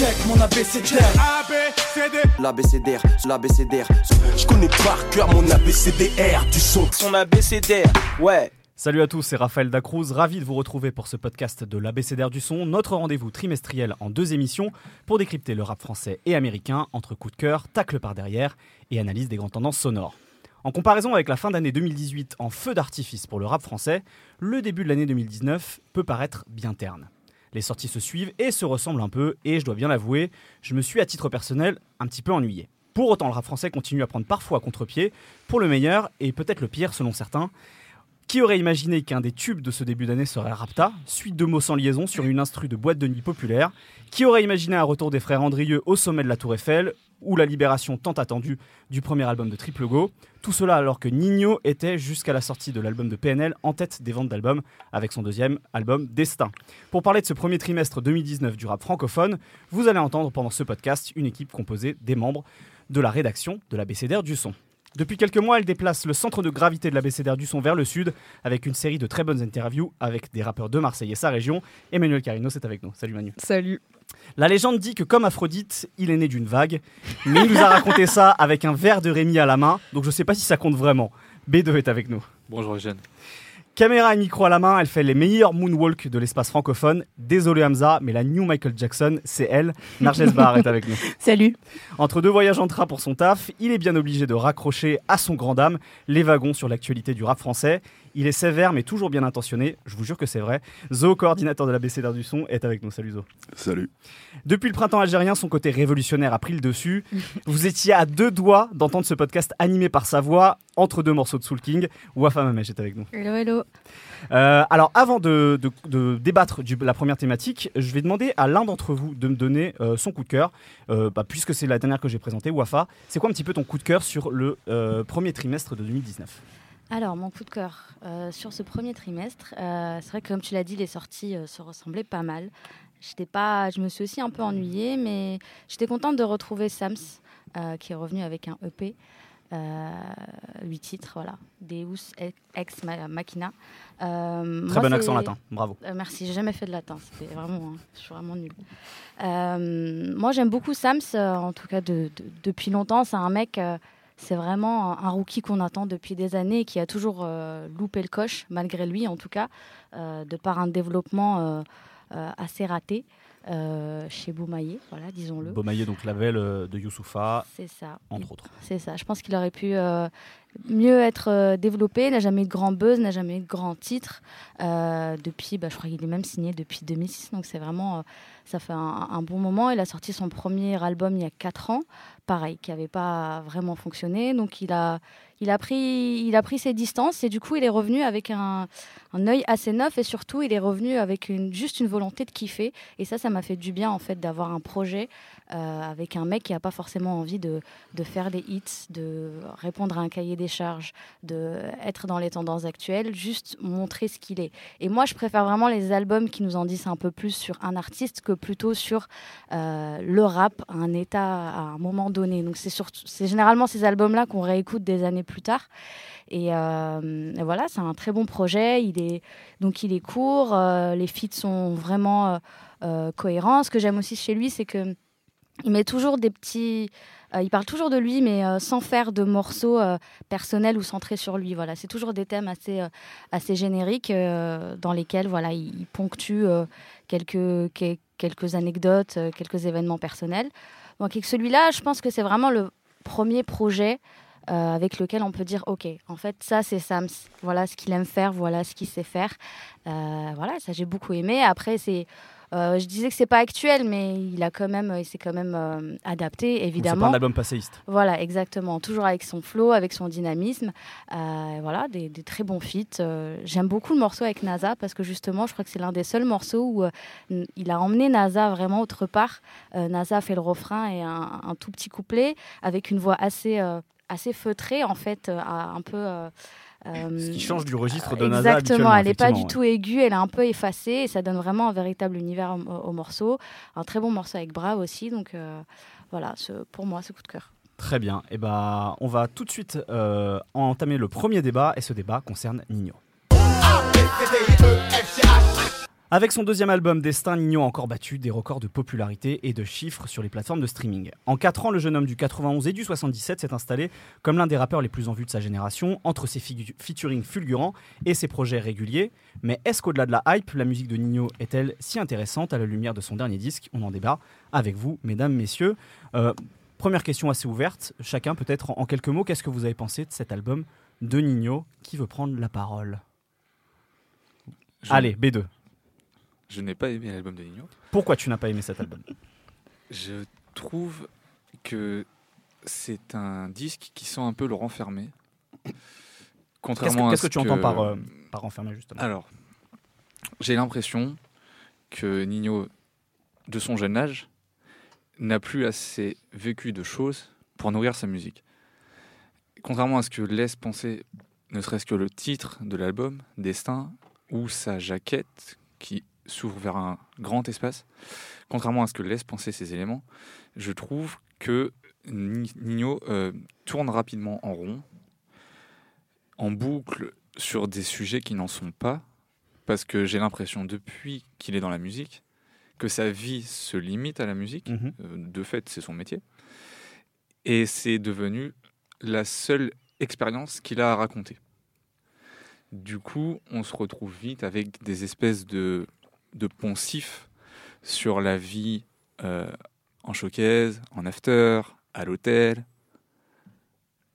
check mon abécédaire. L'abécédaire, l'abécédaire. Je connais par cœur mon abécédaire du son. Son abécédaire, ouais. Salut à tous, c'est Raphaël Dacruz, ravi de vous retrouver pour ce podcast de l'ABCDR du son, notre rendez-vous trimestriel en deux émissions pour décrypter le rap français et américain entre coup de cœur, tacle par derrière et analyse des grandes tendances sonores. En comparaison avec la fin d'année 2018 en feu d'artifice pour le rap français, le début de l'année 2019 peut paraître bien terne. Les sorties se suivent et se ressemblent un peu, et je dois bien l'avouer, je me suis à titre personnel un petit peu ennuyé. Pour autant, le rap français continue à prendre parfois à contre-pied, pour le meilleur et peut-être le pire selon certains. Qui aurait imaginé qu'un des tubes de ce début d'année serait Rapta, suite de mots sans liaison sur une instru de boîte de nuit populaire? Qui aurait imaginé un retour des frères Andrieux au sommet de la Tour Eiffel ou la libération tant attendue du premier album de Triple Go Tout cela alors que Nino était jusqu'à la sortie de l'album de PNL en tête des ventes d'albums avec son deuxième album Destin. Pour parler de ce premier trimestre 2019 du rap francophone, vous allez entendre pendant ce podcast une équipe composée des membres de la rédaction de la BCDR du son. Depuis quelques mois, elle déplace le centre de gravité de la BCDR du son vers le sud avec une série de très bonnes interviews avec des rappeurs de Marseille et sa région. Emmanuel Carino, c'est avec nous. Salut Manu. Salut. La légende dit que comme Aphrodite, il est né d'une vague, mais il nous a raconté ça avec un verre de Rémi à la main, donc je sais pas si ça compte vraiment. B2 est avec nous. Bonjour Eugène. Caméra et micro à la main, elle fait les meilleurs moonwalks de l'espace francophone. Désolé Hamza, mais la new Michael Jackson, c'est elle. Narges Bar est avec nous. Salut. Entre deux voyages en train pour son taf, il est bien obligé de raccrocher à son grand dame les wagons sur l'actualité du rap français. Il est sévère mais toujours bien intentionné, je vous jure que c'est vrai. Zo, coordinateur de la BCDR du son, est avec nous. Salut Zo. Salut. Depuis le printemps algérien, son côté révolutionnaire a pris le dessus. Vous étiez à deux doigts d'entendre ce podcast animé par sa voix entre deux morceaux de Soul King. Wafa Mamesh est avec nous. Hello, hello. Euh, alors, avant de, de- de débattre de la première thématique, je vais demander à l'un d'entre vous de me donner euh, son coup de cœur. Euh, bah, puisque c'est la dernière que j'ai présentée, Wafa, c'est quoi un petit peu ton coup de cœur sur le euh, premier trimestre de 2019 Alors, mon coup de cœur euh, sur ce premier trimestre, euh, c'est vrai que comme tu l'as dit, les sorties euh, se ressemblaient pas mal. J'étais pas, je me suis aussi un peu ennuyée, mais j'étais contente de retrouver Sams, qui est revenu avec un EP. Huit titres, voilà. Deus ex Ma- machina. Très moi, bon accent latin, bravo. Merci, j'ai jamais fait de latin, c'était vraiment, hein, je suis vraiment nulle. Moi, j'aime beaucoup Sams, en tout cas de- de- depuis longtemps. C'est un mec, c'est vraiment un, rookie qu'on attend depuis des années et qui a toujours euh, loupé le coche, malgré lui en tout cas, euh, de par un développement euh, assez raté euh, chez Boumaillé, voilà, disons-le. Beaumaillé, donc Lavelle euh, de Youssoufa, C'est ça. entre autres. C'est ça. Je pense qu'il aurait pu euh, mieux être développé. N'a jamais eu de grand buzz, n'a jamais eu de grand titre. Euh, depuis, bah, je crois qu'il est même signé depuis 2006. Donc c'est vraiment, ça fait un, un bon moment. Il a sorti son premier album il y a 4 ans, pareil, qui n'avait pas vraiment fonctionné. Donc il a, il a pris, il a pris ses distances et du coup il est revenu avec un, œil assez neuf et surtout il est revenu avec juste une volonté de kiffer. Et ça, ça m'a fait du bien en fait d'avoir un projet euh, avec un mec qui n'a pas forcément envie de, de faire des hits, de répondre à un cahier des charges, de dans les tendances actuelles, juste montrer ce qu'il est. Et moi, je préfère vraiment les albums qui nous en disent un peu plus sur un artiste que plutôt sur euh, le rap à un état à un moment donné. Donc c'est généralement ces albums-là qu'on réécoute des années plus tard. Et, euh, et voilà, c'est un très bon projet. Il est donc il est court, les feats sont vraiment cohérents. Ce que j'aime aussi chez lui, c'est que il met toujours des petits. euh, il parle toujours de lui, mais euh, sans faire de morceaux euh, personnels ou centrés sur lui. Voilà, c'est toujours des thèmes assez, assez génériques dans lesquels voilà, il, ponctue quelques, que- quelques anecdotes, quelques événements personnels. Donc, celui-là, je pense que c'est vraiment le premier projet avec lequel on peut dire ok, en fait, ça c'est Sams. Voilà ce qu'il aime faire, voilà ce qu'il sait faire. Voilà, ça j'ai beaucoup aimé. Après, c'est euh, je disais que c'est pas actuel, mais il a quand même, il s'est quand même euh, adapté, Donc, C'est pas évidemment. un album passéiste. Voilà, exactement. Toujours avec son flow, avec son dynamisme. Euh, voilà, des, des très bons feats. J'aime beaucoup le morceau avec NASA parce que justement, je crois que c'est l'un des seuls morceaux où il a emmené NASA vraiment autre part. NASA fait le refrain et un, un tout petit couplet avec une voix assez, assez feutrée, en fait, un peu. Euh, euh, Ce qui change du registre de NASA Exactement, elle n'est pas du tout aiguë, elle est un peu effacée et ça donne vraiment un véritable univers au, au morceau. Un très bon morceau avec Brave aussi, donc euh, voilà, ce- pour moi, ce coup de cœur. Très bien. Et ben, on va tout de suite euh, entamer le premier débat et ce débat concerne Nino. Avec son deuxième album, Destin, Nino a encore battu des records de popularité et de chiffres sur les plateformes de streaming. En 4 ans, le jeune homme du 91 et du 77 s'est installé comme l'un des rappeurs les plus en vue de sa génération, entre ses featuring fulgurants et ses projets réguliers. Mais est-ce qu'au-delà de la hype, la musique de Nino est-elle si intéressante à la lumière de son dernier disque? On en débat avec vous, mesdames, messieurs. Euh, première question assez ouverte, chacun peut-être en, en quelques mots, qu'est-ce que vous avez pensé de cet album de Nino Qui veut prendre la parole? Je- Allez, B2. Je n'ai pas aimé l'album de Nino. Pourquoi tu n'as pas aimé cet album Je trouve que c'est un disque qui sent un peu le renfermer. Qu'est-ce Contrairement que, à qu'est-ce que ce tu entends par, euh, par justement? Alors, j'ai l'impression que Nino, de son jeune âge, n'a plus assez vécu de choses pour nourrir sa musique. Contrairement à ce que laisse penser, ne serait-ce que le titre de l'album, Destin, ou sa jaquette, qui s'ouvre vers un grand espace, contrairement à ce que laissent penser ces éléments, je trouve que Ni- Nino euh, tourne rapidement en rond, en boucle sur des sujets qui n'en sont pas, parce que j'ai l'impression depuis qu'il est dans la musique que sa vie se limite à la musique. Mhm. Euh, De fait, c'est son métier. Et c'est devenu la seule expérience qu'il a à raconter. Du coup, on se retrouve vite avec des espèces de, de poncifs sur la vie euh, en showcase, en after, à l'hôtel.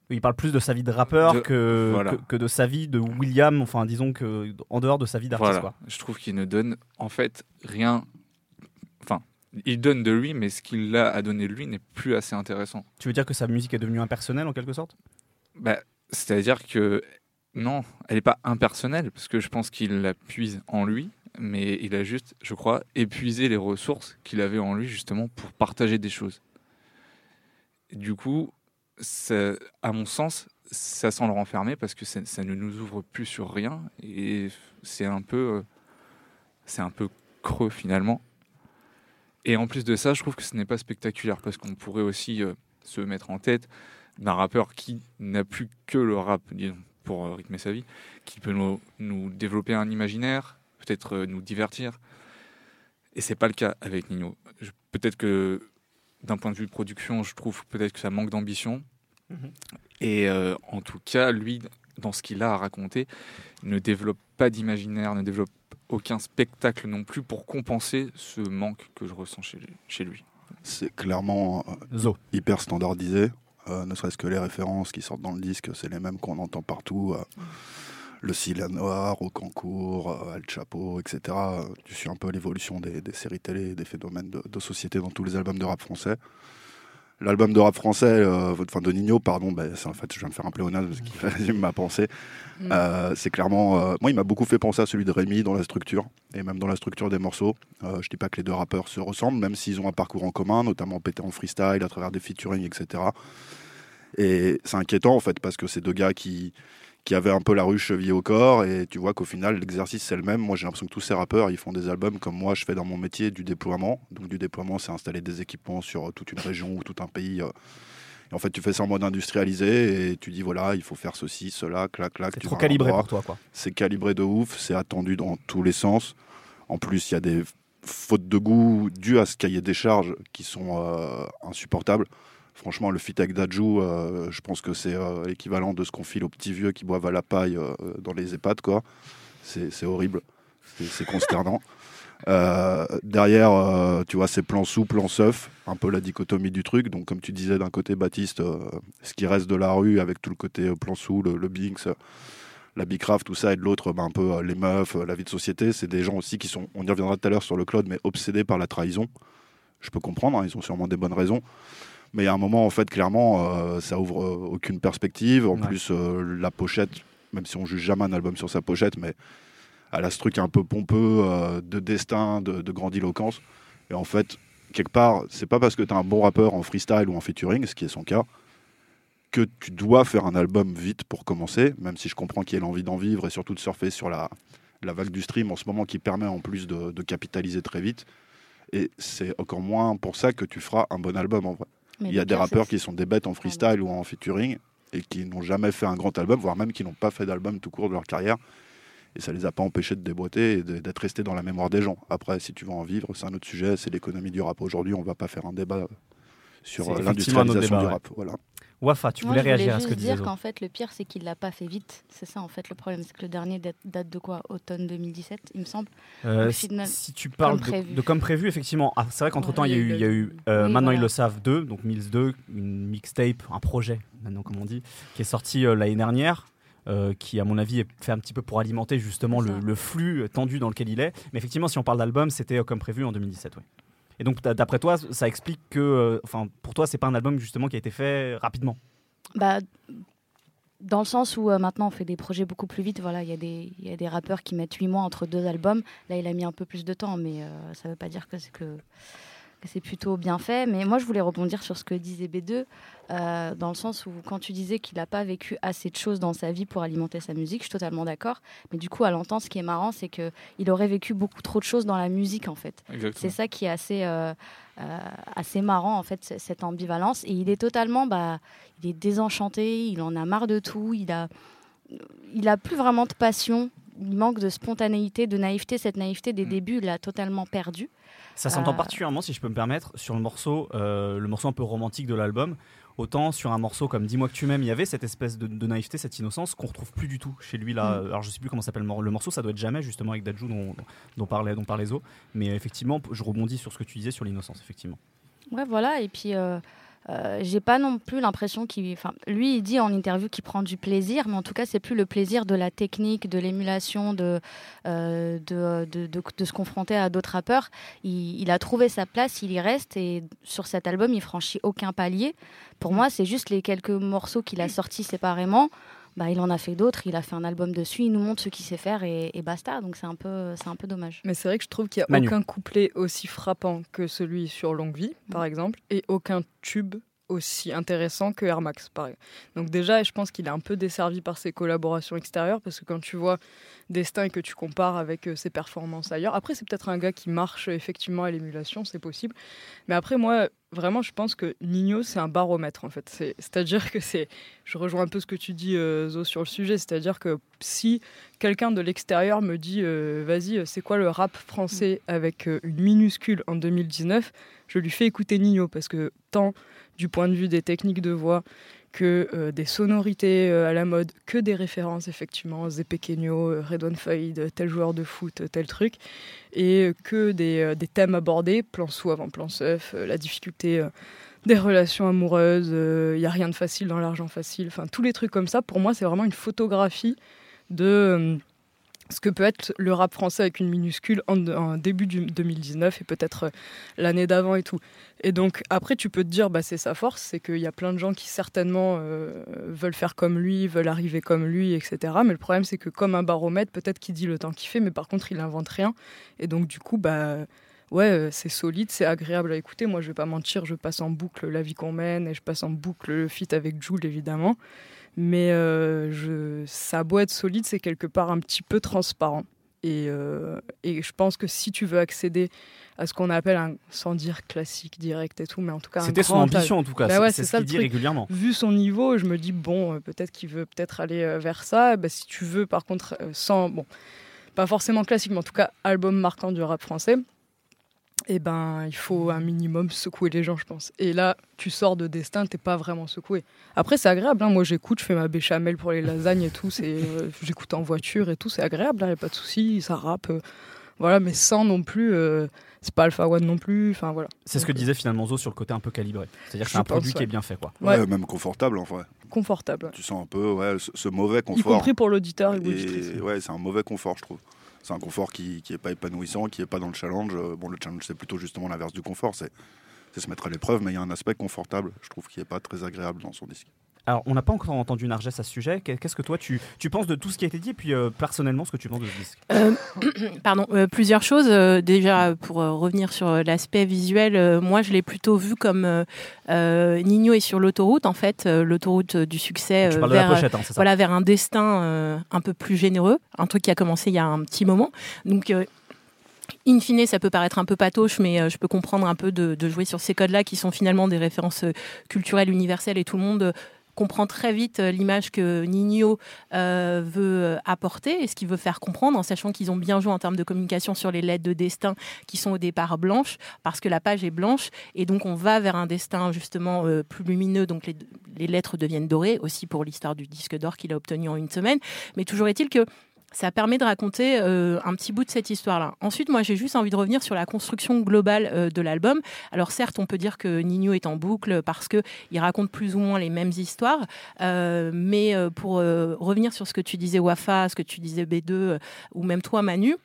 Il parle plus de sa vie de rappeur De- que, voilà. que, que de sa vie de William, enfin disons que en dehors de sa vie d'artiste. Voilà. Je trouve qu'il ne donne en fait rien. Enfin, il donne de lui, mais ce qu'il a à donner de lui n'est plus assez intéressant. Tu veux dire que sa musique est devenue impersonnelle en quelque sorte? Bah, C'est-à-dire que non, elle n'est pas impersonnelle, parce que je pense qu'il la puise en lui, mais il a juste, je crois, épuisé les ressources qu'il avait en lui justement pour partager des choses. Du coup, à mon sens, ça sent le renfermer parce que ça, ne nous ouvre plus sur rien et c'est un peu, euh, c'est un peu creux finalement. Et en plus de ça, je trouve que ce n'est pas spectaculaire parce qu'on pourrait aussi euh, se mettre en tête d'un rappeur qui n'a plus que le rap, disons, pour rythmer sa vie, qui peut nous développer un imaginaire, peut-être euh, nous divertir. Et c'est pas le cas avec Nino. Peut-être que d'un point de vue de production, je trouve peut-être que ça manque d'ambition. Mhm. Et euh, en tout cas, lui, dans ce qu'il a à raconter, ne développe pas d'imaginaire, ne développe aucun spectacle non plus pour compenser ce manque que je ressens chez, chez lui. C'est clairement euh, hyper standardisé. Euh, ne serait-ce que les références qui sortent dans le disque, c'est les mêmes qu'on entend partout. Le Ciel Noir, au Cancourt, euh, Al Chapeau, etc. Tu suis un peu l'évolution des, des séries télé, des phénomènes de, de société dans tous les albums de rap français. L'album de rap français, euh, enfin de Nino, pardon, c'est en fait, je viens de faire un pléonasme parce qu'il résume ma pensée. Mm. Euh, c'est clairement, euh, moi, il m'a beaucoup fait penser à celui de Rémi dans la structure et même dans la structure des morceaux. Je dis pas que les deux rappeurs se ressemblent, même s'ils ont un parcours en commun, notamment pété en freestyle à travers des featuring, etc. Et c'est inquiétant en fait parce que c'est deux gars qui qui avaient un peu la rue chevillée au corps et tu vois qu'au final l'exercice c'est le même. Moi j'ai l'impression que tous ces rappeurs ils font des albums comme moi je fais dans mon métier du déploiement. Donc du déploiement c'est installer des équipements sur toute une région ou tout un pays. euh. Et en fait tu fais ça en mode industrialisé et tu dis voilà il faut faire ceci, cela, clac, clac. C'est trop calibré pour toi, quoi. C'est calibré de ouf, c'est attendu dans tous les sens. En plus, il y a des fautes de goût dues à ce cahier des charges qui sont euh, insupportables. Franchement, le fit avec Dajou, euh, je pense que c'est euh, l'équivalent de ce qu'on file aux petits vieux qui boivent à la paille euh, dans les EHPAD, quoi. C'est horrible, c'est consternant. Euh, derrière, euh, tu vois, c'est plan sous, plan seuf, un peu la dichotomie du truc. Donc, comme tu disais, d'un côté, Baptiste, euh, ce qui reste de la rue avec tout le côté euh, plan sous, le, le Binks, euh, la Bicraft, tout ça, et de l'autre, ben, un peu euh, les meufs, euh, la vie de société. C'est des gens aussi qui sont, on y reviendra tout à l'heure sur le Claude, mais obsédés par la trahison. Je peux comprendre, hein, ils ont sûrement des bonnes raisons. Mais il y a un moment, en fait, clairement, euh, ça ouvre euh, aucune perspective. En Ouais. plus, euh, la pochette, même si on juge jamais un album sur sa pochette, mais elle a ce truc un peu pompeux de destin, de, de grandiloquence. Et en fait, quelque part, c'est pas parce que tu as un bon rappeur en freestyle ou en featuring, ce qui est son cas, que tu dois faire un album vite pour commencer, même si je comprends qu'il y ait l'envie d'en vivre et surtout de surfer sur la, la vague du stream en ce moment qui permet en plus de, de capitaliser très vite. Et c'est encore moins pour ça que tu feras un bon album en vrai. Mais Il y a des rappeurs qui sont des bêtes en freestyle ou en featuring et qui n'ont jamais fait un grand album, voire même qui n'ont pas fait d'album tout court de leur carrière et ça les a pas empêchés de déboîter et d'être restés dans la mémoire des gens. Après, si tu veux en vivre, c'est un autre sujet, c'est l'économie du rap aujourd'hui. On va pas faire un débat sur euh, l'industrialisation du ouais. rap. Voilà. Wafa, tu Moi, voulais je réagir à ce que juste disait dire qu'en fait, le pire, c'est qu'il l'a pas fait vite. C'est ça, en fait, le problème. C'est que le dernier date, date de quoi? Automne 2017, il me semble. Euh, si, tu parles comme de, comme prévu, effectivement. Ah, c'est vrai qu'entre temps, Ouais, il y a eu, il y a eu euh, Oui, maintenant voilà. ils le savent 2, donc Mills 2, une mixtape, un projet, maintenant comme on dit, qui est sorti euh, l'année dernière. euh, qui à mon avis est fait un petit peu pour alimenter justement le, flux tendu dans lequel il est. Mais effectivement, si on parle d'album, c'était euh, comme prévu en 2017. ouais. Et donc, d'a- d'après toi, ça explique que, euh, enfin, pour toi, c'est pas un album justement qui a été fait rapidement? Bah, dans le sens où euh, maintenant on fait des projets beaucoup plus vite. Voilà, il y, a des- il y a des rappeurs qui mettent 8 mois entre deux albums. Là, il a mis un peu plus de temps, mais euh, ça ne veut pas dire que c'est que, que c'est plutôt bien fait. Mais moi, je voulais rebondir sur ce que disait B2, euh, dans le sens où quand tu disais qu'il n'a pas vécu assez de choses dans sa vie pour alimenter sa musique, je suis totalement d'accord. Mais du coup, à l'entendre, ce qui est marrant, c'est que il aurait vécu beaucoup trop de choses dans la musique, en fait. C'est ça qui est assez, euh, euh, assez marrant, en fait, cette ambivalence. Et il est totalement, bah, il est désenchanté, il en a marre de tout, il a, il a plus vraiment de passion, manque de spontanéité, de naïveté. Cette naïveté des Mm. débuts, il l'a totalement perdue. Ça s'entend Euh, particulièrement, si je peux me permettre, sur le morceau, euh, le morceau un peu romantique de l'album. Autant sur un morceau comme Dis-moi que tu m'aimes, il y avait cette espèce de, de naïveté, cette innocence qu'on retrouve plus du tout chez lui là. Mm. Alors je sais plus comment s'appelle le mor- le morceau, ça doit être jamais justement avec Dajou dont, dont parlait dont parlait Zo. Mais effectivement, je rebondis sur ce que tu disais sur l'innocence, effectivement. Ouais, voilà. Et puis, euh, euh, j'ai pas non plus l'impression qu'il. Enfin, lui, il dit en interview qu'il prend du plaisir, mais en tout cas, c'est plus le plaisir de la technique, de l'émulation, de, euh, de, de, de- de se confronter à d'autres rappeurs. Il, il a trouvé sa place, il y reste, et sur cet album, il franchit aucun palier. Pour moi, c'est juste les quelques morceaux qu'il a sortis séparément. Bah, il en a fait d'autres, il a fait un album dessus, il nous montre ce qu'il sait faire et, et basta. Donc c'est un peu, c'est un peu dommage. Mais c'est vrai que je trouve qu'il n'y a Manu. aucun couplet aussi frappant que celui sur Longue Vie, par exemple, et aucun tube aussi intéressant que Air Max. Donc déjà, je pense qu'il est un peu desservi par ses collaborations extérieures, parce que quand tu vois Destin et que tu compares avec euh, ses performances ailleurs, après c'est peut-être un gars qui marche euh, effectivement à l'émulation, c'est possible. Mais après, moi, vraiment, je pense que Nino, c'est un baromètre, en fait. C'est- C'est-à-dire que c'est... Je rejoins un peu ce que tu dis, euh, Zo, sur le sujet, c'est-à-dire que si quelqu'un de l'extérieur me dit euh, vas-y, c'est quoi le rap français avec euh, une minuscule en 2019 Je lui fais écouter Nino parce que tant du point de vue des techniques de voix que euh, des sonorités euh, à la mode, que des références effectivement, Zepekenio, euh, Redouane Faïd, tel joueur de foot, tel truc, et que des, thèmes abordés, plan sous avant plan seuf, la difficulté des relations amoureuses, il n'y a rien de facile dans l'argent facile, enfin tous les trucs comme ça, pour moi c'est vraiment une photographie de ce que peut être le rap français avec une minuscule en, début du 2019 et peut-être euh, l'année d'avant et tout. Et donc après tu peux te dire bah c'est sa force, c'est qu'il y a plein de gens qui certainement euh, veulent faire comme lui, veulent arriver comme lui, etc. Mais le problème c'est que comme un baromètre, peut-être qu'il dit le temps qu'il fait, mais par contre il invente rien. Et donc du coup bah ouais euh, c'est solide, c'est agréable à écouter. Moi je vais pas mentir, je passe en boucle la vie qu'on mène et je passe en boucle le feat avec Jules évidemment. Mais euh, je, ça a beau être solide, c'est quelque part un petit peu transparent. Et, euh, et je pense que si tu veux accéder à ce qu'on appelle un, sans dire classique direct et tout, mais en tout cas C'était son ambition en tout cas, Bah c'est ouais, c'est c'est ce ça qu'il dit truc. régulièrement. vu son niveau, je me dis bon, euh, peut-être qu'il veut peut-être aller vers ça. Bah, si tu veux, par contre, sans bon, pas forcément classique, mais en tout cas album marquant du rap français. Et ben, il faut un minimum secouer les gens, je pense. Et là, tu sors de Destin, t'es pas vraiment secoué. Après, c'est agréable. hein. Moi, j'écoute, je fais ma béchamel pour les lasagnes et tout. C'est, euh, j'écoute en voiture et tout. C'est agréable. Il n'y a pas de souci. Ça rappe. euh, voilà, mais sans non plus. euh, c'est pas Alpha One non plus. Enfin voilà. C'est ce que Donc, disait finalement Zo sur le côté un peu calibré. C'est-à-dire que c'est un produit qui est bien fait quoi. Ouais. Ouais, même confortable en vrai. confortable. Tu sens un peu ouais, ce, ce mauvais Y confort. compris pour l'auditeur et l'auditrice. Et ouais, c'est un mauvais confort, je trouve. C'est un confort qui qui est pas épanouissant, qui est pas dans le challenge. Euh, Bon, le challenge, c'est plutôt justement l'inverse du confort, c'est se mettre à l'épreuve, mais il y a un aspect confortable, je trouve, qui est pas très agréable dans son disque. Alors, on n'a pas encore entendu Narges à ce sujet. Qu'est- Qu'est-ce que toi, tu, tu penses de tout ce qui a été dit et puis euh, personnellement, ce que tu penses de ce disque? Euh, pardon, euh, plusieurs choses. Déjà, pour revenir sur l'aspect visuel, moi, je l'ai plutôt vu comme Nino est sur l'autoroute, en fait, l'autoroute du succès vers, la pochette, hein, voilà, vers un destin un peu plus généreux, un truc qui a commencé il y a un petit moment. Donc, in fine, ça peut paraître un peu patoche, mais je peux comprendre un peu de, de jouer sur ces codes-là qui sont finalement des références culturelles universelles et tout le monde. Euh, comprend très vite euh, l'image que Nino euh, veut apporter et ce qu'il veut faire comprendre, en sachant qu'ils ont bien joué en termes de communication sur les lettres de destin qui sont au départ blanches, parce que la page est blanche, et donc on va vers un destin justement plus lumineux, donc les, les lettres deviennent dorées, aussi pour l'histoire du disque d'or qu'il a obtenu en une semaine. Mais toujours est-il que ça permet de raconter euh, un petit bout de cette histoire-là. Ensuite, moi, j'ai juste envie de revenir sur la construction globale euh, de l'album. Alors, certes, on peut dire que Nino est en boucle parce que il raconte plus ou moins les mêmes histoires, euh, mais pour revenir sur ce que tu disais Wafa, ce que tu disais B2, ou même toi, Manu.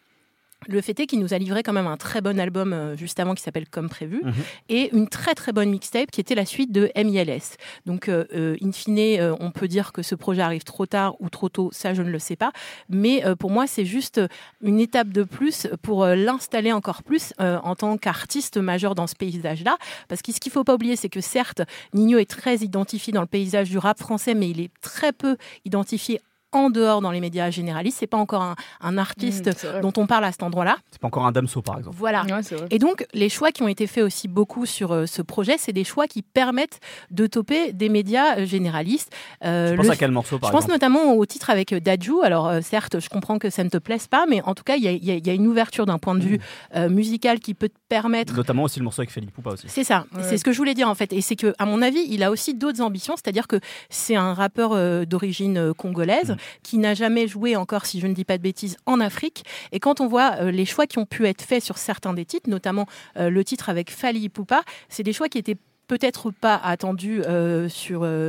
Le fait est qu'il nous a livré quand même un très bon album euh, juste avant qui s'appelle Comme prévu Mhm. et une très très bonne mixtape qui était la suite de MILS. Donc, euh, euh, in fine, euh, on peut dire que ce projet arrive trop tard ou trop tôt, ça je ne le sais pas. Mais euh, pour moi, c'est juste une étape de plus pour l'installer encore plus en tant qu'artiste majeur dans ce paysage-là. Parce que ce qu'il ne faut pas oublier, c'est que certes, Nino est très identifié dans le paysage du rap français, mais il est très peu identifié en dehors dans les médias généralistes. C'est pas encore un, un artiste Mmh, vrai. dont on parle à cet endroit-là. C'est pas encore un Damso, par exemple. Voilà. Ouais. Et donc, les choix qui ont été faits aussi beaucoup sur euh, ce projet, c'est des choix qui permettent de toper des médias euh, généralistes. Euh, Je pense le- à quel morceau, par je pense exemple notamment au titre avec euh, Dadju. Alors, euh, certes, je comprends que ça ne te plaise pas, mais en tout cas, il y, a- y y une ouverture d'un point de vue euh, musical qui peut te permettre Notamment aussi le morceau avec Felipe Poupa aussi. c'est ça, Ouais. c'est ce que je voulais dire en fait. Et c'est que, à mon avis, il a aussi d'autres ambitions, c'est-à-dire que c'est un rappeur euh, d'origine congolaise qui n'a jamais joué encore, si je ne dis pas de bêtises, en Afrique. Et quand on voit euh, les choix qui ont pu être faits sur certains des titres, notamment euh, le titre avec Fali Poupa, c'est des choix qui étaient peut-être pas attendus euh,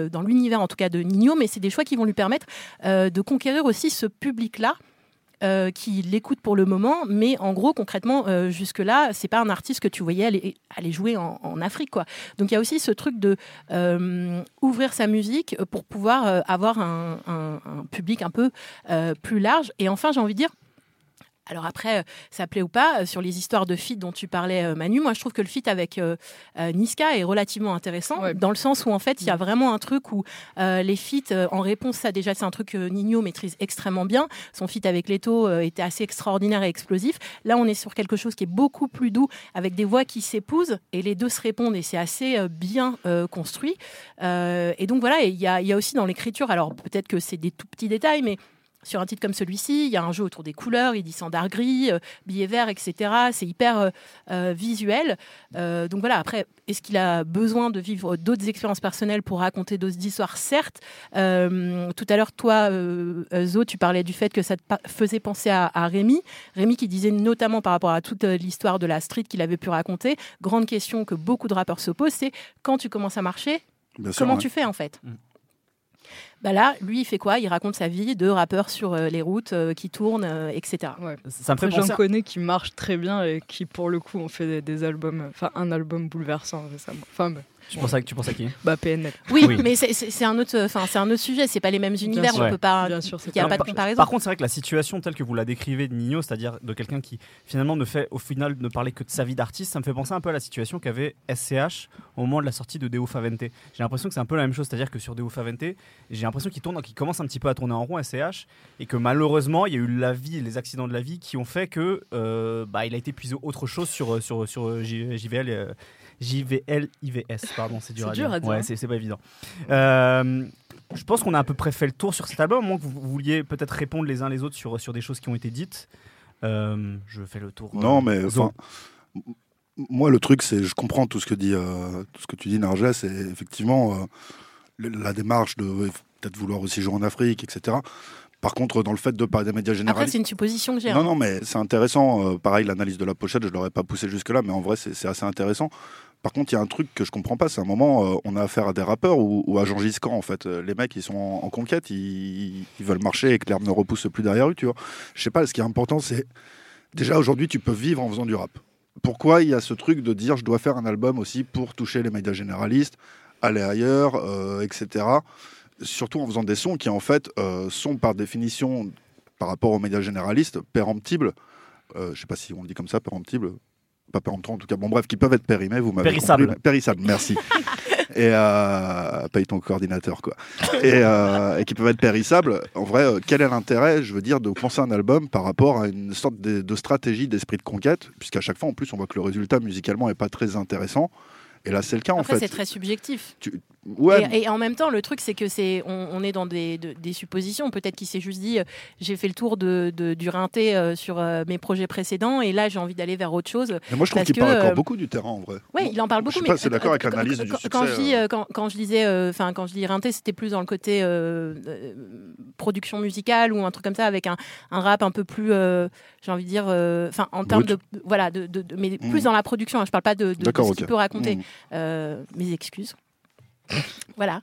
dans l'univers en tout cas de Nino, mais c'est des choix qui vont lui permettre de conquérir aussi ce public-là euh, qui l'écoute pour le moment, mais en gros, concrètement, euh, jusque-là, c'est pas un artiste que tu voyais aller, jouer en, Afrique, quoi. Donc il y a aussi ce truc de euh, ouvrir sa musique pour pouvoir avoir un, un- public un peu plus large. Et enfin, j'ai envie de dire. Alors après, euh, ça plaît ou pas, euh, sur les histoires de feat dont tu parlais, euh, Manu, moi je trouve que le feat avec euh, Niska est relativement intéressant, Ouais. dans le sens où en fait il y a vraiment un truc où euh, les euh, en réponse, ça déjà c'est un truc que Nino maîtrise extrêmement bien, son feat avec Leto euh, était assez extraordinaire et explosif. Là, on est sur quelque chose qui est beaucoup plus doux, avec des voix qui s'épousent et les deux se répondent et c'est assez bien construit. Et donc voilà, y il y a aussi dans l'écriture, alors peut-être que c'est des tout petits détails, mais sur un titre comme celui-ci, il y a un jeu autour des couleurs, il dit sandar gris, euh, billet vert, etc. C'est hyper euh, euh, visuel. Euh, donc voilà, après, est-ce qu'il a besoin de vivre d'autres expériences personnelles pour raconter d'autres histoires? Certes. Euh, tout à l'heure, toi, Zo, tu parlais du fait que ça te faisait penser à, à Rémi. Rémi qui disait notamment par rapport à toute l'histoire de la street qu'il avait pu raconter, grande question que beaucoup de rappeurs se posent, c'est quand tu commences à marcher, Bien sûr, comment ouais. tu fais en fait? Mm. Bah là, lui, il fait quoi? Il raconte sa vie de rappeur sur euh, les routes euh, qui tournent, euh, etc. Ouais. Ça me fait. J'en connais qui marchent très bien et qui, pour le coup, ont fait des, des albums, enfin un album bouleversant récemment. Enfin, bah, Tu penses à, tu penses à qui bah, PNL. Oui, Oui. mais c'est- un autre, enfin c'est un autre sujet. C'est pas les mêmes univers. On peut pas. Bien sûr, c'est Il n'y a pas de comparaison. Par contre, c'est vrai que la situation telle que vous la décrivez de Nino, c'est-à-dire de quelqu'un qui finalement ne fait au final ne parler que de sa vie d'artiste, ça me fait penser un peu à la situation qu'avait SCH au moment de la sortie de Deo Favente. J'ai l'impression que c'est un peu la même chose, c'est-à-dire que sur Deo Favente, j'ai l'impression qu'il tourne, qu'il commence un petit peu à tourner en rond SCH et que malheureusement il y a eu la vie, les accidents de la vie qui ont fait que euh, bah, il a été puisé autre chose sur sur sur J- JVL. euh, JVL IVS, pardon, c'est dur, dur à dire, Ouais, hein. c'est c'est pas évident. Euh, je pense qu'on a à peu près fait le tour sur cet album, moins que vous, vouliez peut-être répondre les uns les autres sur, sur des choses qui ont été dites. Euh, je fais le tour. euh, Non, mais Zo. enfin, moi, le truc, c'est, je comprends tout ce que dit, euh, tout ce que tu dis, Narges, c'est effectivement euh, la démarche de euh, peut-être vouloir aussi jouer en Afrique, etc. Par contre, dans le fait de parler des médias Après, généralistes. c'est une supposition que j'ai. Non, hein. non, mais c'est intéressant. euh, pareil, l'analyse de la pochette, je l'aurais pas poussé jusque-là, mais en vrai, c'est c'est assez intéressant. Par contre, il y a un truc que je comprends pas. C'est un moment, euh, on a affaire à des rappeurs ou, à Jean Giscan, en fait. Euh, Les mecs, ils sont en, conquête, ils, veulent marcher et que l'herbe ne repousse plus derrière eux, tu vois. Je sais pas, ce qui est important, c'est. Déjà, aujourd'hui, tu peux vivre en faisant du rap. Pourquoi il y a ce truc de dire je dois faire un album aussi pour toucher les médias généralistes, aller ailleurs, euh, etc. Surtout en faisant des sons qui, en fait, sont par définition, par rapport aux médias généralistes, péremptibles. Je sais pas si on le dit comme ça, péremptibles. Pas péremptoires en tout cas. Bon, bref, qui peuvent être périmés, vous m'avez Périssables. Périssables, merci. et euh, paye ton coordinateur, quoi. Et, euh, et qui peuvent être périssables. En vrai, euh, quel est l'intérêt, je veux dire, de penser un album par rapport à une sorte de, de stratégie d'esprit de conquête, puisqu'à chaque fois, en plus, on voit que le résultat musicalement est pas très intéressant. Et là, c'est le cas en Après, fait. c'est très subjectif. Ouais, Et, et en même temps, le truc, c'est que c'est, on, on est dans des, de- des suppositions. Peut-être qu'il s'est juste dit, euh, j'ai fait le tour de, de- du rinté euh, sur euh, mes projets précédents, et là, j'ai envie d'aller vers autre chose. mais moi je trouve qu'il parle encore beaucoup du terrain en vrai. Oui, il en parle Je beaucoup. suis mais pas assez d'accord avec l'analyse quand- du succès, Quand je, dis, quand, quand je disais, enfin, quand je dis rinté, c'était plus dans le côté production musicale ou un truc comme ça, avec un, un rap un peu plus, j'ai envie de dire, enfin, en termes de, voilà, de, de- de- mais Mhm. plus dans la production. hein, je parle pas de, ce qu'il peut raconter. Mmh. Euh, mes excuses. voilà.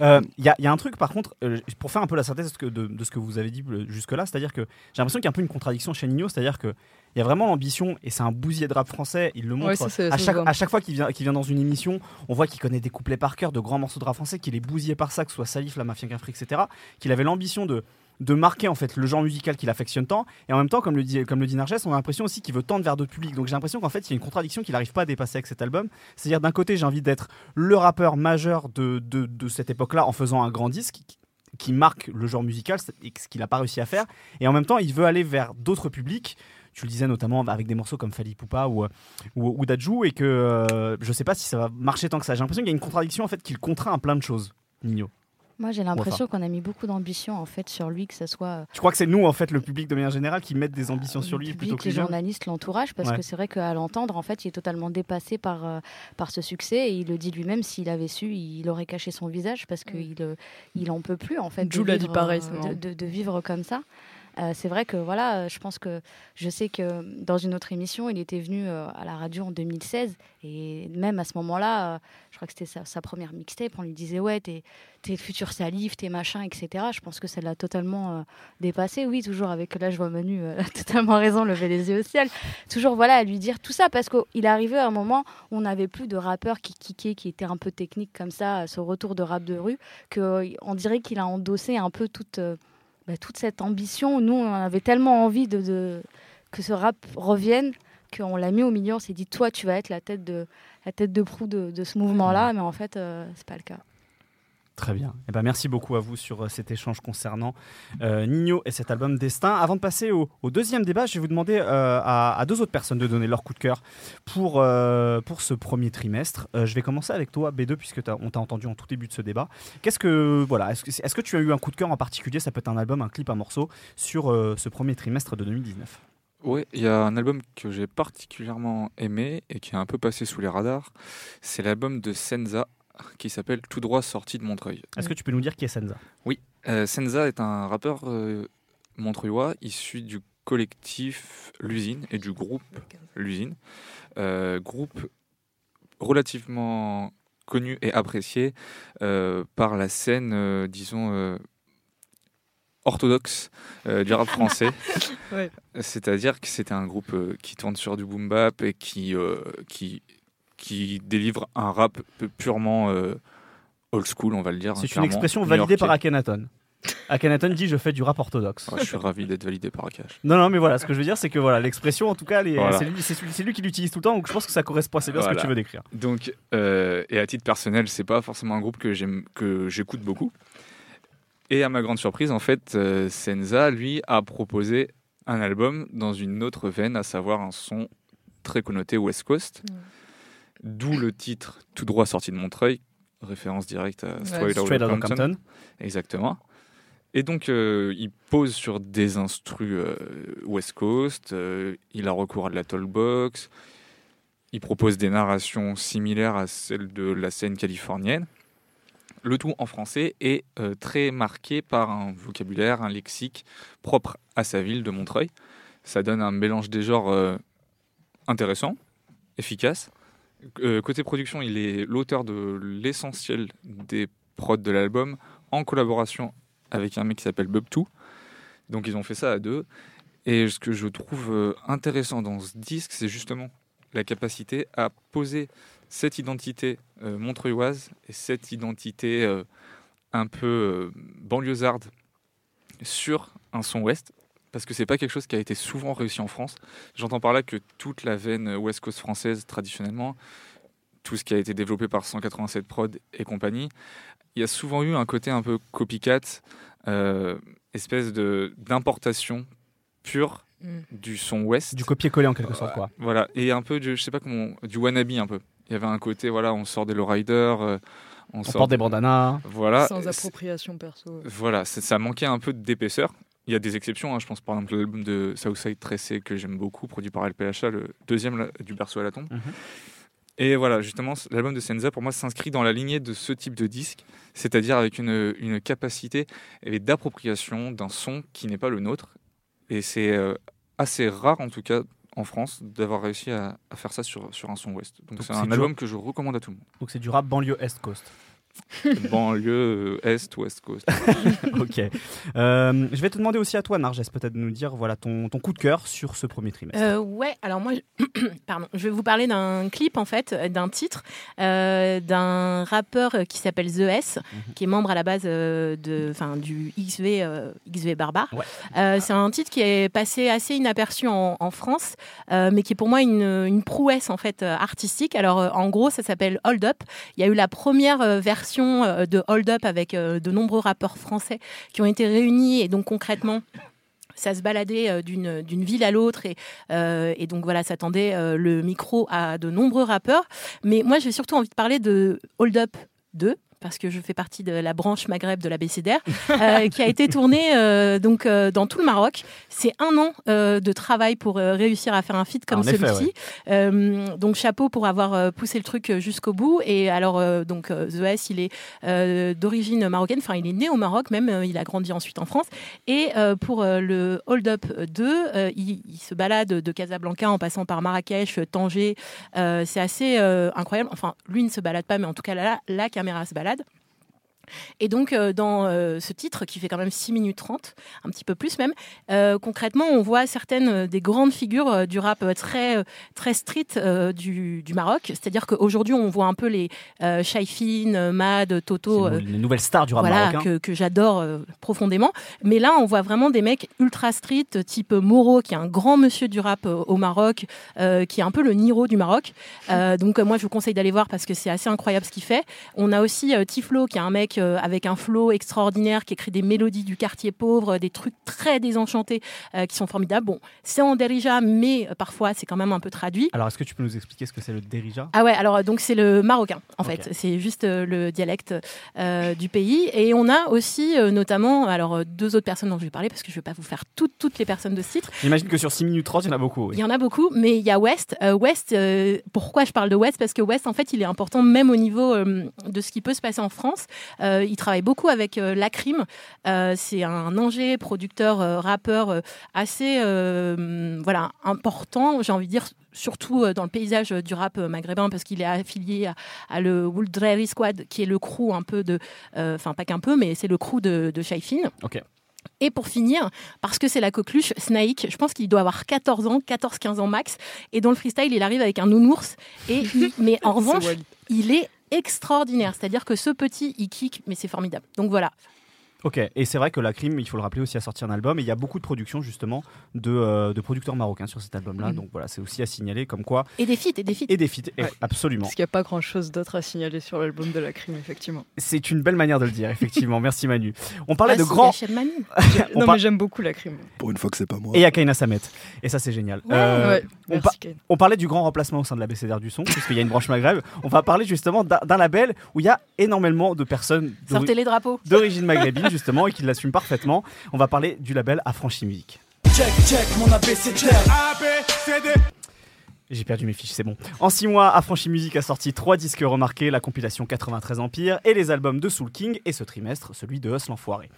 Euh, Il y, a- il y a un truc par contre, euh, pour faire un peu la synthèse de, ce que- de- de ce que vous avez dit euh, jusque-là, c'est-à-dire que j'ai l'impression qu'il y a un peu une contradiction chez Nino, c'est-à-dire qu'il y a vraiment l'ambition, et c'est un bousier de rap français, il le montre Ouais, ça, à, chaque, voit. à chaque fois qu'il vient, qu'il vient dans une émission, on voit qu'il connaît des couplets par cœur, de grands morceaux de rap français, qu'il est bousillé par ça, que ce soit Salif, la Mafia Cafri, etc., qu'il avait l'ambition de de marquer en fait le genre musical qu'il affectionne tant et en même temps comme le dit comme le dit on a l'impression aussi qu'il veut tendre vers d'autres publics donc j'ai l'impression qu'en fait il y a une contradiction qu'il n'arrive pas à dépasser avec cet album c'est-à-dire d'un côté j'ai envie d'être le rappeur majeur de, de, de cette époque-là en faisant un grand disque qui, marque le genre musical, ce qu'il n'a pas réussi à faire. Et en même temps, il veut aller vers d'autres publics. Tu le disais notamment avec des morceaux comme Fali Poupa ou, ou, ou Dadju, et que euh, je sais pas si ça va marcher tant que ça. J'ai l'impression qu'il y a une contradiction en fait qu'il contraint à plein de choses, Nino. Moi, j'ai l'impression qu'on a mis beaucoup d'ambition en fait sur lui, que ce soit euh, Tu crois que c'est nous, en fait, le public de manière générale, qui mettent des ambitions le sur lui public, plutôt que les journalistes, l'entourage, parce Ouais. que c'est vrai qu'à l'entendre, en fait, il est totalement dépassé par, euh, par ce succès. Et il le dit lui-même, s'il avait su, il aurait caché son visage parce qu'il euh, il en peut plus, en fait. de Jules l'a dit vivre, pareil, euh, de, de- de vivre comme ça. Euh, c'est vrai que voilà, euh, je pense que je sais que dans une autre émission, il était venu euh, à la radio en 2016 et même à ce moment-là, euh, je crois que c'était sa, première mixtape, on lui disait ouais, t'es le futur salif, t'es machin, etc. Je pense que ça l'a totalement euh, dépassé. Oui, toujours avec là, je vois Manu euh, totalement raison, lever les yeux au ciel. Toujours voilà à lui dire tout ça parce qu'il arrivé à un moment où on n'avait plus de rappeurs qui kickaient, qui étaient un peu techniques comme ça, ce retour de rap de rue, que euh, on dirait qu'il a endossé un peu toute euh, bah, toute cette ambition. Nous, on avait tellement envie de, de- que ce rap revienne qu'on l'a mis au milieu. On s'est dit, toi, tu vas être la tête de la tête de proue de, de ce mouvement-là, mais en fait, euh, c'est pas le cas. Très bien. Eh ben, merci beaucoup à vous sur euh, cet échange concernant euh, Nino et cet album Destin. Avant de passer au, deuxième débat, je vais vous demander euh, à, deux autres personnes de donner leur coup de cœur pour, pour ce premier trimestre. Je vais commencer avec toi, B2, puisque on t'a entendu en tout début de ce débat. Qu'est-ce que voilà, est-ce que, que tu as eu un coup de cœur en particulier? Ça peut être un album, un clip, un morceau sur ce premier trimestre de 2019. Ouais, il y a un album que j'ai particulièrement aimé et qui est un peu passé sous les radars. C'est l'album de Senza qui s'appelle Tout droit sorti de Montreuil. Est-ce que tu peux nous dire qui est Senza? Euh, Senza est un rappeur euh, montreuillois issu du collectif L'usine et du groupe L'usine. Euh, groupe relativement connu et apprécié euh, par la scène, euh, disons, euh, orthodoxe euh, du rap français. Ouais. C'est-à-dire que c'était un groupe euh, qui tourne sur du boom bap et qui, euh, qui, qui délivre un rap pu- purement euh, old school, on va le dire. C'est une expression validée par. Akhenaton. Akhenaton dit je fais du rap orthodoxe. Ouais, je suis ravi d'être validé par Akash. Non, non, mais voilà, ce que je veux dire, c'est que voilà, l'expression, en tout cas, Voilà. c'est lui, qui l'utilise tout le temps, donc je pense que ça correspond assez bien à ce que tu veux décrire. Donc, euh, et à titre personnel, c'est pas forcément un groupe que j'aime, que j'écoute beaucoup. Et à ma grande surprise, en fait, euh, Senza, lui, a proposé un album dans une autre veine, à savoir un son très connoté West Coast. D'où le titre Tout droit sorti de Montreuil, référence directe à Straight Outta Straight Outta Compton. Compton. Exactement. Et donc, euh, il pose sur des instrus euh, West Coast, euh, il a recours à de la talkbox, il propose des narrations similaires à celles de la scène californienne. Le tout en français est très marqué par un vocabulaire, un lexique propre à sa ville de Montreuil. Ça donne un mélange des genres intéressant, efficace. Euh, côté production, il est l'auteur de l'essentiel des prods de l'album en collaboration avec un mec qui s'appelle Bub2. Donc ils ont fait ça à deux. Et ce que je trouve euh, intéressant dans ce disque, c'est justement la capacité à poser cette identité euh, montreuilloise et cette identité euh, un peu banlieusarde sur un son ouest. Parce que c'est pas quelque chose qui a été souvent réussi en France. J'entends par là que toute la veine West Coast française, traditionnellement, tout ce qui a été développé par 187 Prod et compagnie, il y a souvent eu un côté un peu copycat, euh, espèce de d'importation pure Mm. du son ouest. Du copier-coller en quelque sorte, quoi. Voilà, et un peu, du, je sais pas comment, du wannabe un peu. Il y avait un côté, voilà, on sort des lowriders, euh, on, On sort porte des bandanas. Voilà, Sans appropriation perso. voilà, ça manquait un peu d'épaisseur. Il y a des exceptions, hein, je pense par exemple l'album de Southside Tressé que j'aime beaucoup, produit par LPHA, le deuxième là, du berceau à la tombe. Mhm. Et voilà, justement, l'album de Senza, pour moi, s'inscrit dans la lignée de ce type de disque, c'est-à-dire avec une, une capacité d'appropriation d'un son qui n'est pas le nôtre. Et c'est euh, assez rare, en tout cas, en France, d'avoir réussi à, à faire ça sur, sur un son ouest. Donc c'est un album que je recommande à tout le Donc c'est du rap banlieue Est Coast. Banlieue, euh, Est, Ouest Coast. ok. Euh, je vais te demander aussi à toi, Narges, peut-être de nous dire voilà, ton, ton coup de cœur sur ce premier trimestre. Euh, ouais, alors moi, je... pardon, je vais vous parler d'un clip en fait, d'un titre, euh, d'un rappeur qui s'appelle The S, Mhm. qui est membre à la base de, enfin, du XV, euh, XV Barbare. Ouais. Euh, c'est un titre qui est passé assez inaperçu en, en France, euh, mais qui est pour moi une, une prouesse en fait artistique. Alors en gros, ça s'appelle Hold Up. Il y a eu la première euh, euh, de Hold Up avec euh, de nombreux rappeurs français qui ont été réunis et donc concrètement ça se baladait euh, d'une ville à l'autre et, donc voilà, ça tendait le micro à de nombreux rappeurs. Mais moi, j'ai surtout envie de parler de Hold Up 2 parce que je fais partie de la branche Maghreb de la BCDR, euh, qui a été tournée euh, donc euh, dans tout le Maroc. C'est un an de travail pour réussir à faire un feat comme celui-ci. Donc chapeau pour avoir poussé le truc jusqu'au bout. Et alors donc The S, il est d'origine marocaine. Enfin, il est né au Maroc, même. il a grandi ensuite en France. Et pour le Hold Up 2, euh, il, il se balade de Casablanca en passant par Marrakech, Tanger. C'est assez incroyable. Enfin, lui ne se balade pas, mais en tout cas, là, la caméra se balade malade. Et donc, euh, dans euh, ce titre, qui fait quand même 6 minutes 30, un petit peu plus même, euh, concrètement, on voit certaines des grandes figures du rap très, très street du, du Maroc. C'est-à-dire qu'aujourd'hui, on voit un peu les euh, Shaifin, Mad, Toto, euh, les nouvelles stars du rap voilà, marocain. que, que j'adore euh, profondément. Mais là, on voit vraiment des mecs ultra street, type Moro, qui est un grand monsieur du rap au Maroc, qui est un peu le Niro du Maroc. Donc, moi, je vous conseille d'aller voir parce que c'est assez incroyable ce qu'il fait. On a aussi Tiflo, qui est un mec euh, avec un flow extraordinaire, qui écrit des mélodies du quartier pauvre, des trucs très désenchantés, euh, qui sont formidables. Bon, c'est en derija, mais euh, parfois, c'est quand même un peu traduit. Alors, est-ce que tu peux nous expliquer ce que c'est le derija Ah ouais, alors donc c'est le marocain en fait, c'est juste le dialecte du pays. Et on a aussi notamment, alors deux autres personnes dont je vais parler parce que je vais pas vous faire toutes toutes les personnes de ce titre. J'imagine que sur 6 minutes 30, il y en a beaucoup. oui. Il y en a beaucoup, mais il y a West. West, pourquoi je parle de West? Parce que West, en fait, il est important même au niveau de ce qui peut se passer en France. Euh, il travaille beaucoup avec euh, Lacrim. Euh, c'est un ingé, producteur, euh, rappeur euh, assez euh, voilà, important, j'ai envie de dire, surtout euh, dans le paysage du rap maghrébin, parce qu'il est affilié à, à le Wouldreri Squad, qui est le crew un peu de. euh, Enfin, pas qu'un peu, mais c'est le crew de, de Shaifin. Ok. Et pour finir, parce que c'est la coqueluche, Snake, je pense qu'il doit avoir 14 ans, 14-15 ans max. Et dans le freestyle, il arrive avec un nounours. Et il- mais en revanche, il est extraordinaire. C'est-à-dire que ce petit, il kick, mais c'est formidable. Donc voilà. Ok, et c'est vrai que la crime, il faut le rappeler aussi, a sorti un album, et il y a beaucoup de productions justement de, euh, de producteurs marocains sur cet album-là, Mhm. donc voilà, c'est aussi à signaler comme quoi. Et des feats, et des feats. Et des feats, Ouais. absolument. Parce qu'il n'y a pas grand chose d'autre à signaler sur l'album de la crime, effectivement. C'est une belle manière de le dire, effectivement, merci Manu. On parlait Ah, de si, grands. Manu. On non, par- mais j'aime beaucoup la crime. Pour une fois que c'est pas moi. Et Akaina Samet, et ça c'est génial. Ouais. Euh, ouais, on merci, pa-. On parlait du grand remplacement au sein de la BCDR du son, puisqu'il y a une branche Maghreb. On va parler justement d'un label où il y a énormément de personnes Sortez les drapeaux. d'origine maghrébine, justement, et qui l'assument parfaitement. On va parler du label Affranchi Musique. Check, check, mon abécédaire. J'ai perdu mes fiches, c'est bon. En six mois, Affranchi Musique a sorti trois disques remarqués, la compilation 93 Empire et les albums de Soul King, et ce trimestre, celui de Hustle l'Enfoiré.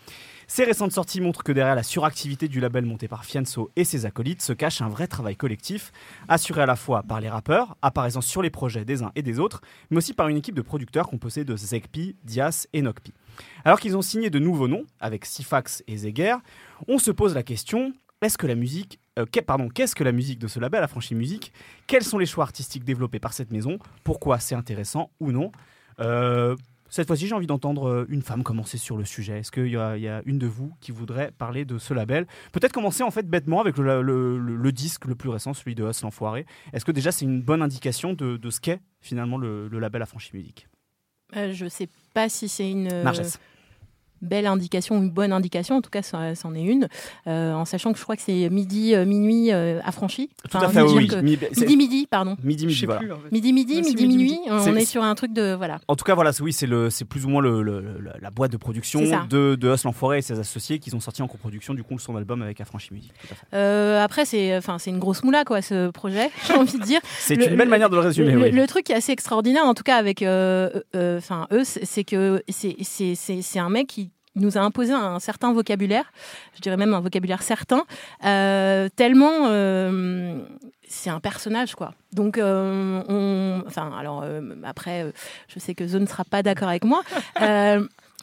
Ces récentes sorties montrent que derrière la suractivité du label monté par Fianso et ses acolytes se cache un vrai travail collectif, assuré à la fois par les rappeurs, apparaissant sur les projets des uns et des autres, mais aussi par une équipe de producteurs composée de Zekpi, Dias et Nokpi. Alors qu'ils ont signé de nouveaux noms, avec Sifax et Zeger, on se pose la question est-ce que la musique, euh, pardon, qu'est-ce que la musique de ce label, Affranchi Musique? Quels sont les choix artistiques développés par cette maison? Pourquoi c'est intéressant ou non? Euh, Cette fois-ci, j'ai envie d'entendre euh, une femme commencer sur le sujet. Est-ce qu'il y, a- il y a une de vous qui voudrait parler de ce label? Peut-être commencer en fait bêtement avec le, le- le- le disque le plus récent, celui de Hustle l'Enfoiré. Est-ce que déjà c'est une bonne indication de, de ce qu'est finalement le, label Affranchi Musique? Euh, je sais pas si c'est une. Narges. Belle indication, une bonne indication, en tout cas, ça- c'en est une, euh, en sachant que je crois que c'est midi, euh, minuit euh, affranchi. Tout Enfin, à fait, oui. que- Midi, midi, pardon. Midi, Je midi, sais voilà. plus. en fait. Midi, midi, midi, midi, minuit. On est sur un truc de. Voilà. En tout cas, voilà, oui, c'est le, c'est plus ou moins le, le- le- la boîte de production de, de Us l'Enfoiré et ses associés qui ont sorti en coproduction du coup son album avec Affranchi Music. Tout à fait. Euh, après, c'est enfin, c'est une grosse moula, quoi, ce projet, j'ai envie de dire. C'est une belle le- manière de le résumer. le, oui. le truc qui est assez extraordinaire, en tout cas avec euh, euh, enfin eux, c'est que c'est- c'est c'est- c'est un mec qui nous a imposé un certain vocabulaire, je dirais même un vocabulaire certain, euh, tellement euh, c'est un personnage quoi. Donc euh, on, enfin alors après, je sais que Zone ne sera pas d'accord avec moi.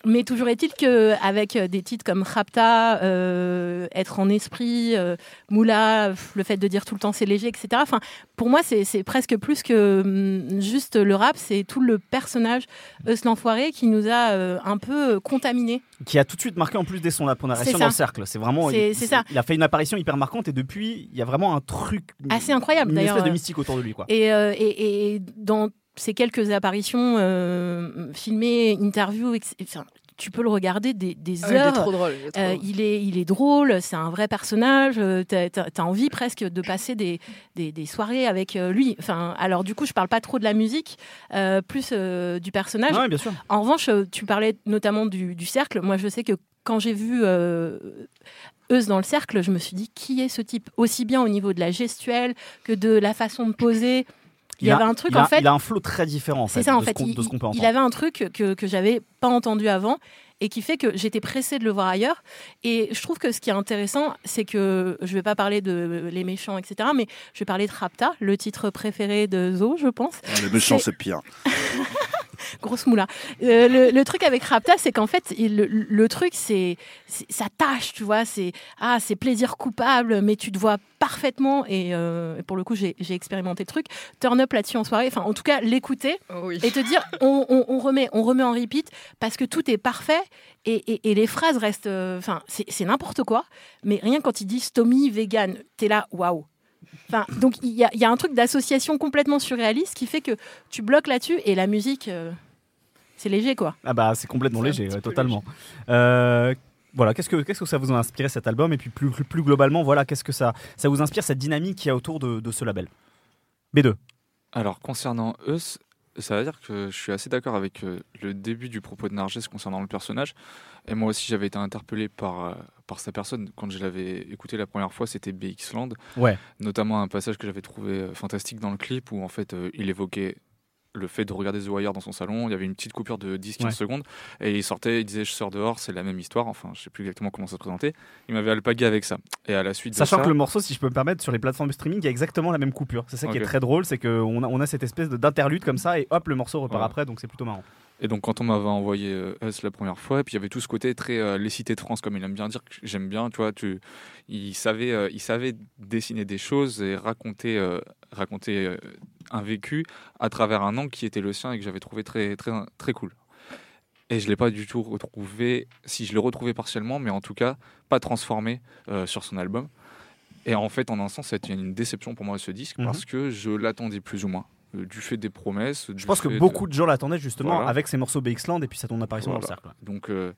Euh, mais toujours est-il qu'avec des titres comme Rapta, euh, Être en esprit, euh, Moula, le fait de dire tout le temps c'est léger, etc. Enfin, pour moi, c'est presque plus que hum, juste le rap, c'est tout le personnage Eus l'enfoiré qui nous a euh, un peu euh, contaminés. Qui a tout de suite marqué en plus dès son apparition dans le cercle. C'est vraiment. C'est- ça. Il a fait une apparition hyper marquante et depuis, il y a vraiment un truc. Assez incroyable, Une d'ailleurs, espèce de euh, mystique autour de lui, quoi. Et, euh, et, et dans ces quelques apparitions euh, filmées, interviews, etc., enfin, tu peux le regarder des, des Ah, il est heures. trop drôle. il est trop Euh, drôle. il, est, il est drôle, c'est un vrai personnage. euh, T'as as, envie presque de passer des, des, des soirées avec euh, lui. Enfin, alors du coup, je parle pas trop de la musique, euh, plus euh, du personnage. Ouais, bien sûr. En revanche, tu parlais notamment du, du cercle. Moi, je sais que quand j'ai vu euh, Eus dans le cercle, je me suis dit qui est ce type? Aussi bien au niveau de la gestuelle que de la façon de poser. Il y a- avait un truc il a- en fait. Il a un flow très différent en fait. C'est ça, en de ce fait. qu'on- Il, de ce qu'on peut il entendre. avait un truc que, que j'avais pas entendu avant et qui fait que j'étais pressée de le voir ailleurs. Et je trouve que ce qui est intéressant, c'est que je vais pas parler de Les Méchants, etc., mais je vais parler de Rapta, le titre préféré de Zo, je pense. Ah, Les méchants, c'est pire. Grosse moula. Euh, le, le truc avec Rapta, c'est qu'en fait, il- le, le truc, c'est ça tâche, tu vois. C'est ah, c'est plaisir coupable, mais tu te vois parfaitement. Et, euh, pour le coup, j'ai expérimenté le truc. Turn up là-dessus en soirée. Enfin, en tout cas, l'écouter Oh oui. et te dire, on, on- on remet, on remet en repeat parce que tout est parfait et, et- et les phrases restent. euh, Enfin, c'est c'est n'importe quoi. Mais rien quand il dit Stomy vegan, t'es là, waouh. Enfin, donc il y, a- il y a un truc d'association complètement surréaliste qui fait que tu bloques là-dessus et la musique, euh, c'est léger quoi. Ah bah c'est complètement léger, ouais, totalement. Euh, voilà, qu'est-ce que qu'est-ce que ça vous a inspiré cet album? Et puis plus plus, plus globalement, voilà, qu'est-ce que ça ça vous inspire cette dynamique qu'il y a autour de, de ce label? B2. Alors, concernant eux, ça veut dire que je suis assez d'accord avec euh, le début du propos de Narges concernant le personnage. Et moi aussi, j'avais été interpellé par, euh, par sa personne. Quand je l'avais écouté la première fois, c'était BX Land. Ouais. Notamment un passage que j'avais trouvé euh, fantastique dans le clip où en fait euh, il évoquait le fait de regarder The Wire dans son salon. Il y avait une petite coupure de 10-15 Ouais. secondes et il sortait, il disait Je sors dehors, c'est la même histoire. Enfin, je sais plus exactement comment ça se présentait. Il m'avait alpagué avec ça. Et à la suite Sachant de ça, que le morceau, si je peux me permettre, sur les plateformes de streaming, il y a exactement la même coupure. C'est ça qui est très drôle, c'est qu'on a, on a cette espèce de- d'interlude comme ça et hop, le morceau repart Ouais. après, donc c'est plutôt marrant. Et donc quand on m'avait envoyé euh, Us la première fois, et puis il y avait tout ce côté très euh, les cités de France, comme il aime bien dire, j'aime bien, tu vois, tu, il, savait, euh, il savait dessiner des choses et raconter, raconter un vécu à travers un angle qui était le sien et que j'avais trouvé très, très, très cool. Et je ne l'ai pas du tout retrouvé, si je l'ai retrouvé partiellement, mais en tout cas pas transformé euh, sur son album. Et en fait, en un sens, c'était une déception pour moi ce disque Mhm. parce que je l'attendais plus ou moins. Euh, du fait des promesses. Je pense que beaucoup de gens l'attendaient justement Voilà. avec ces morceaux BX-Land et puis sa ton apparition dans Voilà. le cercle. Donc euh,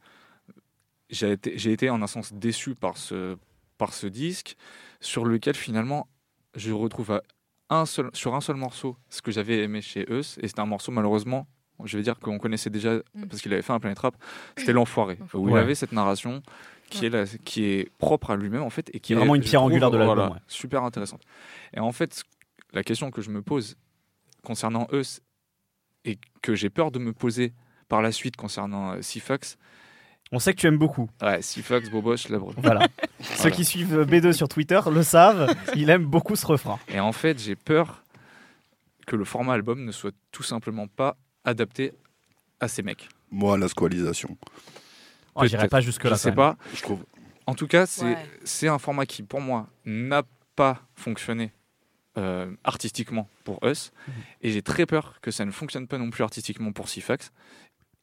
j'ai été, j'ai été en un sens déçu par ce, par ce disque, sur lequel finalement je retrouve à un seul, sur un seul morceau ce que j'avais aimé chez Eus, et c'était un morceau malheureusement, je vais dire qu'on connaissait déjà Mm. parce qu'il avait fait un Planet Rap, c'était L'Enfoiré, où il avait cette narration qui, est la- qui est propre à lui-même en fait, et qui est vraiment une pierre trouve, angulaire de l'album, voilà, ouais. super intéressante. Et en fait, la question que je me pose concernant Eus, et que j'ai peur de me poser par la suite concernant euh, Sifax, On sait que tu aimes beaucoup. Ouais, Sifax, Boboche, Labre. Voilà. Ceux qui suivent B2 sur Twitter le savent, il aime beaucoup ce refrain. Et en fait, j'ai peur que le format album ne soit tout simplement pas adapté à ces mecs. Moi, la squalisation. Oh, J'irai pas jusque-là. Je sais quand même. pas. Je trouve. En tout cas, c'est Ouais. c'est un format qui, pour moi, n'a pas fonctionné euh, artistiquement pour Us. Mhm. Et j'ai très peur que ça ne fonctionne pas non plus artistiquement pour Sifax.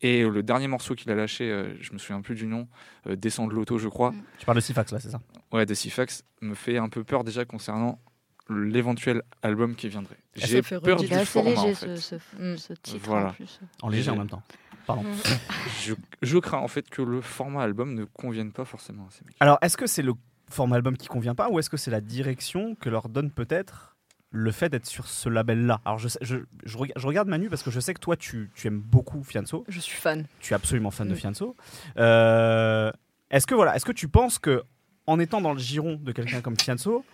Et le dernier morceau qu'il a lâché, euh, je me souviens plus du nom, euh, Descend de l'auto, je crois, Tu parles de Sifax là, c'est ça? Ouais, de Sifax, me fait un peu peur déjà concernant l'éventuel album qui viendrait. J'ai fait peur du assez format, léger en fait. ce, ce- Mm. ce titre Voilà. en plus. En léger en même temps. pardon. Je, je crains en fait que le format album ne convienne pas forcément à ces mecs. Alors, est-ce que c'est le format album qui convient pas ou est-ce que c'est la direction que leur donne peut-être le fait d'être sur ce label-là Alors, je, je, je regarde Manu parce que je sais que toi, tu, tu aimes beaucoup Fianso. Je suis fan. Tu es absolument fan de Mm. Fianso. Euh, est-ce que voilà, est-ce que tu penses que en étant dans le giron de quelqu'un comme Fianso,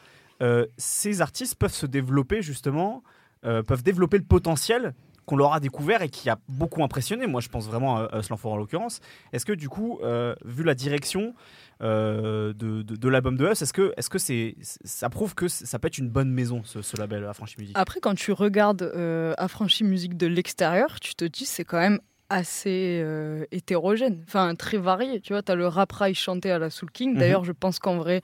euh, ces artistes peuvent se développer justement, euh, peuvent développer le potentiel qu'on leur a découvert et qui a beaucoup impressionné. Moi, je pense vraiment à Us l'Enfant en l'occurrence. Est-ce que du coup, euh, vu la direction euh, de, de- de l'album de Us, est-ce que, est-ce que c'est, ça prouve que ça peut être une bonne maison, ce, ce label Affranchi Musique Après, quand tu regardes euh, Affranchi Musique de l'extérieur, tu te dis c'est quand même assez euh, hétérogène, enfin très varié. Tu vois, tu as le rap rail chanté à la Soul King. Mhm. D'ailleurs, je pense qu'en vrai,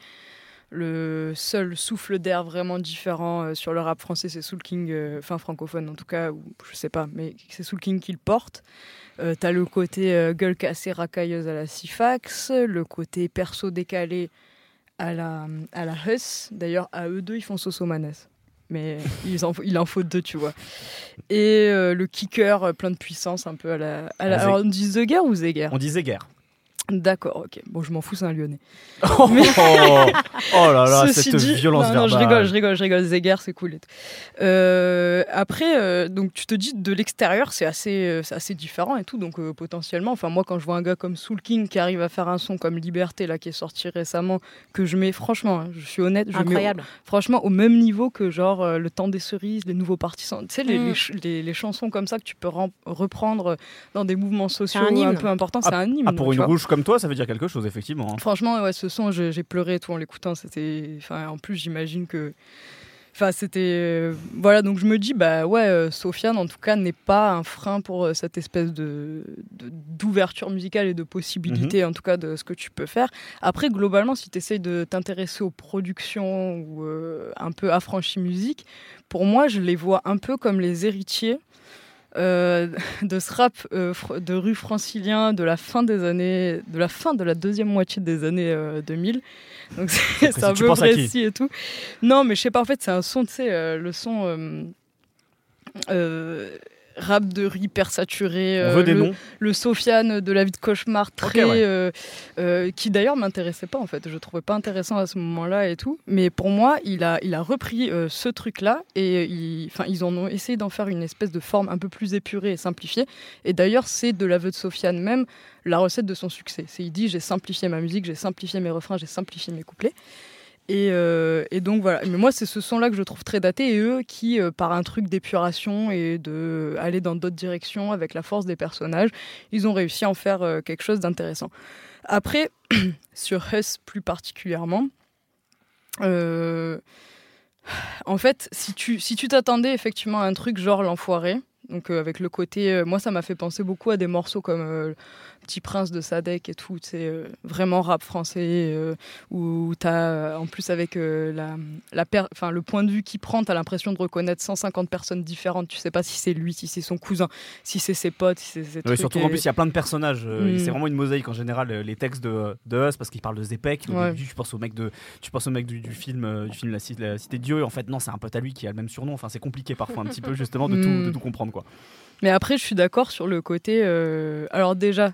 le seul souffle d'air vraiment différent euh, sur le rap français, c'est Soul King, euh, enfin francophone en tout cas, ou je sais pas, mais c'est Soul King qui le porte. Euh, T'as le côté euh, gueule cassée racailleuse à la Sifax, le côté perso décalé à la, à la Huss. D'ailleurs, à eux deux, ils font Sosomanes. Mais ils en, il en faut deux, tu vois. Et le kicker plein de puissance, un peu à la. à la- alors, on dit Zeger ou Zeger? On disait guerre. D'accord, ok. Bon, je m'en fous, c'est un lyonnais. Oh, Mais- oh là là, Ceci cette dit- violence non, non, je rigole, je rigole, je rigole. Zeger, c'est cool. et tout. Euh, après, euh, donc tu te dis de l'extérieur, c'est assez, euh, c'est assez différent et tout. Donc euh, potentiellement, enfin moi, quand je vois un gars comme Soul King qui arrive à faire un son comme Liberté là, qui est sorti récemment, que je mets, franchement, hein, je suis honnête, je mets Incroyable. au- franchement au même niveau que genre euh, le temps des cerises, les nouveaux partisans. Tu sais, les, Mm. les ch- les- les chansons comme ça que tu peux ren- reprendre dans des mouvements sociaux un un, peu importants, c'est un hymne. Ah, pour une rouge comme toi, ça veut dire quelque chose, effectivement. hein. Franchement, ouais, ce son, j'ai pleuré tout en l'écoutant. C'était, enfin, en plus, j'imagine que, enfin, c'était, euh, voilà. Donc je me dis, bah ouais, euh, Sofiane, en tout cas, n'est pas un frein pour euh, cette espèce de d'ouverture musicale et de possibilité, en tout cas, de ce que tu peux faire. Après, globalement, si tu essayes de t'intéresser aux productions ou euh, un peu affranchi musique, pour moi, je les vois un peu comme les héritiers. Euh, de ce rap euh, de rue francilien de la fin des années de la fin de la deuxième moitié des années euh, 2000 donc c'est un peu précis et tout. Non mais je sais pas en fait c'est un son tu sais euh, le son euh, euh, rap de riz hyper saturé On euh, veut des le, noms. le Sofiane de la vie de cauchemar très ouais. euh, euh, qui d'ailleurs m'intéressait pas en fait. Je trouvais pas intéressant à ce moment-là et tout. Mais pour moi il a il a repris ce truc là et il- ils en ont essayé d'en faire une espèce de forme un peu plus épurée et simplifiée. Et d'ailleurs c'est de l'aveu de Sofiane même la recette de son succès. C'est il dit j'ai simplifié ma musique j'ai simplifié mes refrains j'ai simplifié mes couplets et, euh, et donc voilà. Mais moi, c'est ce son-là que je trouve très daté. Et eux qui, euh, par un truc d'épuration et de aller dans d'autres directions avec la force des personnages, ils ont réussi à en faire euh, quelque chose d'intéressant. Après, sur Huss plus particulièrement, euh, en fait, si tu si tu t'attendais effectivement à un truc genre l'enfoiré, donc euh, avec le côté, euh, moi ça m'a fait penser beaucoup à des morceaux comme euh, Petit Prince de Sadek et tout, c'est euh, vraiment rap français euh, où t'as euh, en plus avec euh, la, la enfin le point de vue qu'il prend, t'as l'impression de reconnaître 150 personnes différentes. Tu sais pas si c'est lui, si c'est son cousin, si c'est ses potes, si c'est ses Ouais, trucs. surtout et- en plus, il y a plein de personnages. Mm. C'est vraiment une mosaïque en général. Les textes de, de Us, parce qu'ils parlent de Zepek. Au Ouais. début, tu penses au mec, de, tu penses au mec du, du film, du film la, Cité- la Cité de Dieu. En fait, non, c'est un pote à lui qui a le même surnom. Enfin, c'est compliqué parfois un petit peu, justement, de, tout, Mm. de tout comprendre. Quoi. Mais après, je suis d'accord sur le côté. euh, alors, déjà,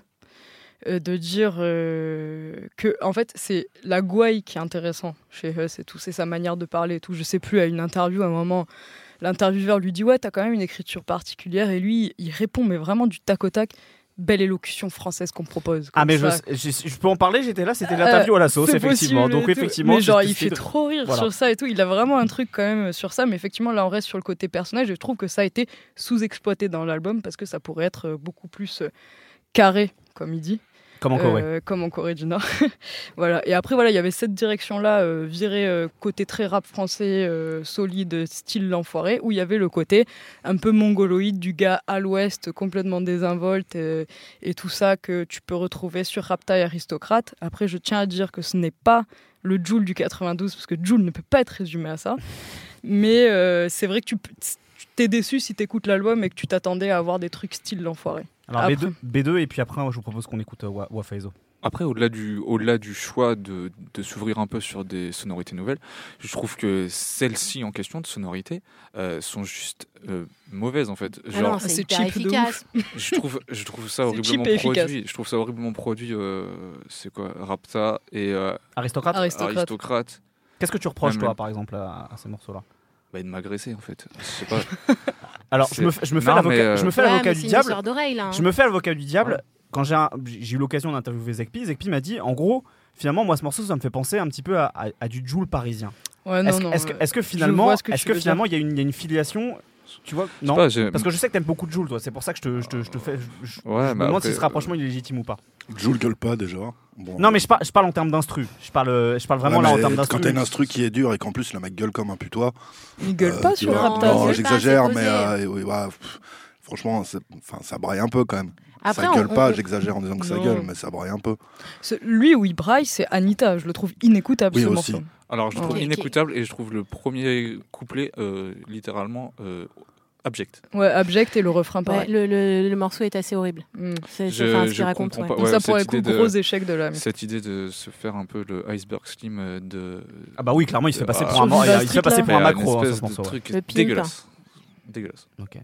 euh, de dire euh, que, en fait, c'est la gouaille qui est intéressant chez Huss et tout. C'est sa manière de parler et tout. Je sais plus, à une interview, à un moment, l'intervieweur lui dit Ouais, t'as quand même une écriture particulière. Et lui, il répond, mais vraiment du tac au tac. Belle élocution française qu'on propose. Ah, mais je, ça. je, je peux en parler, j'étais là, c'était l'interview à la sauce, effectivement. Donc, effectivement, mais genre il fait trop rire Voilà. sur ça et tout. Il a vraiment un truc quand même sur ça, mais effectivement là on reste sur le côté personnage. Et je trouve que ça a été sous-exploité dans l'album parce que ça pourrait être euh, beaucoup plus euh, carré, comme il dit. Comme en Corée. Euh, comme en Corée du Nord. voilà. Et après, voilà, il y avait cette direction-là, euh, virée euh, côté très rap français, solide, style l'enfoiré, où il y avait le côté un peu mongoloïde du gars à l'ouest, complètement désinvolte, et tout ça que tu peux retrouver sur Rapta Aristocrate. Après, je tiens à dire que ce n'est pas le Joule du 92, parce que Joule ne peut pas être résumé à ça. Mais c'est vrai que tu peux- t'es déçu si t'écoutes l'album et que tu t'attendais à avoir des trucs style l'enfoiré. Alors, Après. B2, B2, et puis après, je vous propose qu'on écoute euh, Wa- Wafaizo. après, au-delà du, au-delà du choix de, de s'ouvrir un peu sur des sonorités nouvelles, je trouve que celles-ci en question de sonorité euh, sont juste euh, mauvaises en fait. Ah non, c'est c'est cheap de efficace. je trouve, je trouve ça horriblement efficace. produit. Je trouve ça horriblement produit. euh, c'est quoi, Rapta et euh, Aristocrate Aristocrate. Aristocrate. Qu'est-ce que tu reproches, Même toi, par exemple, à, à ces morceaux-là? Bah, de m'agresser en fait. Je sais pas. Alors, je me, fais- je me fais l'avocat mais, euh, je me fais Ouais, l'avocat mais du diable. histoire d'oreille là. hein. Je me fais l'avocat du diable. Quand j'ai un- j'ai eu l'occasion d'interviewer Zekpi, Zekpi m'a dit, en gros, finalement, moi, ce morceau, ça me fait penser un petit peu à, à- à du Joule parisien. Ouais, non, Est-ce non. est-ce que, est-ce que finalement, que est-ce que finalement, y, il y a une filiation tu vois Non. pas, Parce que je sais que t'aimes beaucoup de Joule, toi. C'est pour ça que je te, je te, je te fais. Je, je- Ouais, je me demande après, si ce rapprochement il est légitime ou pas. Jules gueule pas déjà. Bon, Non, mais je parle, je parle en termes d'instru. Je parle, euh, je parle vraiment Ouais, là en termes d'instru. Quand t'as une instru qui est dure et qu'en plus le mec gueule comme un putois. Il gueule euh, pas sur vois, Rapta. Non, j'exagère, mais euh, oui, ouais, pff, franchement, enfin, ça braille un peu quand même. Après, ça on- gueule pas, on- j'exagère en disant que ça Non. gueule, mais ça braille un peu. Lui où il braille, c'est Anita. Je le trouve inécoutable Oui, ce aussi. morceau. Alors, je le trouve inécoutable et je trouve le premier couplet euh, littéralement euh, abject. Ouais, abject et le refrain Ouais, pareil. le, le- le morceau est assez horrible. Mm. C'est enfin, ce qu'il raconte. comprends ouais. pas. Ouais, ça pour le coup, de- gros échec de la Cette idée de se faire un peu le iceberg slim euh, de. Ah bah oui, clairement, il se fait passer Ah, pour un, Villa il se fait passer pour un macro, hein, espèce ce de morceau. ouais. truc dégueulasse. Dégueulasse. Ok.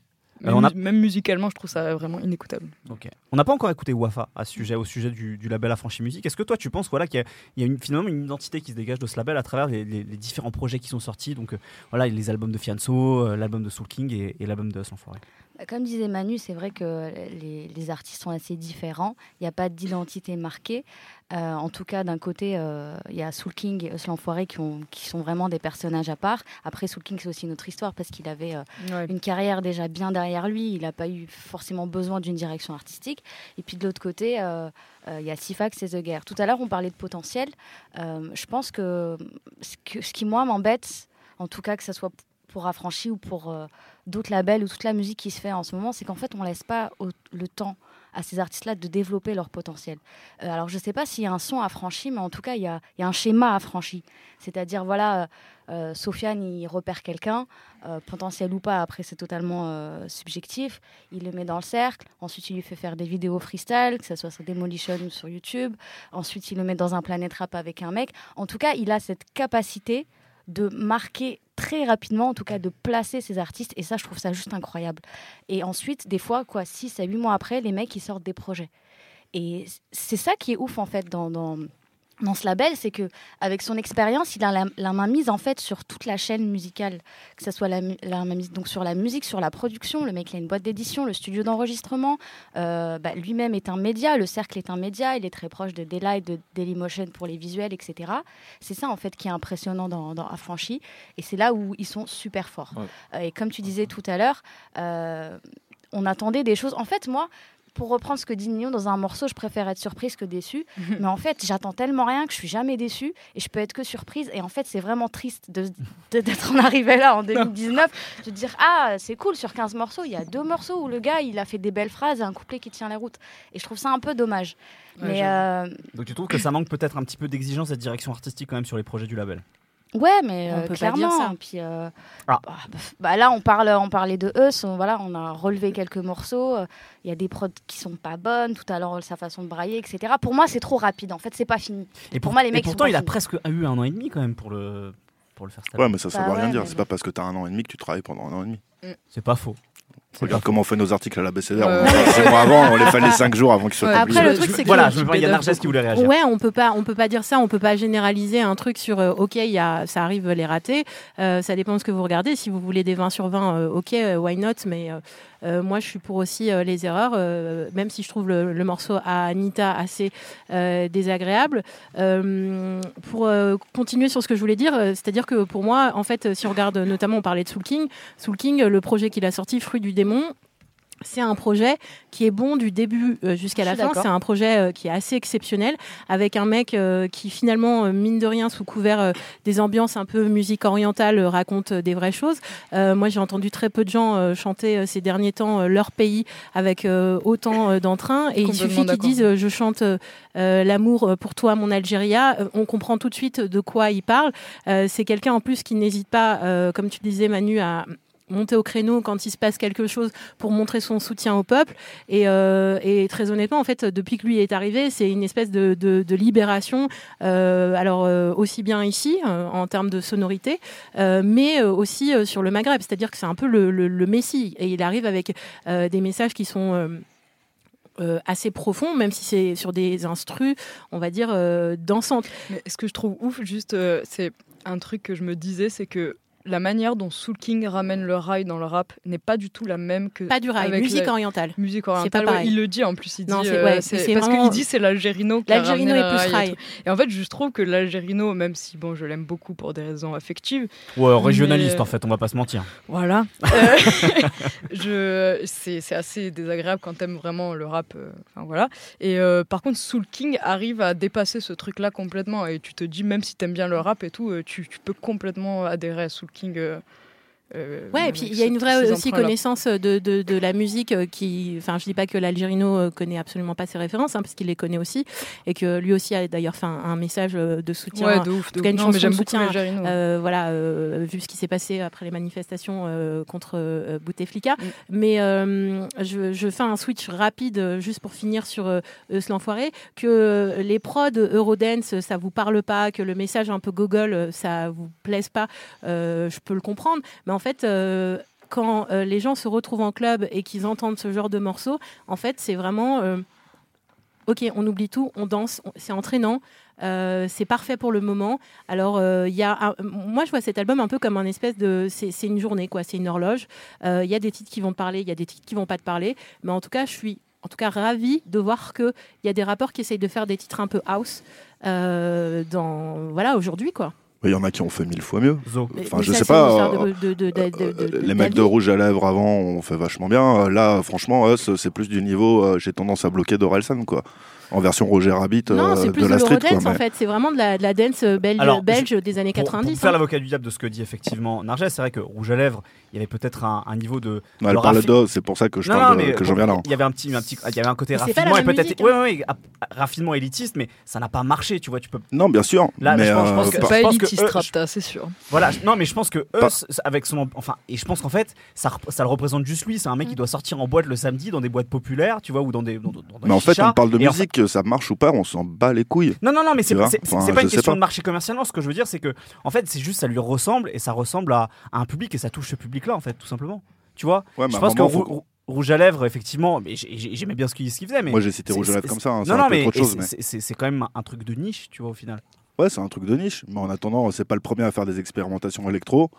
Même, on a- même musicalement, je trouve ça vraiment inécoutable. Ok. On n'a pas encore écouté Wafa à ce sujet, au sujet du, du label Affranchi Musique. Est-ce que toi, tu penses voilà, qu'il y a, il y a une, finalement une identité qui se dégage de ce label à travers les, les- les différents projets qui sont sortis? Donc euh, voilà, les albums de Fianso, euh, l'album de Soul King et, et l'album de Sans Forêt. Bah, Comme disait Manu, c'est vrai que les, les artistes sont assez différents. Il n'y a pas d'identité marquée. Euh, en tout cas, d'un côté, euh, il y a Soul King et l'Enfoiré qui, ont- qui sont vraiment des personnages à part. Après, Soul King, c'est aussi une autre histoire parce qu'il avait euh, Ouais. une carrière déjà bien derrière lui. Il n'a pas eu forcément besoin d'une direction artistique. Et puis de l'autre côté, il y a Sifax et The Guerre. Tout à l'heure, on parlait de potentiel. Je pense que ce, que- ce qui, moi, m'embête, en tout cas que ce soit pour Affranchi ou pour d'autres labels ou toute la musique qui se fait en ce moment, c'est qu'en fait, on laisse pas le temps à ces artistes-là de développer leur potentiel. Euh, alors, je ne sais pas s'il y a un son affranchi, mais en tout cas, il y a, un schéma affranchi. C'est-à-dire, voilà, euh, euh, Sofiane, il repère quelqu'un, potentiel ou pas, après, c'est totalement subjectif. Il le met dans le cercle. Ensuite, il lui fait faire des vidéos freestyle, que ce soit sur Demolition ou sur YouTube. Ensuite, il le met dans un planète rap avec un mec. En tout cas, il a cette capacité de marquer très rapidement, en tout cas de placer ces artistes. Et ça, je trouve ça juste incroyable. Et ensuite, des fois, quoi, 6 à 8 mois après, les mecs, ils sortent des projets. Et c'est ça qui est ouf, en fait, dans, dans, dans ce label, c'est que avec son expérience, il a la, la main mise, en fait, sur toute la chaîne musicale. Que ce soit la, mu- la main mise donc, sur la musique, sur la production. Le mec, il a une boîte d'édition, le studio d'enregistrement. Euh, bah, Lui-même est un média, le cercle est un média. Il est très proche de Daylight, de Dailymotion pour les visuels, etc. C'est ça, en fait, qui est impressionnant dans, dans Affranchi. Et c'est là où ils sont super forts. Ouais. Euh, et comme tu disais tout à l'heure, euh, on attendait des choses. En fait, moi, pour reprendre ce que dit Nino dans un morceau, je préfère être surprise que déçue. Mais en fait, j'attends tellement rien que je suis jamais déçue et je peux être que surprise. Et en fait, c'est vraiment triste de- d'être en arrivé là en 2019, de dire ah c'est cool sur 15 morceaux, il y a deux morceaux où le gars il a fait des belles phrases et un couplet qui tient la route. Et je trouve ça un peu dommage. Ouais, Mais euh, Donc tu trouves que ça manque peut-être un petit peu d'exigence et de direction artistique quand même sur les projets du label? Ouais, mais On euh, peut pas clairement. dire ça. Puis, euh, Ah. bah, bah, là, on parle, on parlait de eux. on- voilà, on a relevé quelques morceaux. euh, Il y a des prods qui sont pas bonnes. Tout à l'heure, sa façon de brailler, etc. Pour moi, c'est trop rapide. En fait, c'est pas fini. Et Pour moi, les et mecs sont pourtant, pas il a finis. presque eu un an et demi quand même pour le, pour le faire. Ouais, mais ça, ça Bah veut rien ouais, dire. C'est pas parce que t'as un an et demi que tu travailles pendant un an et demi. C'est pas faux. Regarde comment on fait nos articles à la BCDR. Ouais. On mois avant, on les fait les 5 jours avant qu'ils soient Ouais, Après, publiés. le truc, c'est que voilà, il y a Narges qui voulait réagir. Ouais, on peut pas, on peut pas dire ça, on peut pas généraliser un truc sur euh, OK, il y a, ça arrive les ratés. Euh, ça dépend de ce que vous regardez. Si vous voulez des 20 sur 20, euh, OK, euh, why not? Mais euh, euh, moi, je suis pour aussi euh, les erreurs, euh, même si je trouve le, le morceau à Anita assez euh, désagréable. Euh, pour euh, continuer sur ce que je voulais dire, euh, c'est-à-dire que pour moi, en fait, euh, si on regarde notamment, on parlait de Soul King, Soul King, euh, le projet qu'il a sorti, Fruit du démon. C'est un projet qui est bon du début euh, jusqu'à la fin. C'est un projet euh, qui est assez exceptionnel, avec un mec euh, qui finalement, mine de rien, sous couvert des ambiances un peu musique orientale, raconte des vraies choses. Euh, moi, j'ai entendu très peu de gens chanter ces derniers temps leur pays avec autant d'entrain. Et il suffit qu'ils disent Je chante euh, l'amour pour toi, mon Algéria. On comprend tout de suite de quoi il parle. Euh, c'est quelqu'un en plus qui n'hésite pas, comme tu disais, Manu, à monter au créneau quand il se passe quelque chose pour montrer son soutien au peuple. Et, euh, et très honnêtement, en fait, depuis que lui est arrivé, c'est une espèce de, de, libération. Euh, alors euh, aussi bien ici en termes de sonorité, mais aussi sur le Maghreb. C'est-à-dire que c'est un peu le, le, Messie et il arrive avec des messages qui sont assez profonds, même si c'est sur des instrus, on va dire euh, dansantes. Ce que je trouve ouf, juste, c'est un truc que je me disais, c'est que la manière dont Soul King ramène le rail dans le rap n'est pas du tout la même que Pas du rail, avec musique la- orientale. musique orientale. ouais, il le dit en plus, il Non, dit c'est- euh, ouais, c'est- c'est parce vraiment- qu'il dit c'est l'Algérino qui a L'Algérino est plus rail et rail. Et en fait, je trouve que l'Algérino, même si bon, je l'aime beaucoup pour des raisons affectives, Ouais, régionaliste Mais- en fait, on va pas se mentir. voilà, euh, je c'est c'est assez désagréable quand t'aimes vraiment le rap. euh, Enfin voilà. Et euh, par contre, Soul King arrive à dépasser ce truc-là complètement. Et tu te dis, même si t'aimes bien le rap et tout, euh, tu, tu peux complètement adhérer à Soul King. Euh, euh, Ouais, et puis il ce- y a une vraie aussi connaissance de, de, de la musique euh, qui. Enfin, je dis pas que l'Algérino euh, connaît absolument pas ses références, hein, parce qu'il les connaît aussi, et que lui aussi a d'ailleurs fait un, un message euh, de soutien. Ouais, de ouf. De une Non, mais j'aime de beaucoup soutien, l'Algérino. Euh, voilà, euh, vu ce qui s'est passé après les manifestations contre Bouteflika. Mm. Mais je, je fais un switch rapide juste pour finir sur Eus l'enfoiré, que les prods Eurodance, ça vous parle pas, que le message un peu gogol, ça vous plaise pas, je peux le comprendre. Mais en fait, euh, quand euh, les gens se retrouvent en club et qu'ils entendent ce genre de morceaux, en fait, c'est vraiment... euh, Ok, on oublie tout, on danse, c'est entraînant, c'est parfait pour le moment. Alors, y a moi, je vois cet album un peu comme un espèce de. C'est une journée, quoi. C'est une horloge. Il y a des titres qui vont te parler, il y a des titres qui vont pas te parler. Mais en tout cas, je suis en tout cas ravie de voir qu'il y a des rappeurs qui essayent de faire des titres un peu house dans, voilà, aujourd'hui, quoi. Il y en a qui ont fait mille fois mieux. Enfin, mais je ça, sais pas, euh, de- de- de- de- de- de- de- les mecs de rouge à lèvres avant ont fait vachement bien. Euh, Là, franchement, Us, c'est plus du niveau. euh, J'ai tendance à bloquer Dorelsan, quoi. En version Roger Rabbit euh, Non, c'est plus de de la street, quoi. en mais- fait. C'est vraiment de la, de la dance euh, belge, Alors, belge des années Pour, pour 90. faire hein. l'avocat du diable de ce que dit effectivement Narges, c'est vrai que Rouge à lèvres, il y avait peut-être un, un niveau de. Ouais, elle parle raffi- d'os, c'est pour ça que je Non, parle non, de- mais que j'en viens là. Il y avait un petit, un petit, il y avait un côté Mais c'est pas raffinement la et même peut-être, musique, ouais, ouais, ouais, ap- raffinement élitiste, mais ça n'a pas marché, tu vois. Tu peux. Non, bien sûr. Là, mais je pense- je pense euh, que- pas pense élitiste eux, c'est sûr. Voilà, non, mais je pense que Us, avec son, enfin, et je pense qu'en fait, ça, le représente juste lui. C'est un mec Mm. qui doit sortir en boîte le samedi dans des boîtes populaires, tu vois, ou dans des. Mais en fait, on parle de musique, que ça marche ou pas, on s'en bat les couilles. Non, non, non, mais c'est Enfin, pas je une question pas. de marché commercial. Non, ce que je veux dire, c'est que, en fait, c'est juste ça lui ressemble et ça ressemble à, à un public et ça touche ce public-là, en fait, tout simplement. Tu vois Ouais, Je pense que faut- Rouge à lèvres, effectivement, mais j'ai- j'ai- j'aimais bien ce qu'il faisait. Mais Moi, j'ai cité Rouge à lèvres comme ça. hein, non, non, mais c'est quand même un truc de niche, tu vois, au final. Ouais, c'est un truc de niche, mais en attendant, c'est pas le premier à faire des expérimentations électro.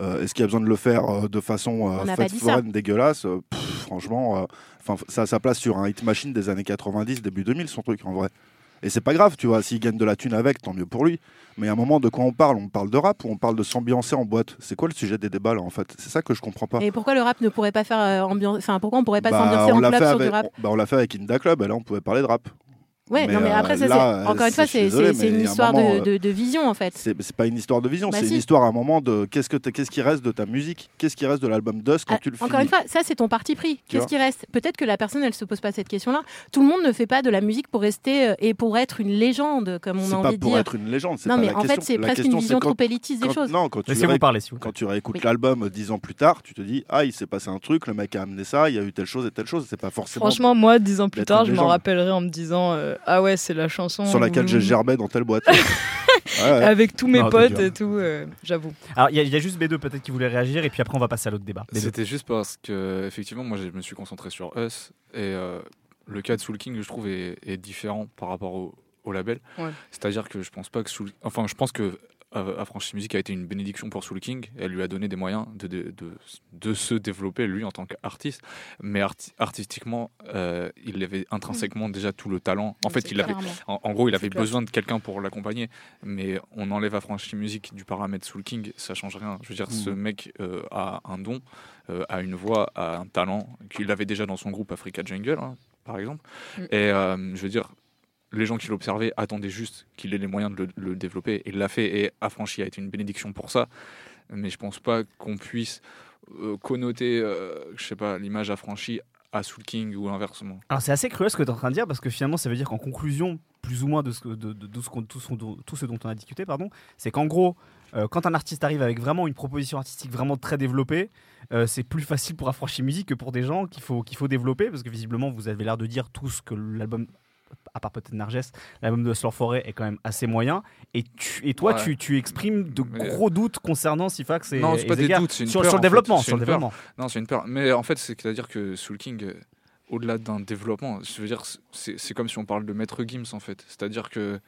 Euh, Est-ce qu'il y a besoin de le faire euh, de façon euh, fête foraine dégueulasse Euh, pff, Franchement, euh, 'fin, ça a sa place sur un hit machine des années 90, début 2000, son truc en vrai. Et c'est pas grave, tu vois, s'il gagne de la thune avec, tant mieux pour lui. Mais à un moment, de quoi on parle? On parle de rap ou on parle de s'ambiancer en boîte? C'est quoi le sujet des débats là en fait? C'est ça que je comprends pas. Et pourquoi le rap ne pourrait pas faire ambiance Enfin, pourquoi on pourrait pas Bah, s'ambiancer en club sur du rap? bah, on l'a fait avec Inda Club, et là on pouvait parler de rap. Ouais, mais, non, mais euh, après, ça, là, c'est. Encore une c'est- fois, c'est c'est- c'est une un histoire moment, de, euh, de- de vision, en fait. C'est c'est pas une histoire de vision, Bah c'est si. une histoire à un moment de qu'est-ce que qu'est-ce qui reste de ta musique, qu'est-ce qui reste de l'album Dust quand Ah, tu le Encore finis. une fois, ça c'est ton parti pris. Qu'est-ce qui reste? Peut-être que la personne elle se pose pas cette question-là. Tout le monde ne fait pas de la musique pour rester euh, et pour être une légende, comme on C'est a pas envie de pour dire. être une légende. c'est Non, pas mais la en question. fait, c'est presque une vision trop élitiste des choses. Non, quand tu, réécoutes l'album dix ans plus tard, tu te dis ah il s'est passé un truc, le mec a amené ça, il y a eu telle chose et telle chose. C'est pas forcément Franchement, moi, dix ans plus tard, je m'en rappellerai en me disant euh, Ah ouais, c'est la chanson. sur laquelle où- j'ai gerbé dans telle boîte. Ouais, ouais. Avec tous mes Non, potes et tout, euh, j'avoue. Alors, il y, a- il y a juste B2 peut-être qui voulait réagir et puis après, on va passer à l'autre débat. B2. C'était juste parce que, effectivement, moi, je me suis concentré sur Us et euh, le cas de Soul King, je trouve, est, est différent par rapport au, au label. Ouais. C'est-à-dire que je pense pas que Soul... Enfin, je pense que Affranchi Music a été une bénédiction pour Soul King. Elle lui a donné des moyens de, de, de, de se développer, lui, en tant qu'artiste. Mais arti- artistiquement, euh, il avait intrinsèquement déjà tout le talent. En fait, il avait, en, en gros, il avait clair. besoin de quelqu'un pour l'accompagner, mais on enlève Affranchi Music du paramètre Soul King, ça change rien. Je veux dire, ce mec euh, a un don, euh, a une voix, a un talent qu'il avait déjà dans son groupe Africa Jungle, hein, par exemple. Mm. Et euh, je veux dire, les gens qui l'observaient attendaient juste qu'il ait les moyens de le, développer. Il l'a fait et Affranchi a été une bénédiction pour ça. Mais je pense pas qu'on puisse euh, connoter, euh, je sais pas, l'image affranchie à Soul King ou inversement. Alors c'est assez cruel ce que tu es en train de dire parce que finalement ça veut dire qu'en conclusion, plus ou moins de, ce, de, de- tout, ce, dont- on a discuté, pardon, c'est qu'en gros, euh, quand un artiste arrive avec vraiment une proposition artistique vraiment très développée, c'est plus facile pour Affranchi Musique que pour des gens qu'il faut, qu'il faut développer parce que visiblement vous avez l'air de dire tout ce que l'album, à part peut-être Narges, l'album de Slor Forêt est quand même assez moyen et, tu, et toi Ouais. tu, tu exprimes de Mais- gros doutes concernant Sifax et Non, c'est pas des doutes, c'est une sur, peur, sur le développement. Sur le développement. Non, c'est une peur. Mais en fait, c'est-à-dire que Soul King, au-delà d'un développement, je veux dire, c'est comme si on parle de Maître Gims, en fait. C'est-à-dire que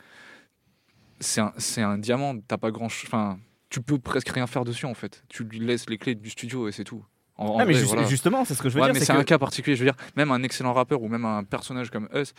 c'est un, un diamant, t'as pas grand Enfin, tu peux presque rien faire dessus, en fait. Tu lui laisses les clés du studio et c'est tout. En- en Ah, mais vrai, juste- voilà. justement, c'est ce que je veux Ouais, dire. mais c'est c'est que- un cas particulier. Je veux dire, même un excellent rappeur ou même un personnage comme Us,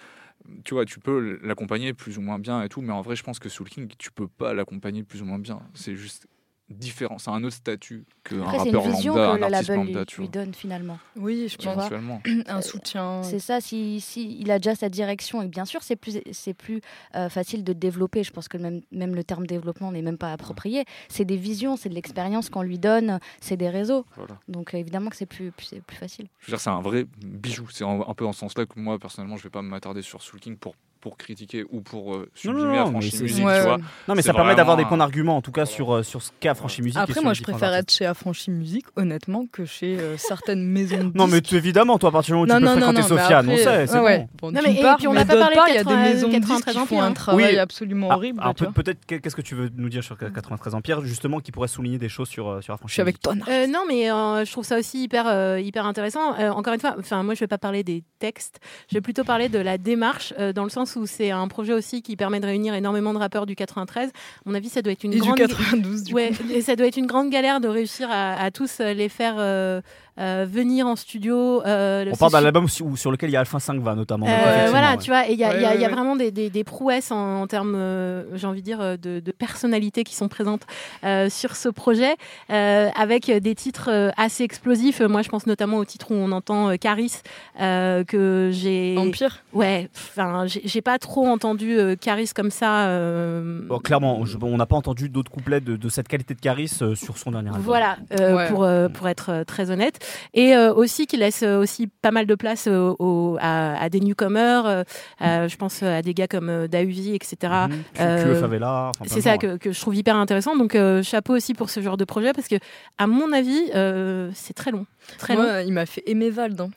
tu vois, tu peux l'accompagner plus ou moins bien et tout, mais en vrai, je pense que Soul King, tu peux pas l'accompagner plus ou moins bien. C'est juste différent. C'est un autre statut qu'un c'est une rappeur vision lambda, que un le artiste label lui, lambda, tu lui donne finalement. Oui, je Tu pense. Un soutien. C'est ça, si, si il a déjà sa direction, et bien sûr, c'est plus, c'est plus euh, facile de développer. Je pense que même, même le terme développement n'est même pas approprié. C'est des visions, c'est de l'expérience qu'on lui donne, c'est des réseaux. Voilà. Donc euh, évidemment que c'est plus, plus, c'est plus facile. Je veux dire, c'est un vrai bijou. C'est un, un peu dans ce sens-là que moi, personnellement, je vais pas m'attarder sur Soul King pour, pour critiquer ou pour euh, Non, non, sublimer non, musique, Ouais, tu vois. Non, mais ça permet d'avoir des points d'argument, en tout cas sur, euh, sur ce qu'a Franchi Musique. Après, moi, je préfère être chez Affranchi Musique, honnêtement, que chez euh, certaines maisons de Non, mais tu- évidemment, toi, à partir du moment où non, tu peux fréquenter Sofiane, on sait, c'est ouais, ouais. bon. Bon, Non, mais- et part, puis on n'a pas parlé de il y a des 80 maisons de disques 93 qui font Empire, un travail absolument Ah, horrible. vois. peut-être, qu'est- qu'est-ce que tu veux nous dire sur 93 Empire, justement, qui pourrait souligner des choses sur, euh, sur Je Affranchi suis avec toi, non, mais je trouve ça aussi hyper, hyper intéressant. Encore une fois, enfin, moi, je vais pas parler des textes. Je vais plutôt parler de la démarche, dans le sens où c'est un projet aussi qui permet de réunir énormément de rappeurs du 93. À mon avis, ça doit être une Et du grande. 92, du ouais, coup. et ça doit être une grande galère de réussir à, à tous euh, les faire euh, euh, venir en studio. euh, On parle d'un album sur lequel il y a Alpha 5 va notamment. euh, voilà, ouais. tu vois, et il y a, il y a- Ouais, il y a ouais, vraiment des, des- des prouesses en, en termes, euh, j'ai envie de dire, euh, de, de personnalités qui sont présentes euh, sur ce projet, euh, avec des titres euh, assez explosifs. Moi, je pense notamment au titre où on entend euh, Caris, euh, que j'ai. Empire. Ouais, enfin, j'ai j'ai pas trop entendu euh, Caris comme ça. euh, Bon, clairement, je- on n'a pas entendu d'autres couplets de, de cette qualité de Caris euh, sur son dernier album. Voilà, euh, Ouais. pour, euh, pour être très honnête. Et euh, aussi qui laisse euh, aussi pas mal de place euh, au- à, à des newcomers. euh, à- je pense à des gars comme euh, Dausi, etc. Le Favela. enfin, C'est ça que, que je trouve hyper intéressant. Donc euh, chapeau aussi pour ce genre de projet parce que, à mon avis, euh, c'est très long. Très long. Il m'a fait aimer Vald, hein,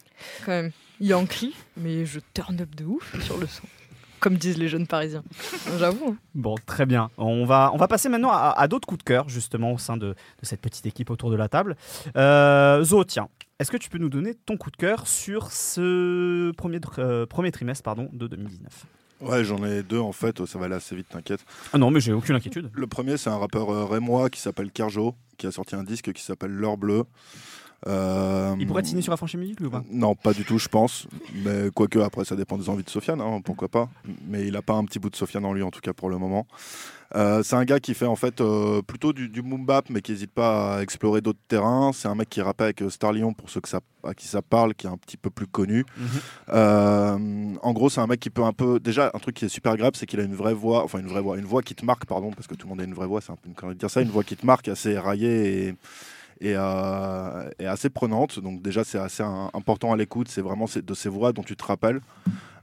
quand même. Yankee, mais je turn up de ouf sur le son. Comme disent les jeunes parisiens. J'avoue. hein. Bon, très bien. On va, on va passer maintenant à, à d'autres coups de cœur, justement, au sein de, de cette petite équipe autour de la table. Euh, Zo, tiens, est-ce que tu peux nous donner ton coup de cœur sur ce premier, euh, premier trimestre pardon, de 2019 Ouais, j'en ai deux en fait, ça va aller assez vite, t'inquiète. Ah non, mais j'ai aucune inquiétude. Le premier, c'est un rappeur euh, rémois qui s'appelle Kerjo, qui a sorti un disque qui s'appelle L'heure bleue. Euh, Il pourrait te signer sur Affranchi Musique, lui ou pas? Non, pas du tout, je pense. Mais quoique, après, ça dépend des envies de Sofiane, hein, pourquoi pas. Mais il n'a pas un petit bout de Sofiane en lui, en tout cas pour le moment. Euh, c'est un gars qui fait en fait euh, plutôt du, du boom bap, mais qui n'hésite pas à explorer d'autres terrains. C'est un mec qui rappelle avec euh, Star Lion, pour ceux que ça, à qui ça parle, qui est un petit peu plus connu. Mhm. Euh, en gros, c'est un mec qui peut un peu. Déjà, un truc qui est super agréable, c'est qu'il a une vraie voix, enfin une vraie voix, une voix qui te marque, pardon, parce que tout le monde a une vraie voix, c'est un peu une connerie de dire ça, une voix qui te marque, assez éraillée et, et, euh, et assez prenante. Donc, déjà, c'est assez important à l'écoute, c'est vraiment de ces voix dont tu te rappelles.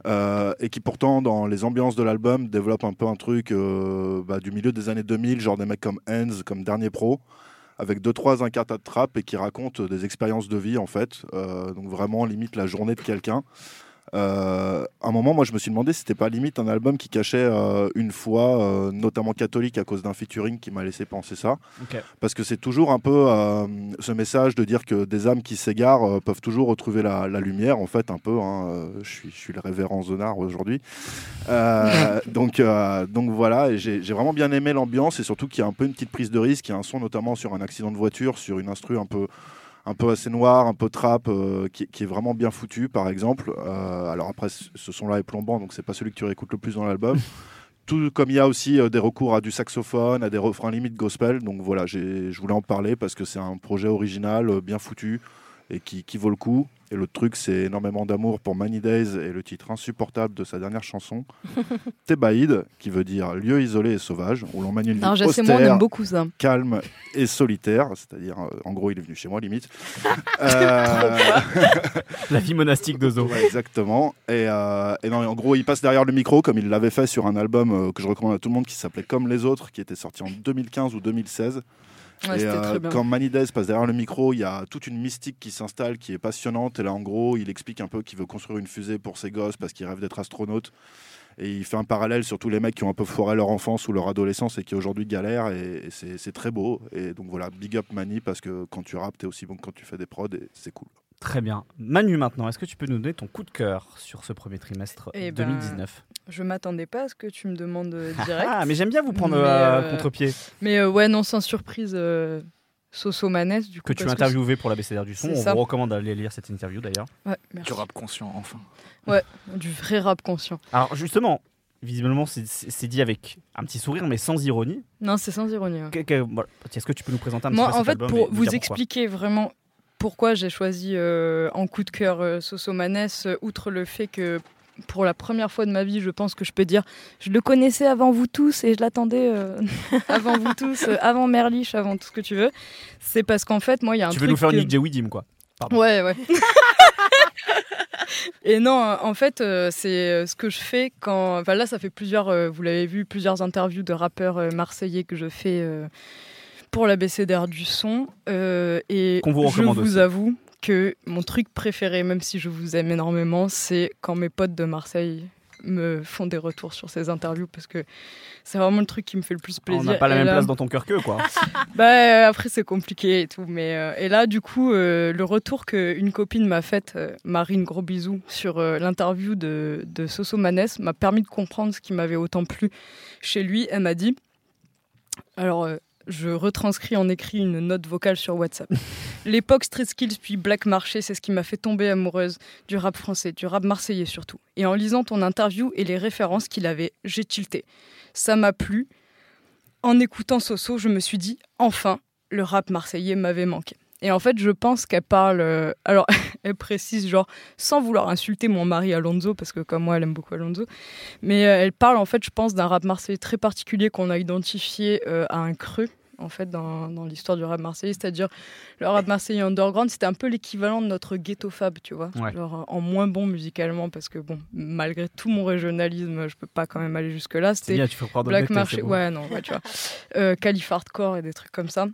Euh, et qui pourtant dans les ambiances de l'album développe un peu un truc euh, bah, du milieu des années 2000 genre des mecs comme Enz comme Dernier Pro avec deux trois incartades trap et qui racontent des expériences de vie en fait donc vraiment limite la journée de quelqu'un Euh, à un moment, moi, je me suis demandé si c'était pas limite un album qui cachait euh, une foi, euh, notamment catholique, à cause d'un featuring qui m'a laissé penser ça. Parce que c'est toujours un peu ce message de dire que des âmes qui s'égarent peuvent toujours retrouver la, la lumière, en fait, un peu. hein. Je, suis, je suis le révérend Zonard aujourd'hui. Donc, donc voilà, j'ai vraiment bien aimé l'ambiance et surtout qu'il y a un peu une petite prise de risque. Il y a un son notamment sur un accident de voiture, sur une instru un peu un peu assez noir, un peu trap, euh, qui, qui est vraiment bien foutu, par exemple. Euh, alors après, ce son-là est plombant, donc c'est pas celui que tu réécoutes le plus dans l'album. Tout comme il y a aussi euh, des recours à du saxophone, à des refrains limite gospel. Donc voilà, je voulais en parler parce que c'est un projet original, bien foutu, et qui, qui vaut le coup. Et l'autre truc, c'est énormément d'amour pour Many Days et le titre insupportable de sa dernière chanson, Thébaïde, qui veut dire lieu isolé et sauvage, où l'on manie une vie Alors, et moi, on austère, aime beaucoup ça. calme et solitaire, c'est-à-dire, euh, en gros, il est venu chez moi, limite. Euh, La vie monastique de Zo. Ouais, exactement. Et, euh, et non, en gros, il passe derrière le micro comme il l'avait fait sur un album que je recommande à tout le monde qui s'appelait Comme les autres, qui était sorti en 2015 ou 2016. Ouais, et euh, quand Manides passe derrière le micro, il y a toute une mystique qui s'installe, qui est passionnante. Et là, en gros, il explique un peu qu'il veut construire une fusée pour ses gosses parce qu'il rêve d'être astronaute. Et il fait un parallèle sur tous les mecs qui ont un peu foiré leur enfance ou leur adolescence et qui aujourd'hui galèrent. Et, et c'est c'est très beau. Et donc voilà, big up Mani parce que quand tu rappes, t'es aussi bon que quand tu fais des prods et c'est cool. Très bien. Manu, maintenant, est-ce que tu peux nous donner ton coup de cœur sur ce premier trimestre Eh ben, 2019 Je m'attendais pas à ce que tu me demandes euh, direct. Ah, mais j'aime bien vous prendre Mais, euh, euh, contre-pied. Mais euh, ouais, non, sans surprise, euh, Soso Manès, du coup. Que tu as interviewé pour la BCDR du son. On ça. vous recommande d'aller lire cette interview d'ailleurs. Ouais, merci. Du rap conscient, enfin. Du vrai rap conscient. Alors, justement, visiblement, c'est- dit avec un petit sourire, mais sans ironie. Non, c'est sans ironie. ouais. Que- que-. Est-ce que tu peux nous présenter un petit Moi, peu en cet fait, album pour vous expliquer vraiment pourquoi j'ai choisi euh, en coup de cœur euh, Soso Manès, euh, outre le fait que pour la première fois de ma vie, je pense que je peux dire, je le connaissais avant vous tous et je l'attendais euh, avant vous tous, euh, avant Merlich, avant tout ce que tu veux. C'est parce qu'en fait, moi, il y a un Tu truc veux nous faire que- une Nick quoi. Pardon. Ouais, ouais. Et non, en fait, euh, c'est ce que je fais quand. Enfin, là, ça fait plusieurs, euh, vous l'avez vu, plusieurs interviews de rappeurs euh, marseillais que je fais pour la BCDR du son. Et Qu'on vous je recommande vous aussi. avoue que mon truc préféré, même si je vous aime énormément, c'est quand mes potes de Marseille me font des retours sur ces interviews parce que c'est vraiment le truc qui me fait le plus On plaisir. n'a pas la Et même là- place dans ton cœur qu'eux, quoi. bah euh, après c'est compliqué et tout, mais euh, et là du coup euh, le retour que une copine m'a fait, Marine gros bisous sur l'interview de, de Soso Manès m'a permis de comprendre ce qui m'avait autant plu chez lui. Elle m'a dit, alors je retranscris en écrit une note vocale sur WhatsApp. L'époque Street Skills puis Black Marché, c'est ce qui m'a fait tomber amoureuse du rap français, du rap marseillais surtout. Et en lisant ton interview et les références qu'il avait, j'ai tilté. Ça m'a plu. En écoutant Soso, je me suis dit, enfin, le rap marseillais m'avait manqué. Et en fait, je pense qu'elle parle. euh, alors, elle précise, genre, sans vouloir insulter mon mari Alonso, parce que comme moi, elle aime beaucoup Alonso. Mais euh, elle parle, en fait, je pense, d'un rap marseillais très particulier qu'on a identifié euh, à un creux, en fait, dans, dans l'histoire du rap marseillais. C'est-à-dire, le rap marseillais underground, c'était un peu l'équivalent de notre ghetto fab, tu vois. Ouais. Genre, en moins bon musicalement, parce que, bon, malgré tout mon régionalisme, je peux pas quand même aller jusque-là. C'était Black Marché, ouais, non, ouais, tu vois. Calif Hardcore et des trucs comme ça.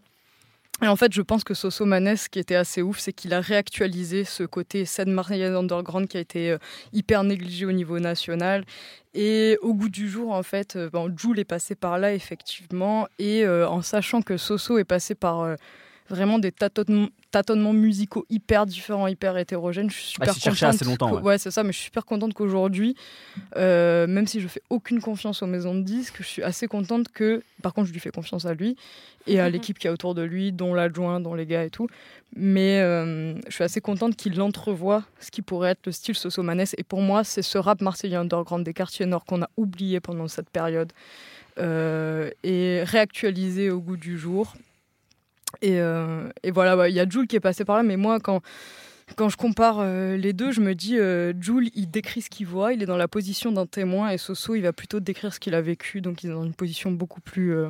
Et en fait, je pense que Soso Manès, ce qui était assez ouf, c'est qu'il a réactualisé ce côté scène marseillaise underground qui a été euh, hyper négligé au niveau national. Et au goût du jour, en fait, euh, bon, Joule est passé par là, effectivement. Et euh, en sachant que Soso est passé par vraiment des tâtonnements, tâtonnements musicaux hyper différents, hyper hétérogènes, je suis super Ah, s'y cherchait contente. assez longtemps, que- ouais. ouais, c'est ça, mais je suis super contente qu'aujourd'hui, euh, même si je fais aucune confiance aux maisons de disques, je suis assez contente que, par contre, je lui fais confiance à lui et à Mhm. l'équipe qui est autour de lui, dont l'adjoint, dont les gars et tout. Mais euh, je suis assez contente qu'il entrevoie ce qui pourrait être le style Sosomanès. Et pour moi, c'est ce rap marseillais underground des quartiers nord qu'on a oublié pendant cette période euh, et réactualisé au goût du jour. Et, euh, et voilà, ouais, il y a Jules qui est passé par là, mais moi, quand, quand je compare euh, les deux, je me dis, euh, Jules, il décrit ce qu'il voit, il est dans la position d'un témoin, et Soso, il va plutôt décrire ce qu'il a vécu, donc il est dans une position beaucoup plus euh,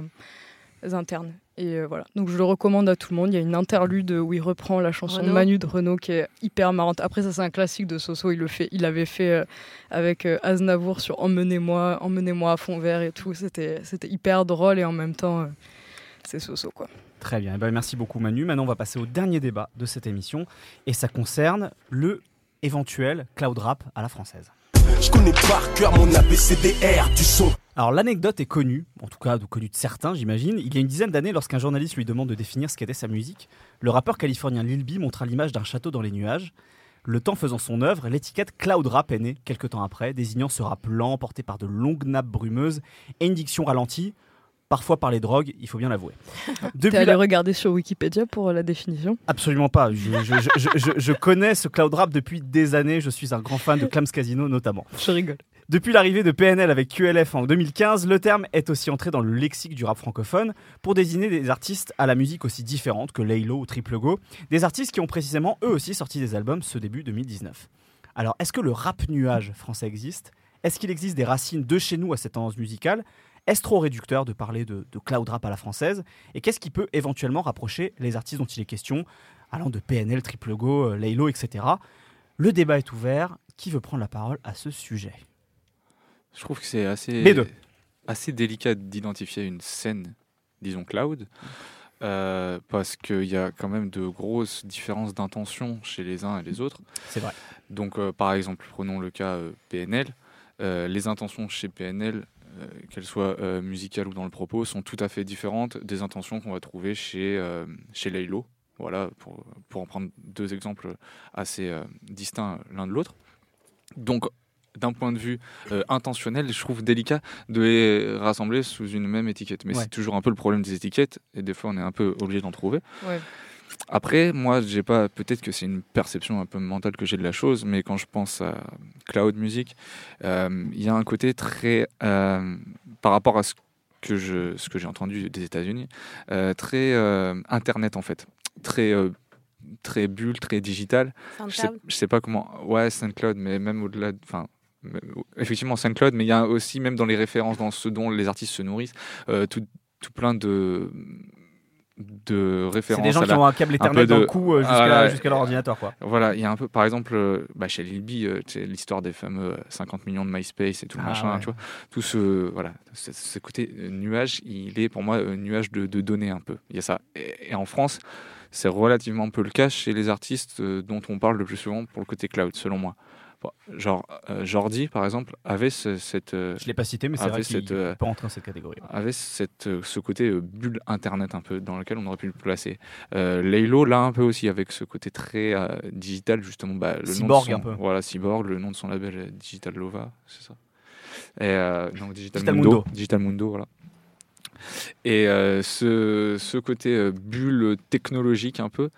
interne. Et voilà, donc je le recommande à tout le monde. Il y a une interlude où il reprend la chanson Renaud. Manu de Renault qui est hyper marrante. Après, ça, c'est un classique de Soso. Il le fait, il l'avait fait avec Aznavour sur Emmenez-moi, Emmenez-moi à fond vert et tout. C'était, c'était hyper drôle et en même temps, c'est Soso quoi. Très bien. Eh ben, merci beaucoup, Manu. Maintenant, on va passer au dernier débat de cette émission. Et ça concerne le éventuel cloud rap à la française. Je connais par cœur mon ABCDR du son. Alors l'anecdote est connue, en tout cas connue de certains j'imagine. Il y a une dizaine d'années, lorsqu'un journaliste lui demande de définir ce qu'était sa musique, le rappeur californien Lil B montra l'image d'un château dans les nuages. Le temps faisant son œuvre, l'étiquette cloud rap est née quelques temps après, désignant ce rap lent porté par de longues nappes brumeuses et une diction ralentie, parfois par les drogues, il faut bien l'avouer. Depuis allé la- regarder sur Wikipédia pour euh, la définition? Absolument pas. Je, je- je- je- je connais ce cloud rap depuis des années. Je suis un grand fan de Clams Casino notamment. Je rigole. Depuis l'arrivée de PNL avec QLF en 2015, le terme est aussi entré dans le lexique du rap francophone pour désigner des artistes à la musique aussi différente que Laylo ou Triple Go, des artistes qui ont précisément eux aussi sorti des albums ce début 2019. Alors, est-ce que le rap nuage français existe? Est-ce qu'il existe des racines de chez nous à cette tendance musicale? Est-ce trop réducteur de parler de, de cloud rap à la française Et qu'est-ce qui peut éventuellement rapprocher les artistes dont il est question, allant de PNL, Triple Go, euh, Laylo, etc. Le débat est ouvert. Qui veut prendre la parole à ce sujet? Je trouve que c'est assez, assez délicat d'identifier une scène, disons cloud, euh, parce qu'il y a quand même de grosses différences d'intention chez les uns et les autres. C'est vrai. Donc, euh, par exemple, prenons le cas euh, PNL. Les intentions chez PNL, qu'elles soient euh, musicales ou dans le propos, sont tout à fait différentes des intentions qu'on va trouver chez, euh, chez Laylo. Voilà, pour, pour en prendre deux exemples assez euh, distincts l'un de l'autre. Donc, d'un point de vue euh, intentionnel, je trouve délicat de les rassembler sous une même étiquette. Mais Ouais. c'est toujours un peu le problème des étiquettes, et des fois on est un peu obligé d'en trouver. Ouais. Après, moi, j'ai pas. Peut-être que c'est une perception un peu mentale que j'ai de la chose, mais quand je pense à cloud music, euh, il y a un côté très, euh, par rapport à ce que je, ce que j'ai entendu des États-Unis, euh, très internet en fait, très très bulle, très digital. Je sais, je sais pas comment. Ouais, SoundCloud, mais même au-delà. de- Enfin, même- effectivement SoundCloud, mais il y a aussi même dans les références, dans ce dont les artistes se nourrissent, tout, tout plein de de C'est références des gens à qui la- ont un câble Ethernet dans de- le cou euh, jusqu'à leur ordinateur. Quoi. Voilà, il y a un peu, par exemple, euh, bah, chez Lil B, euh, l'histoire des fameux euh, 50 millions de MySpace et tout le Ah, machin, ouais. tu vois. Tout ce, voilà, ce, ce côté euh, nuage, il est pour moi un nuage de, de données un peu. Il y a ça. Et, et en France, c'est relativement peu le cas chez les artistes euh, dont on parle le plus souvent pour le côté cloud, selon moi. Genre, euh, Jordi, par exemple, avait ce- cette, euh, Je l'ai pas cité, mais c'est vrai qu'il euh, peut rentrer dans cette catégorie. avait cette, euh, ce côté euh, bulle internet un peu dans lequel on aurait pu le placer. Euh, Laylo là un peu aussi avec ce côté très digital justement. Bah, le Cyborg nom de un peu. Voilà Cyborg, le nom de son label Digital Lova, c'est ça. Et donc Digital, Digital Mundo, Mundo. Digital Mundo, voilà. Et ce, ce côté bulle technologique un peu,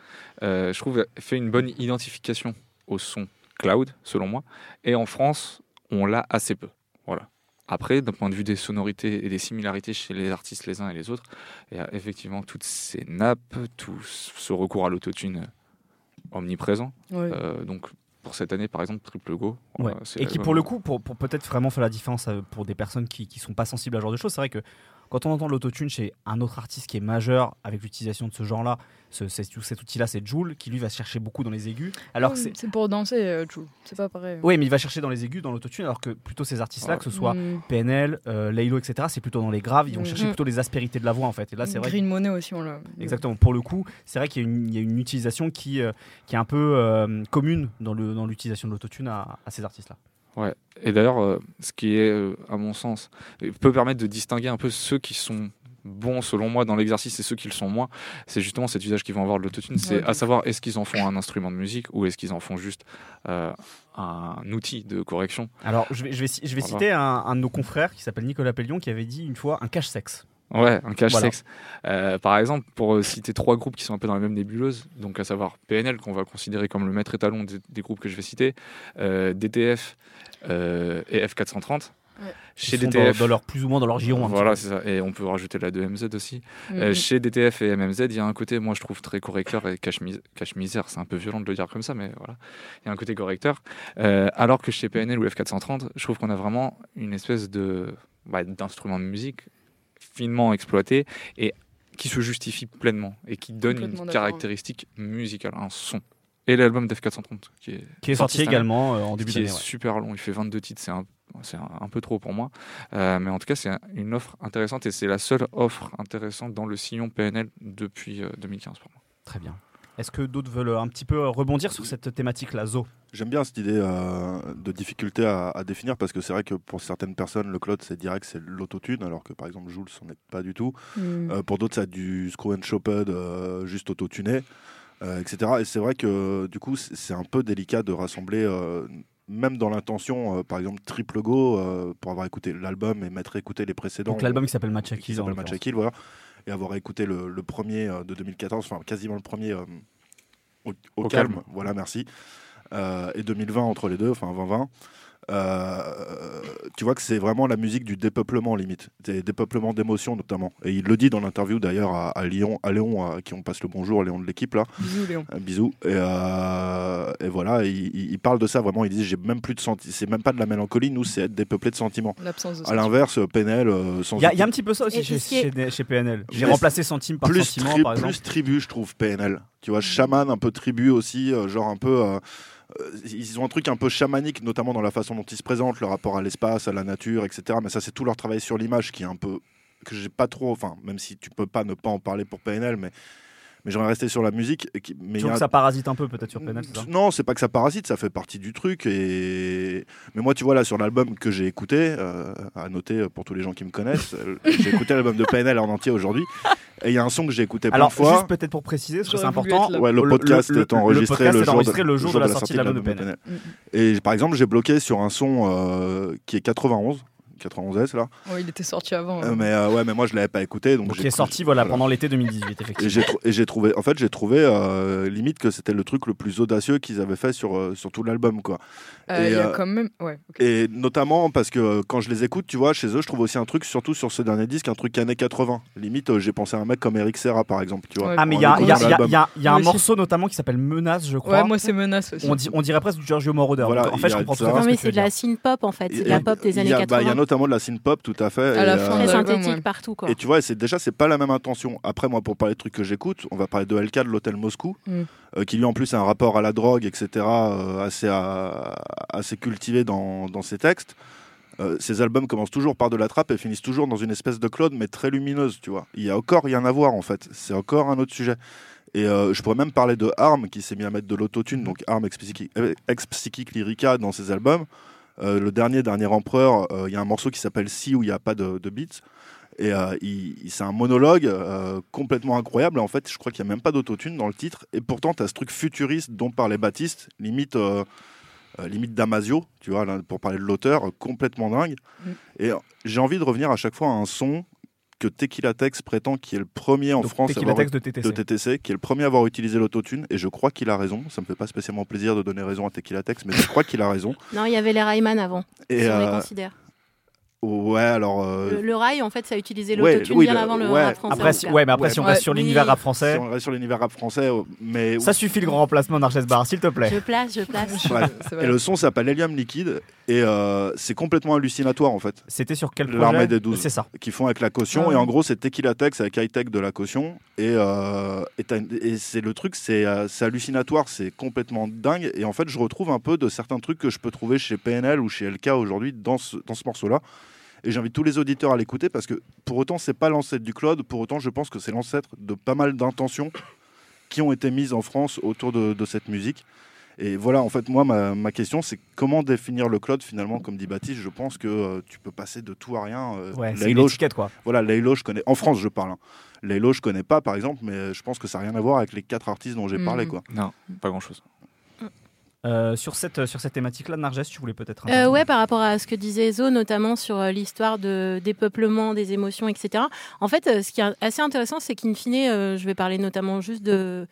je trouve fait une bonne identification au son cloud selon moi. Et en France, on l'a assez peu. Voilà. Après, d'un point de vue des sonorités et des similarités chez les artistes les uns et les autres, il y a effectivement toutes ces nappes, tout ce recours à l'autotune euh, omniprésent. Ouais. Euh, donc, pour cette année, par exemple, Triple Go. Ouais. c'est Et qui, pour le coup, pour, pour peut-être vraiment faire la différence euh, pour des personnes qui ne sont pas sensibles à ce genre de choses, c'est vrai que quand on entend l'autotune chez un autre artiste qui est majeur avec l'utilisation de ce genre-là, ce, cet, cet outil-là, c'est Joule, qui lui va se chercher beaucoup dans les aigus. Alors c'est. pour danser, euh, Jules. C'est pas pareil. Oui, mais il va chercher dans les aigus, dans l'autotune, alors que plutôt ces artistes-là, Ouais. que ce soit Mm. PNL, euh, Laylo, etc., c'est plutôt dans les graves, ils vont Mhm. chercher plutôt les aspérités de la voix en fait. Et là, c'est vrai. Green Money aussi, on l'a. Exactement. Pour le coup, c'est vrai qu'il y, a une- il y a une utilisation qui, euh, qui est un peu euh, commune dans l'utilisation de l'autotune à, à ces artistes-là. Ouais. Et d'ailleurs, euh, ce qui est, euh, à mon sens, euh, peut permettre de distinguer un peu ceux qui sont bons, selon moi, dans l'exercice et ceux qui le sont moins, c'est justement cet usage qu'ils vont avoir de l'autotune. C'est Ouais. à savoir, est-ce qu'ils en font un instrument de musique ou est-ce qu'ils en font juste euh, un outil de correction? Alors, je vais, je vais, je vais Voilà. citer un, un de nos confrères qui s'appelle Nicolas Pellion qui avait dit une fois un cache-sexe. Ouais, un cache Voilà. sexe. Euh, par exemple, pour citer trois groupes qui sont un peu dans la même nébuleuse, donc à savoir PNL, qu'on va considérer comme le maître étalon des, des groupes que je vais citer, euh, DTF euh, et F430. Ouais. Chez Ils sont DTF, dans, dans leur, plus ou moins dans leur giron. voilà, c'est ça. Et on peut rajouter la 2MZ aussi. Mm, Euh, chez DTF et MMZ, il y a un côté, moi je trouve très correcteur et cache-mis- cache-misère. C'est un peu violent de le dire comme ça, mais voilà. Il y a un côté correcteur. Euh, alors que chez PNL ou F430, je trouve qu'on a vraiment une espèce de bah, d'instrument de musique finement exploité et qui se justifie pleinement et qui donne une caractéristique musicale, un son. Et l'album d'F430 qui est, Qui est sorti également euh, en début qui est d'année. ouais. super long. Il fait 22 titres, c'est un, c'est un, un peu trop pour moi. Euh, mais en tout cas, c'est un- une offre intéressante et c'est la seule offre intéressante dans le sillon PNL depuis euh, 2015 pour moi. Très bien. Est-ce que d'autres veulent un petit peu euh, rebondir sur cette thématique-là, Zo? J'aime bien cette idée euh, de difficulté à, à définir parce que c'est vrai que pour certaines personnes, le cloud c'est direct, c'est l'autotune, alors que par exemple Jules, c'en est pas du tout. Mm. Euh, pour d'autres, ça a du screw and choped, euh, juste autotuné, euh, etc. Et c'est vrai que du coup, c'est un peu délicat de rassembler, euh, même dans l'intention, euh, par exemple Triple Go, euh, pour avoir écouté l'album et m'être écouté les précédents. Donc l'album qui s'appelle Match qui Kill. s'appelle Match à Kill, voilà, et avoir écouté le, le premier euh, de 2014, enfin quasiment le premier euh, au, au Au calme, calme. voilà, merci, Euh, et 2020 entre les deux, enfin 2020. Euh, tu vois que c'est vraiment la musique du dépeuplement limite, des dépeuplements d'émotions notamment. Et il le dit dans l'interview d'ailleurs à, à Lyon, à Léon, à qui on passe le bonjour, Léon de l'équipe là. Bisous, Léon. Un bisou. Et, euh, et voilà, il, parle de ça vraiment. Il dit j'ai même plus de senti, c'est même pas de la mélancolie. Nous, c'est être dépeuplé de sentiments. L'absence de À l'inverse, PNL, euh, sans Il y, a- il y a un petit peu ça aussi chez, PNL. J'ai remplacé centime par plus, sentiment, tri- par exemple. plus tribu, je trouve PNL. Tu vois, chaman, un peu tribu aussi, euh, genre un peu. Euh, ils ont un truc un peu chamanique, notamment dans la façon dont ils se présentent, le rapport à l'espace, à la nature, etc. Mais ça, c'est tout leur travail sur l'image qui est un peu que j'ai pas trop. Enfin, même si tu peux pas ne pas en parler pour PNL, mais mais j'aimerais rester sur la musique. Mais Tu a que ça parasite un peu peut-être sur PNL, c'est ça? Non, c'est pas que ça parasite, ça fait partie du truc. Et... Mais moi, tu vois, là, sur l'album que j'ai écouté, euh, à noter pour tous les gens qui me connaissent, euh, j'ai écouté l'album de PNL en entier aujourd'hui. Et il y a un son que j'ai écouté plein Alors, de fois. juste peut-être pour préciser, parce que c'est important. Ouais, le Le- podcast le- est enregistré le podcast le, est jour, enregistré de, le jour de la sortie de l'album de PNL. Mm. Et par exemple, j'ai bloqué sur un son euh, qui est 91, 91S là. Ouais, il était sorti avant. Euh, hein. mais euh, ouais, mais moi je l'avais pas écouté, donc qui est sorti voilà, voilà. pendant l'été 2018, Et effectivement. et j'ai trouvé, en fait, j'ai trouvé euh, limite que c'était le truc le plus audacieux qu'ils avaient fait sur euh, sur tout l'album, quoi. Euh, et, il y a euh, quand même. Ouais, ok. Et notamment parce que euh, quand je les écoute, tu vois, chez eux, je trouve aussi un truc, surtout sur ce dernier disque, un truc années 80. Limite, euh, j'ai pensé à un mec comme Eric Serra, par exemple, tu vois. Ouais. Ah, mais il y a, il y a- écoutant il y a- l'album. il y a- il y a Moi un morceau notamment qui s'appelle Menace, je crois. Ouais, moi c'est menace aussi. on, dit, on dirait presque du Giorgio Moroder. Voilà, en fait, je comprends Non, mais c'est de la dire. synth pop en fait, c'est de Il y la a- pop des années a- bah, Il y a 80. notamment de la synth pop, tout à fait. À la fin Très synthétique partout quoi. Et tu vois, déjà c'est pas la même intention. Après, moi, pour parler de trucs que j'écoute, on va parler de LK de l'hôtel Moscou, Mm. Qui lui en plus a un rapport à la drogue, etc., euh, assez à- assez cultivé dans, ses textes. Euh, ces albums commencent toujours par de la trappe et finissent toujours dans une espèce de cloud, mais très lumineuse, tu vois. Il y a encore rien à voir en fait. C'est encore un autre sujet. Et euh, je pourrais même parler de Arm qui s'est mis à mettre de l'autotune, donc Arm euh, ex-Psychic Lyrica dans ses albums. Euh, le dernier, dernier empereur, euh, il y a un morceau qui s'appelle Si où il n'y a pas de beats. Et euh, c'est un monologue euh, complètement incroyable. En fait, je crois qu'il n'y a même pas d'autotune dans le titre. Et pourtant, tu as ce truc futuriste dont parlait Baptiste, limite, euh, euh, limite Damasio, tu vois, là, pour parler de l'auteur, complètement dingue. Mm. Et j'ai envie de revenir à chaque fois à un son que Tequila Tex prétend qui est le premier en Donc, France à Tequila avoir Tex de TTC. de TTC, qui est le premier à avoir utilisé l'autotune, et je crois qu'il a raison. Ça me fait pas spécialement plaisir de donner raison à Tequila Tex, mais je crois qu'il a raison. Non, il y avait les Rayman avant, Et si on les considère. Ouais, alors euh, Le, le rail, en fait, ça a utilisé ouais, l'autotune oui, bien le- avant le ouais. rap français. Après, si, ouais, mais après, Ouais. si on reste sur l'univers rap si français, on reste sur l'univers rap français, euh, mais ça suffit le grand remplacement d'Arches Bar, s'il te plaît. Je place, je place. Et le son s'appelle Helium Liquide et euh, c'est complètement hallucinatoire en fait. C'était sur quel projet L'armée des 12. C'est ça. Qu'ils font avec la caution Ah et en gros c'est Tequila Tex avec High Tech de la caution et, euh, et, et c'est le truc c'est hallucinatoire c'est complètement dingue et en fait je retrouve un peu de certains trucs que je peux trouver chez PNL ou chez LK aujourd'hui dans ce, dans ce morceau là et j'invite tous les auditeurs à l'écouter parce que pour autant c'est pas l'ancêtre du Claude pour autant je pense que c'est l'ancêtre de pas mal d'intentions qui ont été mises en France autour de, de cette musique et voilà, en fait, moi, ma, ma question, c'est comment définir le Claude finalement, comme dit Baptiste. Je pense que euh, tu peux passer de tout à rien. euh, Ouais, c'est je- étiquette, quoi. voilà, Laylo, je connais. En France, je parle. Hein. Laylo, je connais pas, par exemple, mais je pense que ça n'a rien à voir avec les quatre artistes dont j'ai Mhm. parlé, quoi. Non, pas grand chose. Euh, sur cette, sur cette thématique-là, Narges, tu voulais peut-être. Euh, ouais, par rapport à ce que disait Zo, notamment sur euh, l'histoire de dépeuplement des émotions, etc. En fait, euh, ce qui est assez intéressant, c'est qu'in fine, euh, je vais parler notamment juste de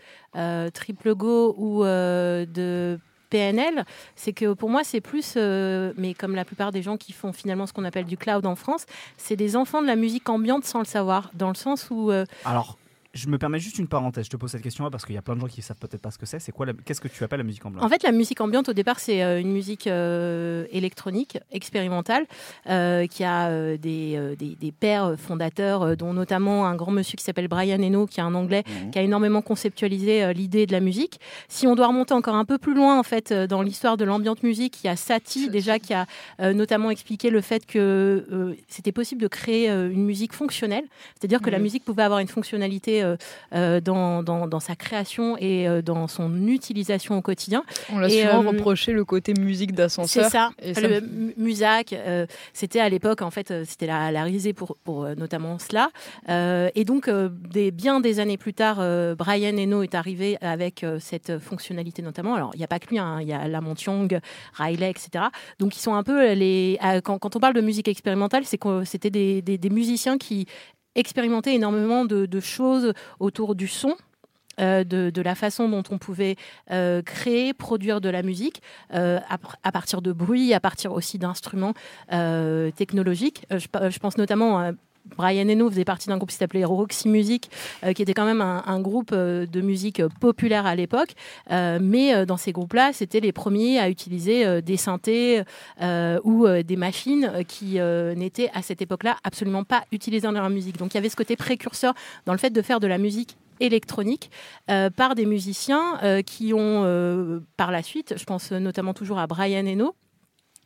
Triple Go ou de PNL, c'est que pour moi, c'est plus, euh, mais comme la plupart des gens qui font finalement ce qu'on appelle du cloud en France, c'est des enfants de la musique ambiante sans le savoir, dans le sens où euh, Alors, je me permets juste une parenthèse. Je te pose cette question-là parce qu'il y a plein de gens qui savent peut-être pas ce que c'est. C'est quoi la- Qu'est-ce que tu appelles la musique blanc En fait, la musique ambiante, au départ, c'est euh, une musique euh, électronique, expérimentale, euh, qui a euh, des, euh, des, des pères fondateurs, euh, dont notamment un grand monsieur qui s'appelle Brian Eno, qui est un anglais, Mhm. qui a énormément conceptualisé euh, l'idée de la musique. Si on doit remonter encore un peu plus loin, en fait, euh, dans l'histoire de l'ambiante musique, il y a Satie, déjà, qui a euh, notamment expliqué le fait que euh, c'était possible de créer euh, une musique fonctionnelle, c'est-à-dire que la Mhm. musique pouvait avoir une fonctionnalité euh, euh, dans, dans, dans sa création et euh, dans son utilisation au quotidien. On l'a souvent reproché le côté musique C'est d'ascenseur. ça. Et ça le me- Musac, c'était à l'époque, en fait, c'était la, la risée pour, pour notamment cela. Et donc, des, bien des années plus tard, Brian Eno est arrivé avec cette fonctionnalité notamment. Alors, il n'y a pas que lui, hein, il y a Lamont Young, Riley, etc. Donc, ils sont un peu les. quand, quand on parle de musique expérimentale, c'est que c'était des, des- des musiciens qui expérimentaient énormément de, choses autour du son. euh, de, la façon dont on pouvait euh, créer, produire de la musique euh, à, partir de bruit, à partir aussi d'instruments technologiques. Je pense notamment à Brian Eno faisait partie d'un groupe qui s'appelait Roxy Music, euh, qui était quand même un, groupe euh, de musique euh, populaire à l'époque. Mais dans ces groupes-là, c'était les premiers à utiliser des synthés ou des machines qui n'étaient à cette époque-là absolument pas utilisées dans la musique. Donc il y avait ce côté précurseur dans le fait de faire de la musique électronique par des musiciens qui ont par la suite, je pense notamment toujours à Brian Eno,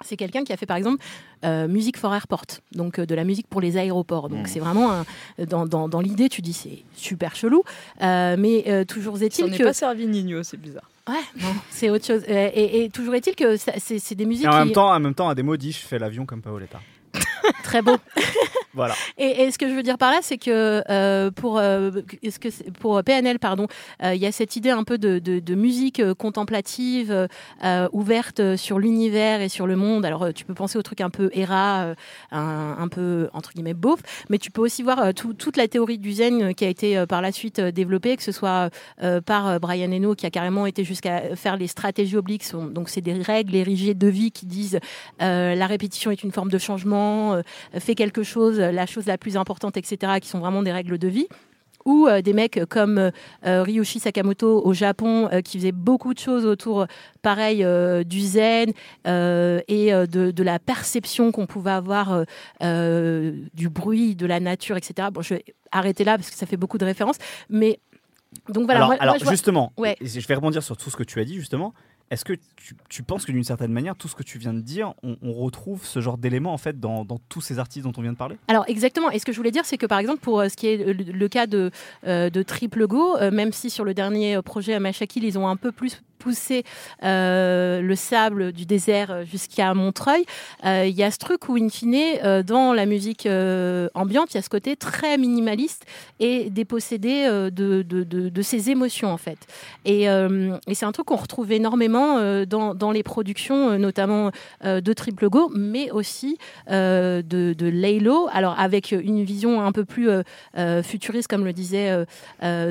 c'est quelqu'un qui a fait par exemple euh, musique for airport, donc euh, de la musique pour les aéroports. Donc Mmh. c'est vraiment un- dans, dans, dans l'idée, tu dis c'est super chelou, Euh, mais euh, toujours Ça est-il n'est que pas servi Nino, c'est bizarre. ouais, non, c'est autre chose. Et, et toujours est-il que c'est c'est des musiques Et en qui même temps, en même temps, à des maudits, je fais l'avion comme Paoletta. très beau. Voilà. Et, et ce que je veux dire par là, c'est que euh, pour euh, est-ce que pour PNL, pardon, euh, il y a cette idée un peu de, de, de musique euh, contemplative, euh, ouverte sur l'univers et sur le monde. Alors tu peux penser au truc un peu euh, un, un peu entre guillemets beauf, mais tu peux aussi voir tout- toute la théorie du zen qui a été par la suite développée, que ce soit euh, par Brian Eno qui a carrément été jusqu'à faire les stratégies obliques. Sont- Donc c'est des règles érigées de vie qui disent euh, la répétition est une forme de changement, euh, fais quelque chose, la chose la plus importante, etc., qui sont vraiment des règles de vie. Ou euh, des mecs comme euh, Ryoshi Sakamoto au Japon, euh, qui faisait beaucoup de choses autour, pareil, du zen et de, de la perception qu'on pouvait avoir du bruit, de la nature, etc. Bon, je vais arrêter là parce que ça fait beaucoup de références. Mais donc voilà, alors, moi- alors moi, justement, Ouais. je vais rebondir sur tout ce que tu as dit, justement. Est-ce que tu, penses que d'une certaine manière, tout ce que tu viens de dire, on, retrouve ce genre d'éléments en fait dans, tous ces artistes dont on vient de parler? Alors exactement. Et ce que je voulais dire, c'est que par exemple pour euh, ce qui est le, le cas de, euh, Triple Go, euh, même si sur le dernier euh, projet à Machakil, ils ont un peu plus poussé euh, le sable du désert jusqu'à Montreuil, euh, il y a ce truc où in fine, euh, dans la musique ambiante, il y a ce côté très minimaliste et dépossédé de, de, de, ses émotions en fait. Et, et c'est un truc qu'on retrouve énormément dans, dans les productions, notamment de Triple Go, mais aussi de, de Laylo, alors avec une vision un peu plus futuriste, comme le disait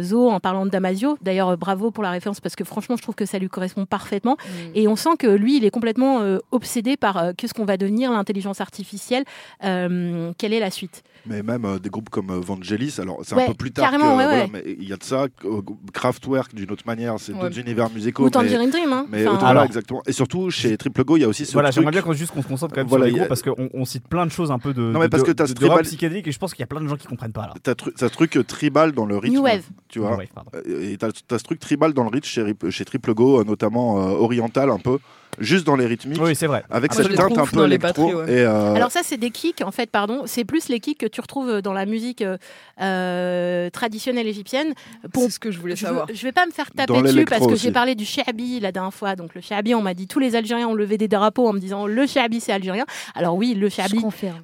Zo en parlant de Damasio. D'ailleurs, bravo pour la référence, parce que franchement, je trouve que ça lui correspond parfaitement. Et on sent que lui, il est complètement euh, obsédé par euh, qu'est-ce qu'on va devenir, l'intelligence artificielle, euh, quelle est la suite. Mais même euh, des groupes comme euh, Vangelis, alors c'est Ouais, un peu plus tard que, carrément, ouais, voilà, ouais. mais il y a de ça, euh, Kraftwerk d'une autre manière, c'est Ouais. d'autres univers musicaux. Ou mais, Tangerine Dream. Hein. mais Enfin, voilà, Alors- exactement. Et surtout chez Triple Go, il y a aussi ce Voilà, j'aimerais bien qu'on juste qu'on se concentre quand même Voilà, sur les a- groupes parce qu'on on cite plein de choses un peu de, Non, mais de- parce que de- t'as de- ce de rap tribal- psychédélique et je pense qu'il y a plein de gens qui comprennent pas là. T'as tru- ce truc euh, tribal dans le rythme. New Wave. Tu vois. Pardon. Euh, Et t'as as ce truc tribal dans le rythme chez, Rip- chez Triple Go, notamment euh, oriental un peu, juste dans les rythmiques, Oui, c'est vrai. avec Ah, cette teinte un peu dans les électro. batteries, ouais. et, euh, Alors ça, c'est des kicks, en fait, pardon. C'est plus les kicks que tu retrouves dans la musique euh, euh, traditionnelle égyptienne. Pour, C'est ce que je voulais savoir. je vais pas me faire taper Dans dessus parce que j'ai parlé du shabi la dernière fois. Donc le shabi, on m'a dit tous les Algériens ont levé des drapeaux en me disant le shabi c'est algérien. Alors oui, le shabi,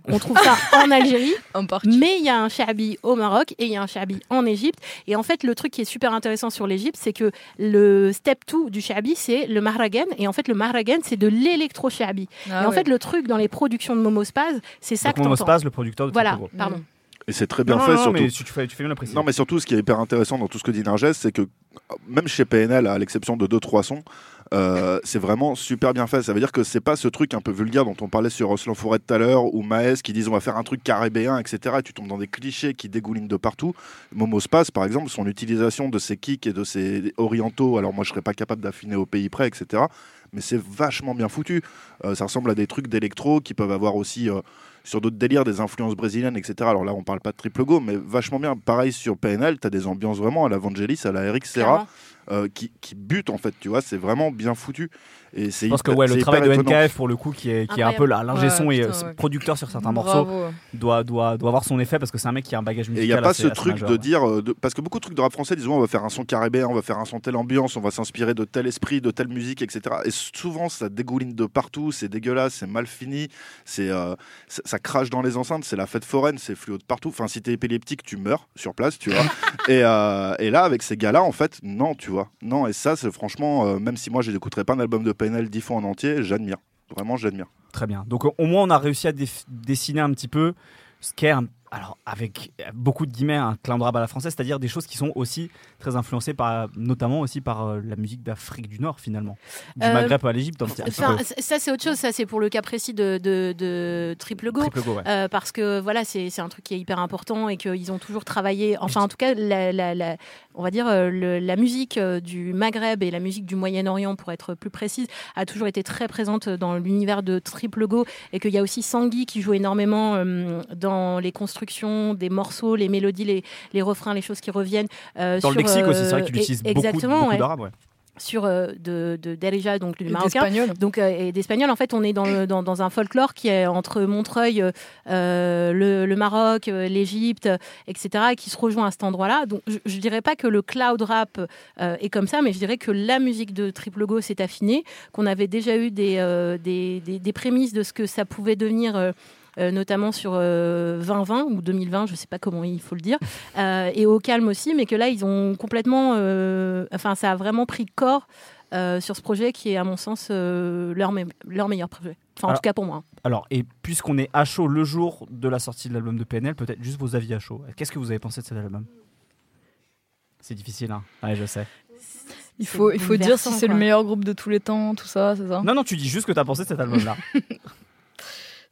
on trouve ça en Algérie, mais il y a un shabi au Maroc et il y a un shabi en Égypte. Et en fait, le truc qui est super intéressant sur l'Égypte, c'est que le step 2 du shabi, c'est le mahragan. Et en fait, le c'est de l'électro. Ah et en fait, le truc dans les productions de Momo Spaz, c'est ça Donc que Momo t'entends. Spaz, le producteur de Voilà, pardon. Mm. et c'est très bien Non, fait, non, non, surtout. mais tu, tu fais, tu fais bien la précision. Non, mais surtout, ce qui est hyper intéressant dans tout ce que dit Narges, c'est que même chez PNL, à l'exception de 2-3 sons, euh, c'est vraiment super bien fait. Ça veut dire que c'est pas ce truc un peu vulgaire dont on parlait sur Oslan Forêt tout à l'heure ou Maes qui disent on va faire un truc caribéen, etc. Et tu tombes dans des clichés qui dégoulinent de partout. Momo Space, par exemple, son utilisation de ses kicks et de ses orientaux, alors moi je serais pas capable d'affiner au pays près, etc. Mais c'est vachement bien foutu. Euh, ça ressemble à des trucs d'électro qui peuvent avoir aussi. euh, sur d'autres délires, des influences brésiliennes, etc. Alors là, on parle pas de triple go, mais vachement bien. Pareil sur PNL, tu as des ambiances vraiment à la Vangelis, à la Eric Serra. Euh, qui, qui butent en fait, tu vois, c'est vraiment bien foutu. Et c'est Je pense que ouais, le travail de étonnant. NKF pour le coup, qui est, qui est un peu là, l'ingé Ouais, son et putain, euh, ouais. producteur sur certains morceaux, doit, doit, doit avoir son effet parce que c'est un mec qui a un bagage Et musical. il n'y a pas assez- ce assez truc majeur, de ouais. dire. euh, de- parce que beaucoup de trucs de rap français disent on va faire un son caribéen, on va faire un son telle ambiance, on va s'inspirer de tel esprit, de telle musique, etc. Et souvent, ça dégouline de partout, c'est dégueulasse, c'est mal fini, c'est euh, ça, ça crache dans les enceintes, c'est la fête foraine, c'est fluo de partout. Enfin, si t'es épileptique, tu meurs sur place, tu vois. et, euh, et là, avec ces gars-là, en fait, non, tu Non, et ça, c'est franchement, euh, même si moi, je n'écouterai pas un album de PNL dix fois en entier, j'admire. Vraiment, j'admire. Très bien. Donc au moins on a réussi à dessiner un petit peu ce qu'est un- alors avec beaucoup de guillemets, un clin de rap à la française, c'est-à-dire des choses qui sont aussi très influencées par, notamment aussi par euh, la musique d'Afrique du Nord finalement, du Euh, Maghreb à l'Égypte. ça c'est autre chose, ça c'est pour le cas précis de, de, de Triple Go. Triple Go, ouais. Euh, parce que voilà, c'est un truc qui est hyper important et qu'ils ont toujours travaillé. Enfin, en tout cas, la, la- la- on va dire euh, le- la musique euh, du Maghreb et la musique du Moyen-Orient, pour être plus précise, a toujours été très présente dans l'univers de Triple Go et qu'il y a aussi Sangui qui joue énormément euh, dans les constructions des morceaux, les mélodies, les, les refrains, les choses qui reviennent. euh, Dans le sur, lexique aussi, c'est vrai euh, qu'il utilise beaucoup, exactement, beaucoup ouais, d'arabe. Ouais. sur euh, de, donc le Et marocain. d'espagnol. Donc, euh, et d'espagnol, en fait, on est dans, le- dans, dans un folklore qui est entre Montreuil, euh, le, le Maroc, l'Égypte, etc., et qui se rejoint à cet endroit-là. Donc, je, je dirais pas que le cloud rap euh, est comme ça, mais je dirais que la musique de Triple Go s'est affinée, qu'on avait déjà eu des, euh, des, des- des prémices de ce que ça pouvait devenir. Euh, euh, notamment sur euh, 2020 ou 2020, je sais pas comment il faut le dire, euh, et au calme aussi, mais que là ils ont complètement, euh, enfin ça a vraiment pris corps euh, sur ce projet qui est à mon sens euh, leur, me- leur meilleur projet. Enfin en tout cas pour moi. Alors, et puisqu'on est à chaud le jour de la sortie de l'album de PNL, peut-être juste vos avis à chaud. Qu'est-ce que vous avez pensé de cet album? C'est difficile, hein Ouais, je sais. Il faut, il faut dire si c'est le meilleur groupe de tous les temps, tout ça, c'est ça? Non, non, tu dis juste ce que tu as pensé de cet album-là.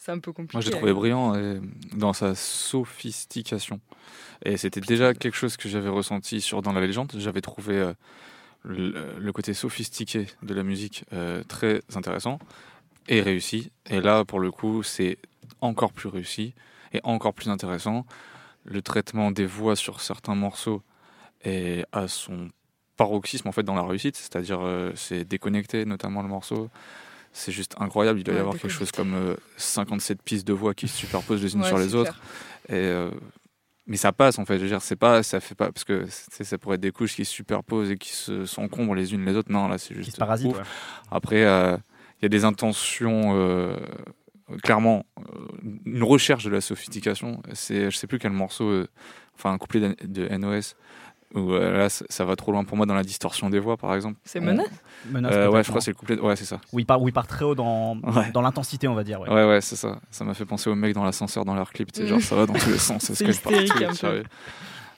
C'est un peu compliqué. Moi, j'ai trouvé brillant dans sa sophistication. Et c'était déjà quelque chose que j'avais ressenti sur Dans la légende. J'avais trouvé euh, le, le côté sophistiqué de la musique euh, très intéressant et réussi. Et là, pour le coup, c'est encore plus réussi et encore plus intéressant. Le traitement des voix sur certains morceaux est à son paroxysme en fait dans la réussite, c'est-à-dire euh, c'est déconnecté notamment le morceau. C'est juste incroyable. Il doit y avoir quelque chose comme euh, 57 pistes de voix qui se superposent les unes Ouais, sur les autres. Et euh, mais ça passe en fait. Je veux dire, c'est pas, ça fait pas parce que ça pourrait être des couches qui se superposent et qui se s'encombrent les unes les autres. Non, là c'est Qui juste se parasite. ouf. ouais. Après, euh, il y a des intentions, euh, clairement, une recherche de la sophistication. C'est, je sais plus quel morceau, euh, enfin un couplet de, de NOS, où euh, là ça, ça va trop loin pour moi dans la distorsion des voix, par exemple. C'est On- Menace Menace, Euh, Ouais, je crois que c'est le couplet. Ouais, c'est ça. Où il part, où il part très haut dans, Ouais. dans l'intensité, on va dire. ouais. Ouais, ouais, c'est ça. Ça m'a fait penser aux mecs dans l'ascenseur dans leur clip. Tu sais, genre, ça va dans tous les sens. Ça se C'est cache partout.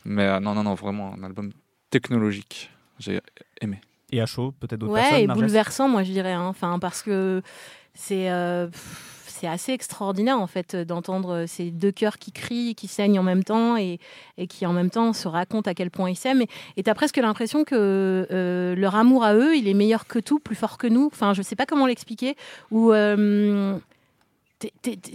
Mais euh, non, non, non, vraiment un album technologique. J'ai aimé. Et à chaud, peut-être d'autres Ouais, personnes. et Marjès bouleversant, moi je dirais. hein. Enfin, parce que c'est euh, pff, c'est assez extraordinaire en fait d'entendre ces deux cœurs qui crient, qui saignent en même temps et, et qui en même temps se racontent à quel point ils s'aiment. Et tu as presque l'impression que euh, leur amour à eux, il est meilleur que tout, plus fort que nous. Enfin, je sais pas comment l'expliquer. Ou euh,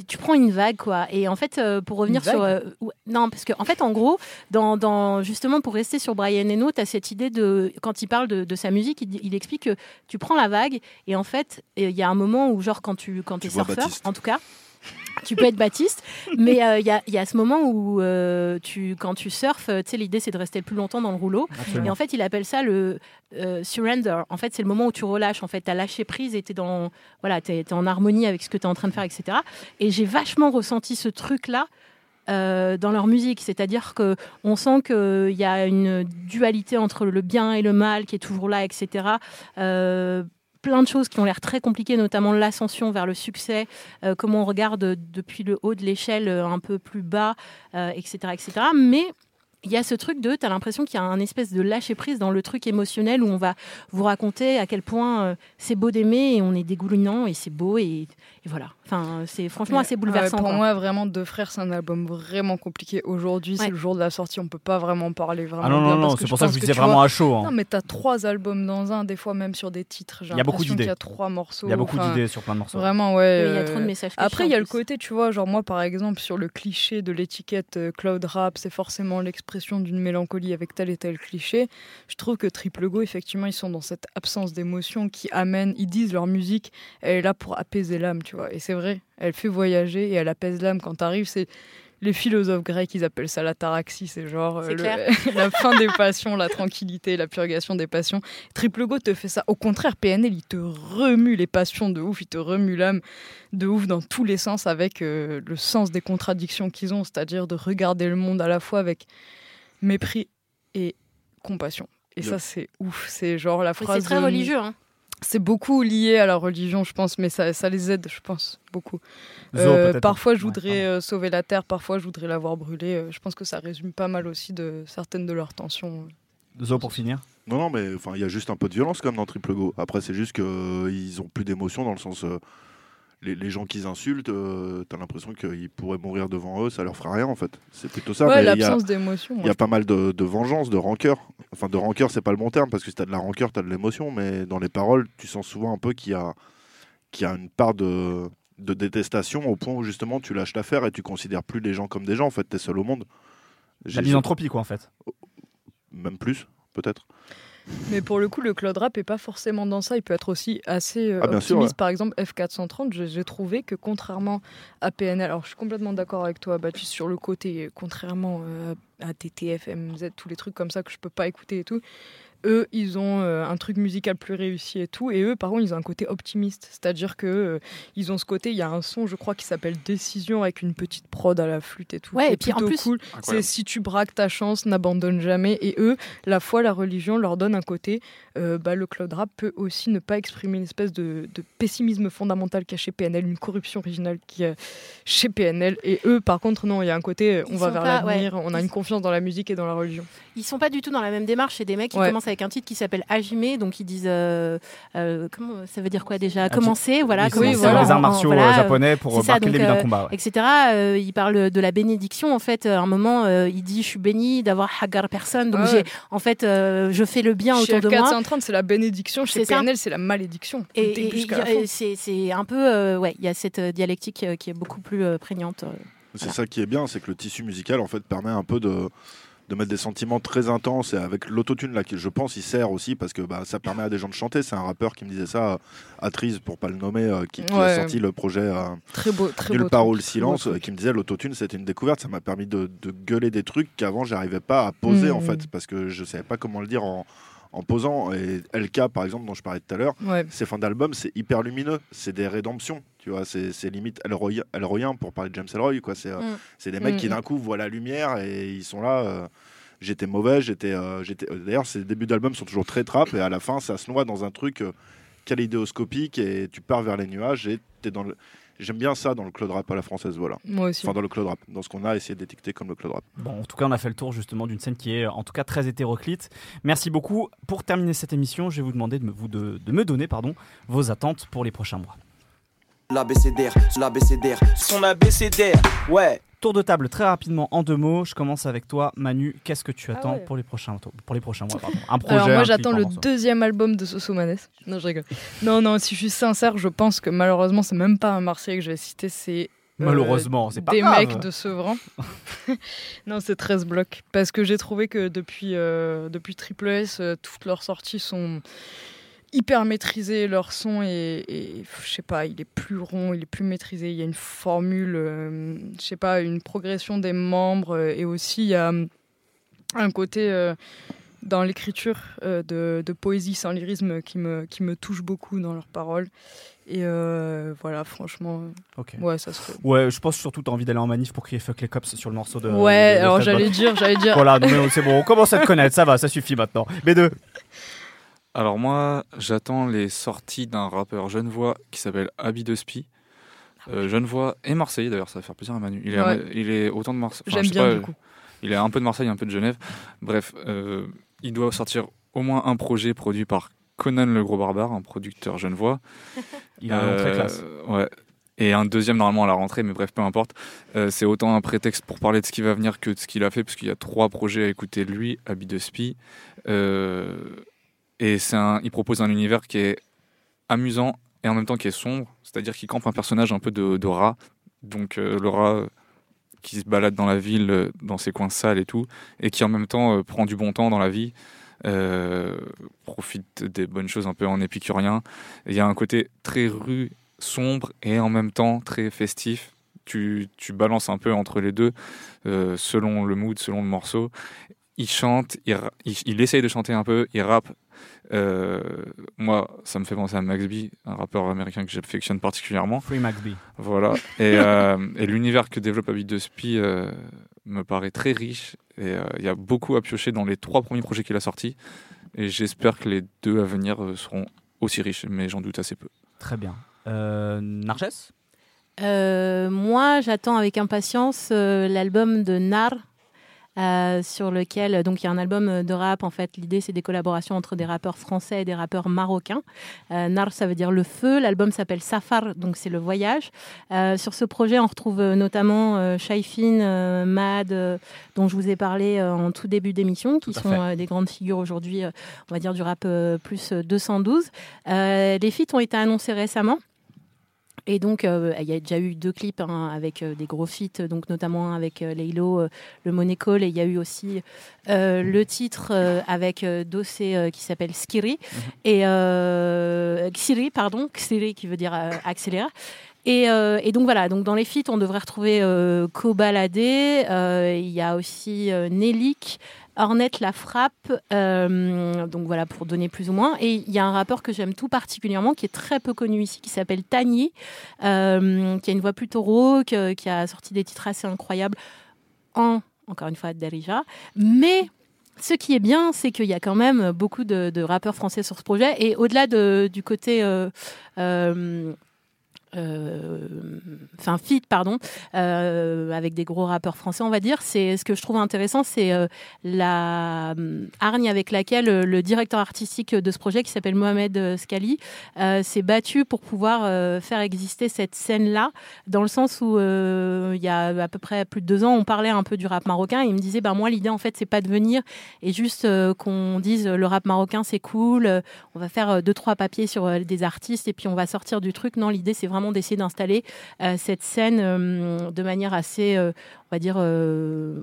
tu prends une vague quoi. Et en fait euh, pour revenir sur euh, non parce que en fait en gros dans, dans- justement pour rester sur Brian Eno tu as cette idée de quand il parle de, de sa musique il, explique que tu prends la vague et en fait il y a un moment où genre quand tu quand Tu es surfeur en tout cas tu peux être Baptiste, mais euh, il y, a, il y a ce moment où euh, tu, quand tu surfes, tu sais, l'idée c'est de rester le plus longtemps dans le rouleau. Absolument. Et en fait, il appelle ça le euh, surrender. En fait, c'est le moment où tu relâches. En fait, tu as lâché prise et tu es, dans, voilà, en harmonie avec ce que tu es en train de faire, etc. Et j'ai vachement ressenti ce truc-là. dans leur musique, c'est-à-dire que on sent qu'il y a une dualité entre le bien et le mal qui est toujours là, etc. Plein de choses qui ont l'air très compliquées, notamment l'ascension vers le succès, euh, comment on regarde depuis le haut de l'échelle euh, un peu plus bas, euh, etc., etc. Mais il y a ce truc de, tu as l'impression qu'il y a un espèce de lâcher prise dans le truc émotionnel où on va vous raconter à quel point c'est beau d'aimer et on est dégoulinant et c'est beau et voilà. Enfin, c'est franchement assez Ouais, bouleversant. pour quoi. moi, vraiment, Deux Frères, c'est un album vraiment compliqué. Aujourd'hui, Ouais. c'est le jour de la sortie, on peut pas vraiment parler vraiment. Ah non, bien non, non, c'est pour ça que je disais tu vraiment vois- à chaud. hein. Non, mais t'as trois albums dans un, des fois même sur des titres. J'ai Il y a beaucoup l'impression qu'il d'idées. y a trois morceaux. Il y a beaucoup enfin, d'idées sur plein de morceaux. Vraiment, ouais. Il y a euh, trop de messages. Après, il y a le côté, tu vois, genre moi, par exemple, sur le cliché de l'étiquette euh, cloud rap, c'est forcément l'expression d'une mélancolie avec tel et tel cliché. Je trouve que Triple Go, effectivement, ils sont dans cette absence d'émotion qui amène, ils disent leur musique, elle est là pour apaiser l'âme, tu vois. Et c'est vrai, elle fait voyager et elle apaise l'âme quand t'arrives. C'est les philosophes grecs, ils appellent ça l'ataraxie, c'est genre euh, le- la fin des passions, la tranquillité, la purgation des passions. Triple Go te fait ça. Au contraire, PNL, il te remue les passions de ouf, il te remue l'âme de ouf dans tous les sens avec euh, le sens des contradictions qu'ils ont, c'est-à-dire de regarder le monde à la fois avec mépris et compassion. Et Yep. ça, c'est ouf. C'est genre la phrase. C'est très de- religieux. hein. C'est beaucoup lié à la religion, je pense, mais ça, ça les aide, je pense, beaucoup. Zo, Euh, parfois, je voudrais euh, sauver la Terre, parfois, je voudrais la voir brûler. Euh, je pense que ça résume pas mal aussi de certaines de leurs tensions. Zo pour finir. Non, non, mais enfin, il y a juste un peu de violence comme dans Triple Go. Après, c'est juste qu'ils ont plus d'émotion dans le sens. euh, les, les gens qu'ils insultent, euh, t'as l'impression qu'ils pourraient mourir devant eux, ça leur fera rien en fait. C'est plutôt ça. ouais, mais il y a- l'absence d'émotion. Il y a pas mal de, de vengeance, de rancœur. Enfin, de rancœur, c'est pas le bon terme, parce que si t'as de la rancœur, t'as de l'émotion, mais dans les paroles, tu sens souvent un peu qu'il y a, qu'il y a une part de, de détestation au point où justement tu lâches l'affaire et tu considères plus les gens comme des gens, en fait, t'es seul au monde. La J'ai- misanthropie, quoi, en fait. Même plus, peut-être. Mais pour le coup, le cloud rap est pas forcément dans ça. Il peut être aussi assez euh, Ah, bien optimiste. sûr, Par exemple, F430, j'ai j'ai trouvé que contrairement à PNL, alors je suis complètement d'accord avec toi, Baptiste, sur le côté, contrairement euh, à TTF, MZ, tous les trucs comme ça que je peux pas écouter et tout. Eux, ils ont euh, un truc musical plus réussi et tout. Et eux, par contre, ils ont un côté optimiste. C'est-à-dire que euh, ils ont ce côté. Il y a un son, je crois, qui s'appelle Décision avec une petite prod à la flûte et tout. Ouais, qui et puis en plus- cool. C'est si tu braques ta chance, n'abandonne jamais. Et eux, la foi, la religion leur donne un côté. euh, bah, le cloud rap peut aussi ne pas exprimer une espèce de, de pessimisme fondamental qu'il y a chez PNL, une corruption originale qu'il y a chez PNL. Et eux, par contre, non, il y a un côté, euh, on Ils va vers l'avenir, ouais. on a une confiance dans la musique et dans la religion. Ils sont pas du tout dans la même démarche. C'est des mecs qui Ouais. commencent avec un titre qui s'appelle Hajime, donc ils disent euh, euh, comment ça veut dire quoi déjà Commencer, voilà, Oui, voilà. les arts martiaux voilà, euh, japonais pour marquer le début d'un combat. ouais. etc. Euh, il parle de la bénédiction. En fait, à un moment, euh, il dit Je suis béni d'avoir hagar personne. Donc, Ouais. j'ai, en fait, euh, je fais le bien Chez autour de moi. F430, c'est la bénédiction. Chez. PNL, c'est la malédiction. Et, et- c'est, un peu. euh, ouais, il y a cette dialectique qui est beaucoup plus euh, prégnante. euh. C'est Voilà. ça qui est bien, c'est que le tissu musical en fait permet un peu de, de mettre des sentiments très intenses et avec l'autotune là qui je pense il sert aussi parce que bah, ça permet à des gens de chanter. C'est un rappeur qui me disait ça, euh, Atriz pour pas le nommer, euh, qui, qui a sorti le projet euh, Très beau, très Nulle beau. part truc, où le très beau silence, euh, qui me disait l'autotune c'était une découverte, ça m'a permis de, de gueuler des trucs qu'avant j'arrivais pas à poser en fait parce que je savais pas comment le dire en, en posant. Et LK par exemple dont je parlais tout à l'heure, Ouais. ces fins d'album c'est hyper lumineux, c'est des rédemptions, tu vois, c'est limite Elroy, Elroyien pour parler de James Elroy quoi, c'est euh, Mm. c'est des mecs qui Mm. d'un coup voient la lumière et ils sont là. euh, J'étais mauvais, j'étais, euh, j'étais. euh, D'ailleurs, ces débuts d'album sont toujours très trap et à la fin, ça se noie dans un truc euh, kaléidoscopique et tu pars vers les nuages et t'es dans le. J'aime bien ça dans le cloud rap à la française, voilà. Moi aussi. Enfin, dans le cloud rap, dans ce qu'on a essayé de détecter comme le cloud rap. Bon, en tout cas, on a fait le tour justement d'une scène qui est en tout cas très hétéroclite. Merci beaucoup. Pour terminer cette émission, je vais vous demander de me, vous de, de me donner pardon, vos attentes pour les prochains mois. L'abécédaire, l'abécédaire. Son abécédaire, ouais. Tour de table très rapidement en deux mots. Je commence avec toi, Manu. Qu'est-ce que tu Ah attends ouais. pour les prochains pour les prochains mois pardon. Un projet. Alors moi clip, j'attends le morceau. deuxième album de Sosomanes. Non je rigole. Non non si je suis sincère je pense que malheureusement c'est même pas un Marseillais que je vais citer c'est euh, Malheureusement, c'est pas des grave. mecs de Sevran. non c'est 13 blocs parce que j'ai trouvé que depuis euh, depuis Triple S euh, toutes leurs sorties sont hyper maîtrisées leur son et, et, je sais pas il est plus rond il est plus maîtrisé il y a une formule euh, je sais pas une progression des membres euh, et aussi il y a hum, un côté euh, dans l'écriture euh, de, de poésie sans lyrisme qui me, qui me touche beaucoup dans leurs paroles. Et euh, voilà, franchement, euh, ouais, ça serait. Ouais, je pense surtout t'as envie d'aller en manif pour crier fuck les cops sur le morceau de. ouais, de- alors j'allais dire, j'allais dire. Voilà, c'est bon, on commence à te connaître, ça va, ça suffit maintenant. B2. Alors moi, j'attends les sorties d'un rappeur genevois qui s'appelle Abby de Spi. Euh, genevois et Marseillais d'ailleurs, ça va faire plaisir à Manu. Il est, Ouais. il est autant de Marseille. J'aime bien du coup. Il est un peu de Marseille, un peu de Genève. Bref, euh, il doit sortir au moins un projet produit par Conan le Gros Barbare, un producteur genevois. Il a un nom très Euh, classe. Ouais. Et un deuxième normalement à la rentrée, mais bref, peu importe. Euh, c'est autant un prétexte pour parler de ce qui va venir que de ce qu'il a fait, parce qu'il y a trois projets à écouter de lui, Abby de Spi. Euh, et un, il propose un univers qui est amusant et en même temps qui est sombre, c'est-à-dire qu'il campe un personnage un peu de, de rat. Donc euh, le rat euh, qui se balade dans la ville, euh, dans ses coins sales et tout, et qui en même temps prend du bon temps dans la vie, profite des bonnes choses un peu en épicurien. Il y a un côté très rue, sombre et en même temps très festif. Tu, tu balances un peu entre les deux, selon le mood, selon le morceau. Il chante, il, ra- il, il essaye de chanter un peu, il rappe. Euh, moi, ça me fait penser à Max B, un rappeur américain que j'affectionne particulièrement. Free McBee. Voilà. Et, euh, et l'univers que développe Abid de Spi euh, me paraît très riche. Et euh, il y a beaucoup à piocher dans les trois premiers projets qu'il a sortis. Et j'espère que les deux à venir seront aussi riche, mais j'en doute assez peu. Très bien. Euh, Narges? Euh, moi, j'attends avec impatience euh, l'album de Nar. Euh, sur lequel donc il y a un album de rap en fait. L'idée c'est des collaborations entre des rappeurs français et des rappeurs marocains. Euh, Nar ça veut dire le feu. L'album s'appelle Safar donc c'est le voyage. Euh, sur ce projet on retrouve euh, notamment euh, Shaifin euh, Mad euh, dont je vous ai parlé euh, en tout début d'émission qui sont euh, des grandes figures aujourd'hui euh, on va dire du rap euh, plus euh, 212 Euh, les feats ont été annoncés récemment et donc, euh, il y a déjà eu deux clips hein, avec euh, des gros feats, donc notamment avec euh, Laylo, euh, le Money Call, et il y a eu aussi euh, le titre euh, avec Dossé euh, qui s'appelle Skiri, et euh, Xiri, pardon, Xiri qui veut dire accélérer. Et, euh, et donc voilà, donc dans les feats, on devrait retrouver euh, Kobalade, euh, il y a aussi Nelik, Hornet la frappe, euh, donc voilà pour donner plus ou moins. Et il y a un rappeur que j'aime tout particulièrement, qui est très peu connu ici, qui s'appelle Tani, euh, qui a une voix plutôt rauque, euh, qui a sorti des titres assez incroyables en, encore une fois, Derija. Mais ce qui est bien, c'est qu'il y a quand même beaucoup de, rappeurs français sur ce projet. Et au-delà de- du côté... euh, euh, enfin feat pardon euh, avec des gros rappeurs français on va dire. C'est ce que je trouve intéressant c'est euh, la euh, hargne avec laquelle euh, le directeur artistique de ce projet qui s'appelle Mohamed euh, euh, s'est battu pour pouvoir euh, faire exister cette scène là dans le sens où euh, il y a à peu près plus de deux ans on parlait un peu du rap marocain et il me disait bah moi l'idée en fait c'est pas de venir et juste euh, qu'on dise euh, le rap marocain c'est cool euh, on va faire euh, deux trois papiers sur euh, des artistes et puis on va sortir du truc. Non l'idée c'est vraiment d'essayer d'installer euh, cette scène euh, de manière assez euh, on va dire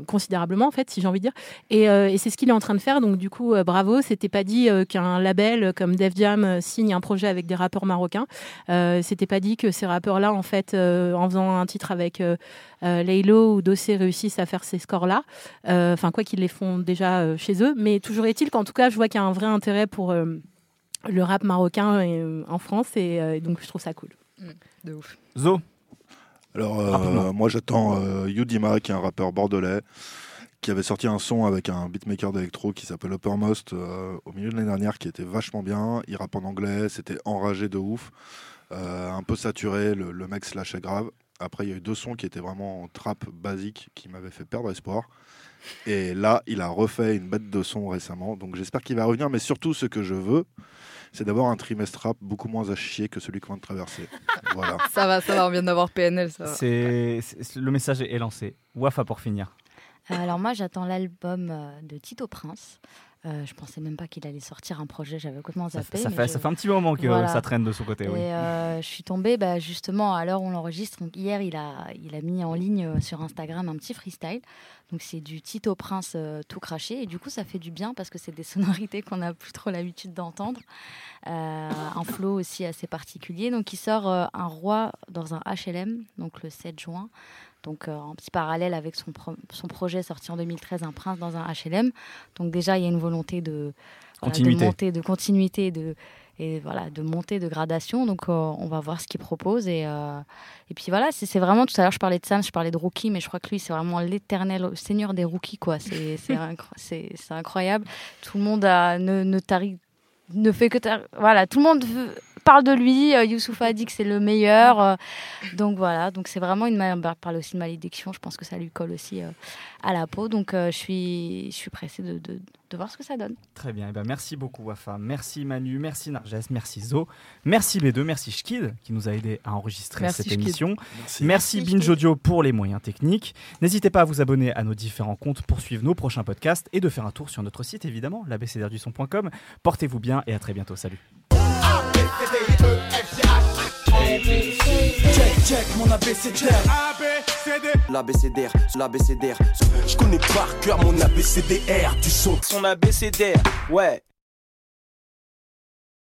considérablement en fait si j'ai envie de dire. Et, c'est ce qu'il est en train de faire. Donc du coup bravo. C'était pas dit qu'un label comme Def Jam signe un projet avec des rappeurs marocains. C'était pas dit que ces rappeurs là en fait en faisant un titre avec Laylo ou Dossé réussissent à faire ces scores là enfin quoi qu'ils les font déjà chez eux. Mais toujours est-il qu'en tout cas je vois qu'il y a un vrai intérêt pour le rap marocain en France. Et donc je trouve ça cool De ouf. Zo Alors, euh, moi, j'attends euh, Yudima, qui est un rappeur bordelais, qui avait sorti un son avec un beatmaker d'électro qui s'appelle Uppermost euh, au milieu de l'année dernière, qui était vachement bien. Il rappe en anglais, c'était enragé de ouf. Euh, un peu saturé, le, le mec se lâchait grave. Après, il y a eu deux sons qui étaient vraiment en trap basique, qui m'avaient fait perdre espoir. Et là, il a refait une bête de son récemment. Donc j'espère qu'il va revenir. Mais surtout, ce que je veux, c'est d'avoir un trimestre rap beaucoup moins à chier que celui qu'on vient de traverser. voilà. Ça va, ça va, on vient d'avoir PNL, ça va. C'est c'est- le message est lancé. Wafa pour finir. Euh, Alors moi, j'attends l'album euh, de Tito Prince. Euh, je pensais même pas qu'il allait sortir un projet, j'avais complètement zappé. ça fait, je- ça fait un petit moment que Voilà. ça traîne de son côté. Et oui. euh, je suis tombée bah, justement à l'heure où on l'enregistre. Donc hier, il a, il a mis en ligne euh, sur Instagram un petit freestyle. Donc c'est du Tito Prince euh, tout craché. Et du coup, ça fait du bien parce que c'est des sonorités qu'on n'a plus trop l'habitude d'entendre. Un flow aussi assez particulier. Donc il sort un roi dans un HLM, donc le 7 juin. Donc euh, en petit parallèle avec son, pro- son projet sorti en 2013, Un prince dans un HLM. Donc déjà, il y a une volonté de, voilà, de Continuité. de continuité, de, et voilà, de montée, de gradation. Donc, euh, on va voir ce qu'il propose. Et, euh, et puis voilà, c'est vraiment, tout à l'heure, je parlais de Sam, je parlais de Rookie, mais je crois que lui, c'est vraiment l'éternel seigneur des rookies, quoi. C'est c'est incro- c'est- c'est incroyable. Tout le monde a, ne, ne, tarie- ne fait que. tar- Voilà, tout le monde veut- parle de lui. Euh, Youssouf a dit que c'est le meilleur. euh, donc voilà, donc c'est vraiment une. ma- bah, parle aussi de malédiction, je pense que ça lui colle aussi euh, à la peau. Donc, euh, je, suis, je suis pressée de, de, de voir ce que ça donne. Très bien. Eh ben, merci beaucoup, Wafa. Merci Manu. Merci Narges. Merci Zo. Merci B2. Merci Schkid qui nous a aidé à enregistrer Merci, cette émission. Merci. Merci Merci, Binge. Audio pour les moyens techniques. N'hésitez pas à vous abonner à nos différents comptes pour suivre nos prochains podcasts et de faire un tour sur notre site évidemment, l'abcdrduson.com. Portez-vous bien et à très bientôt. Salut. Check, check, mon abécédaire. L'ABCDR, l'ABCDR. Je connais par cœur mon ABCDR du son. Son abécédaire, ouais.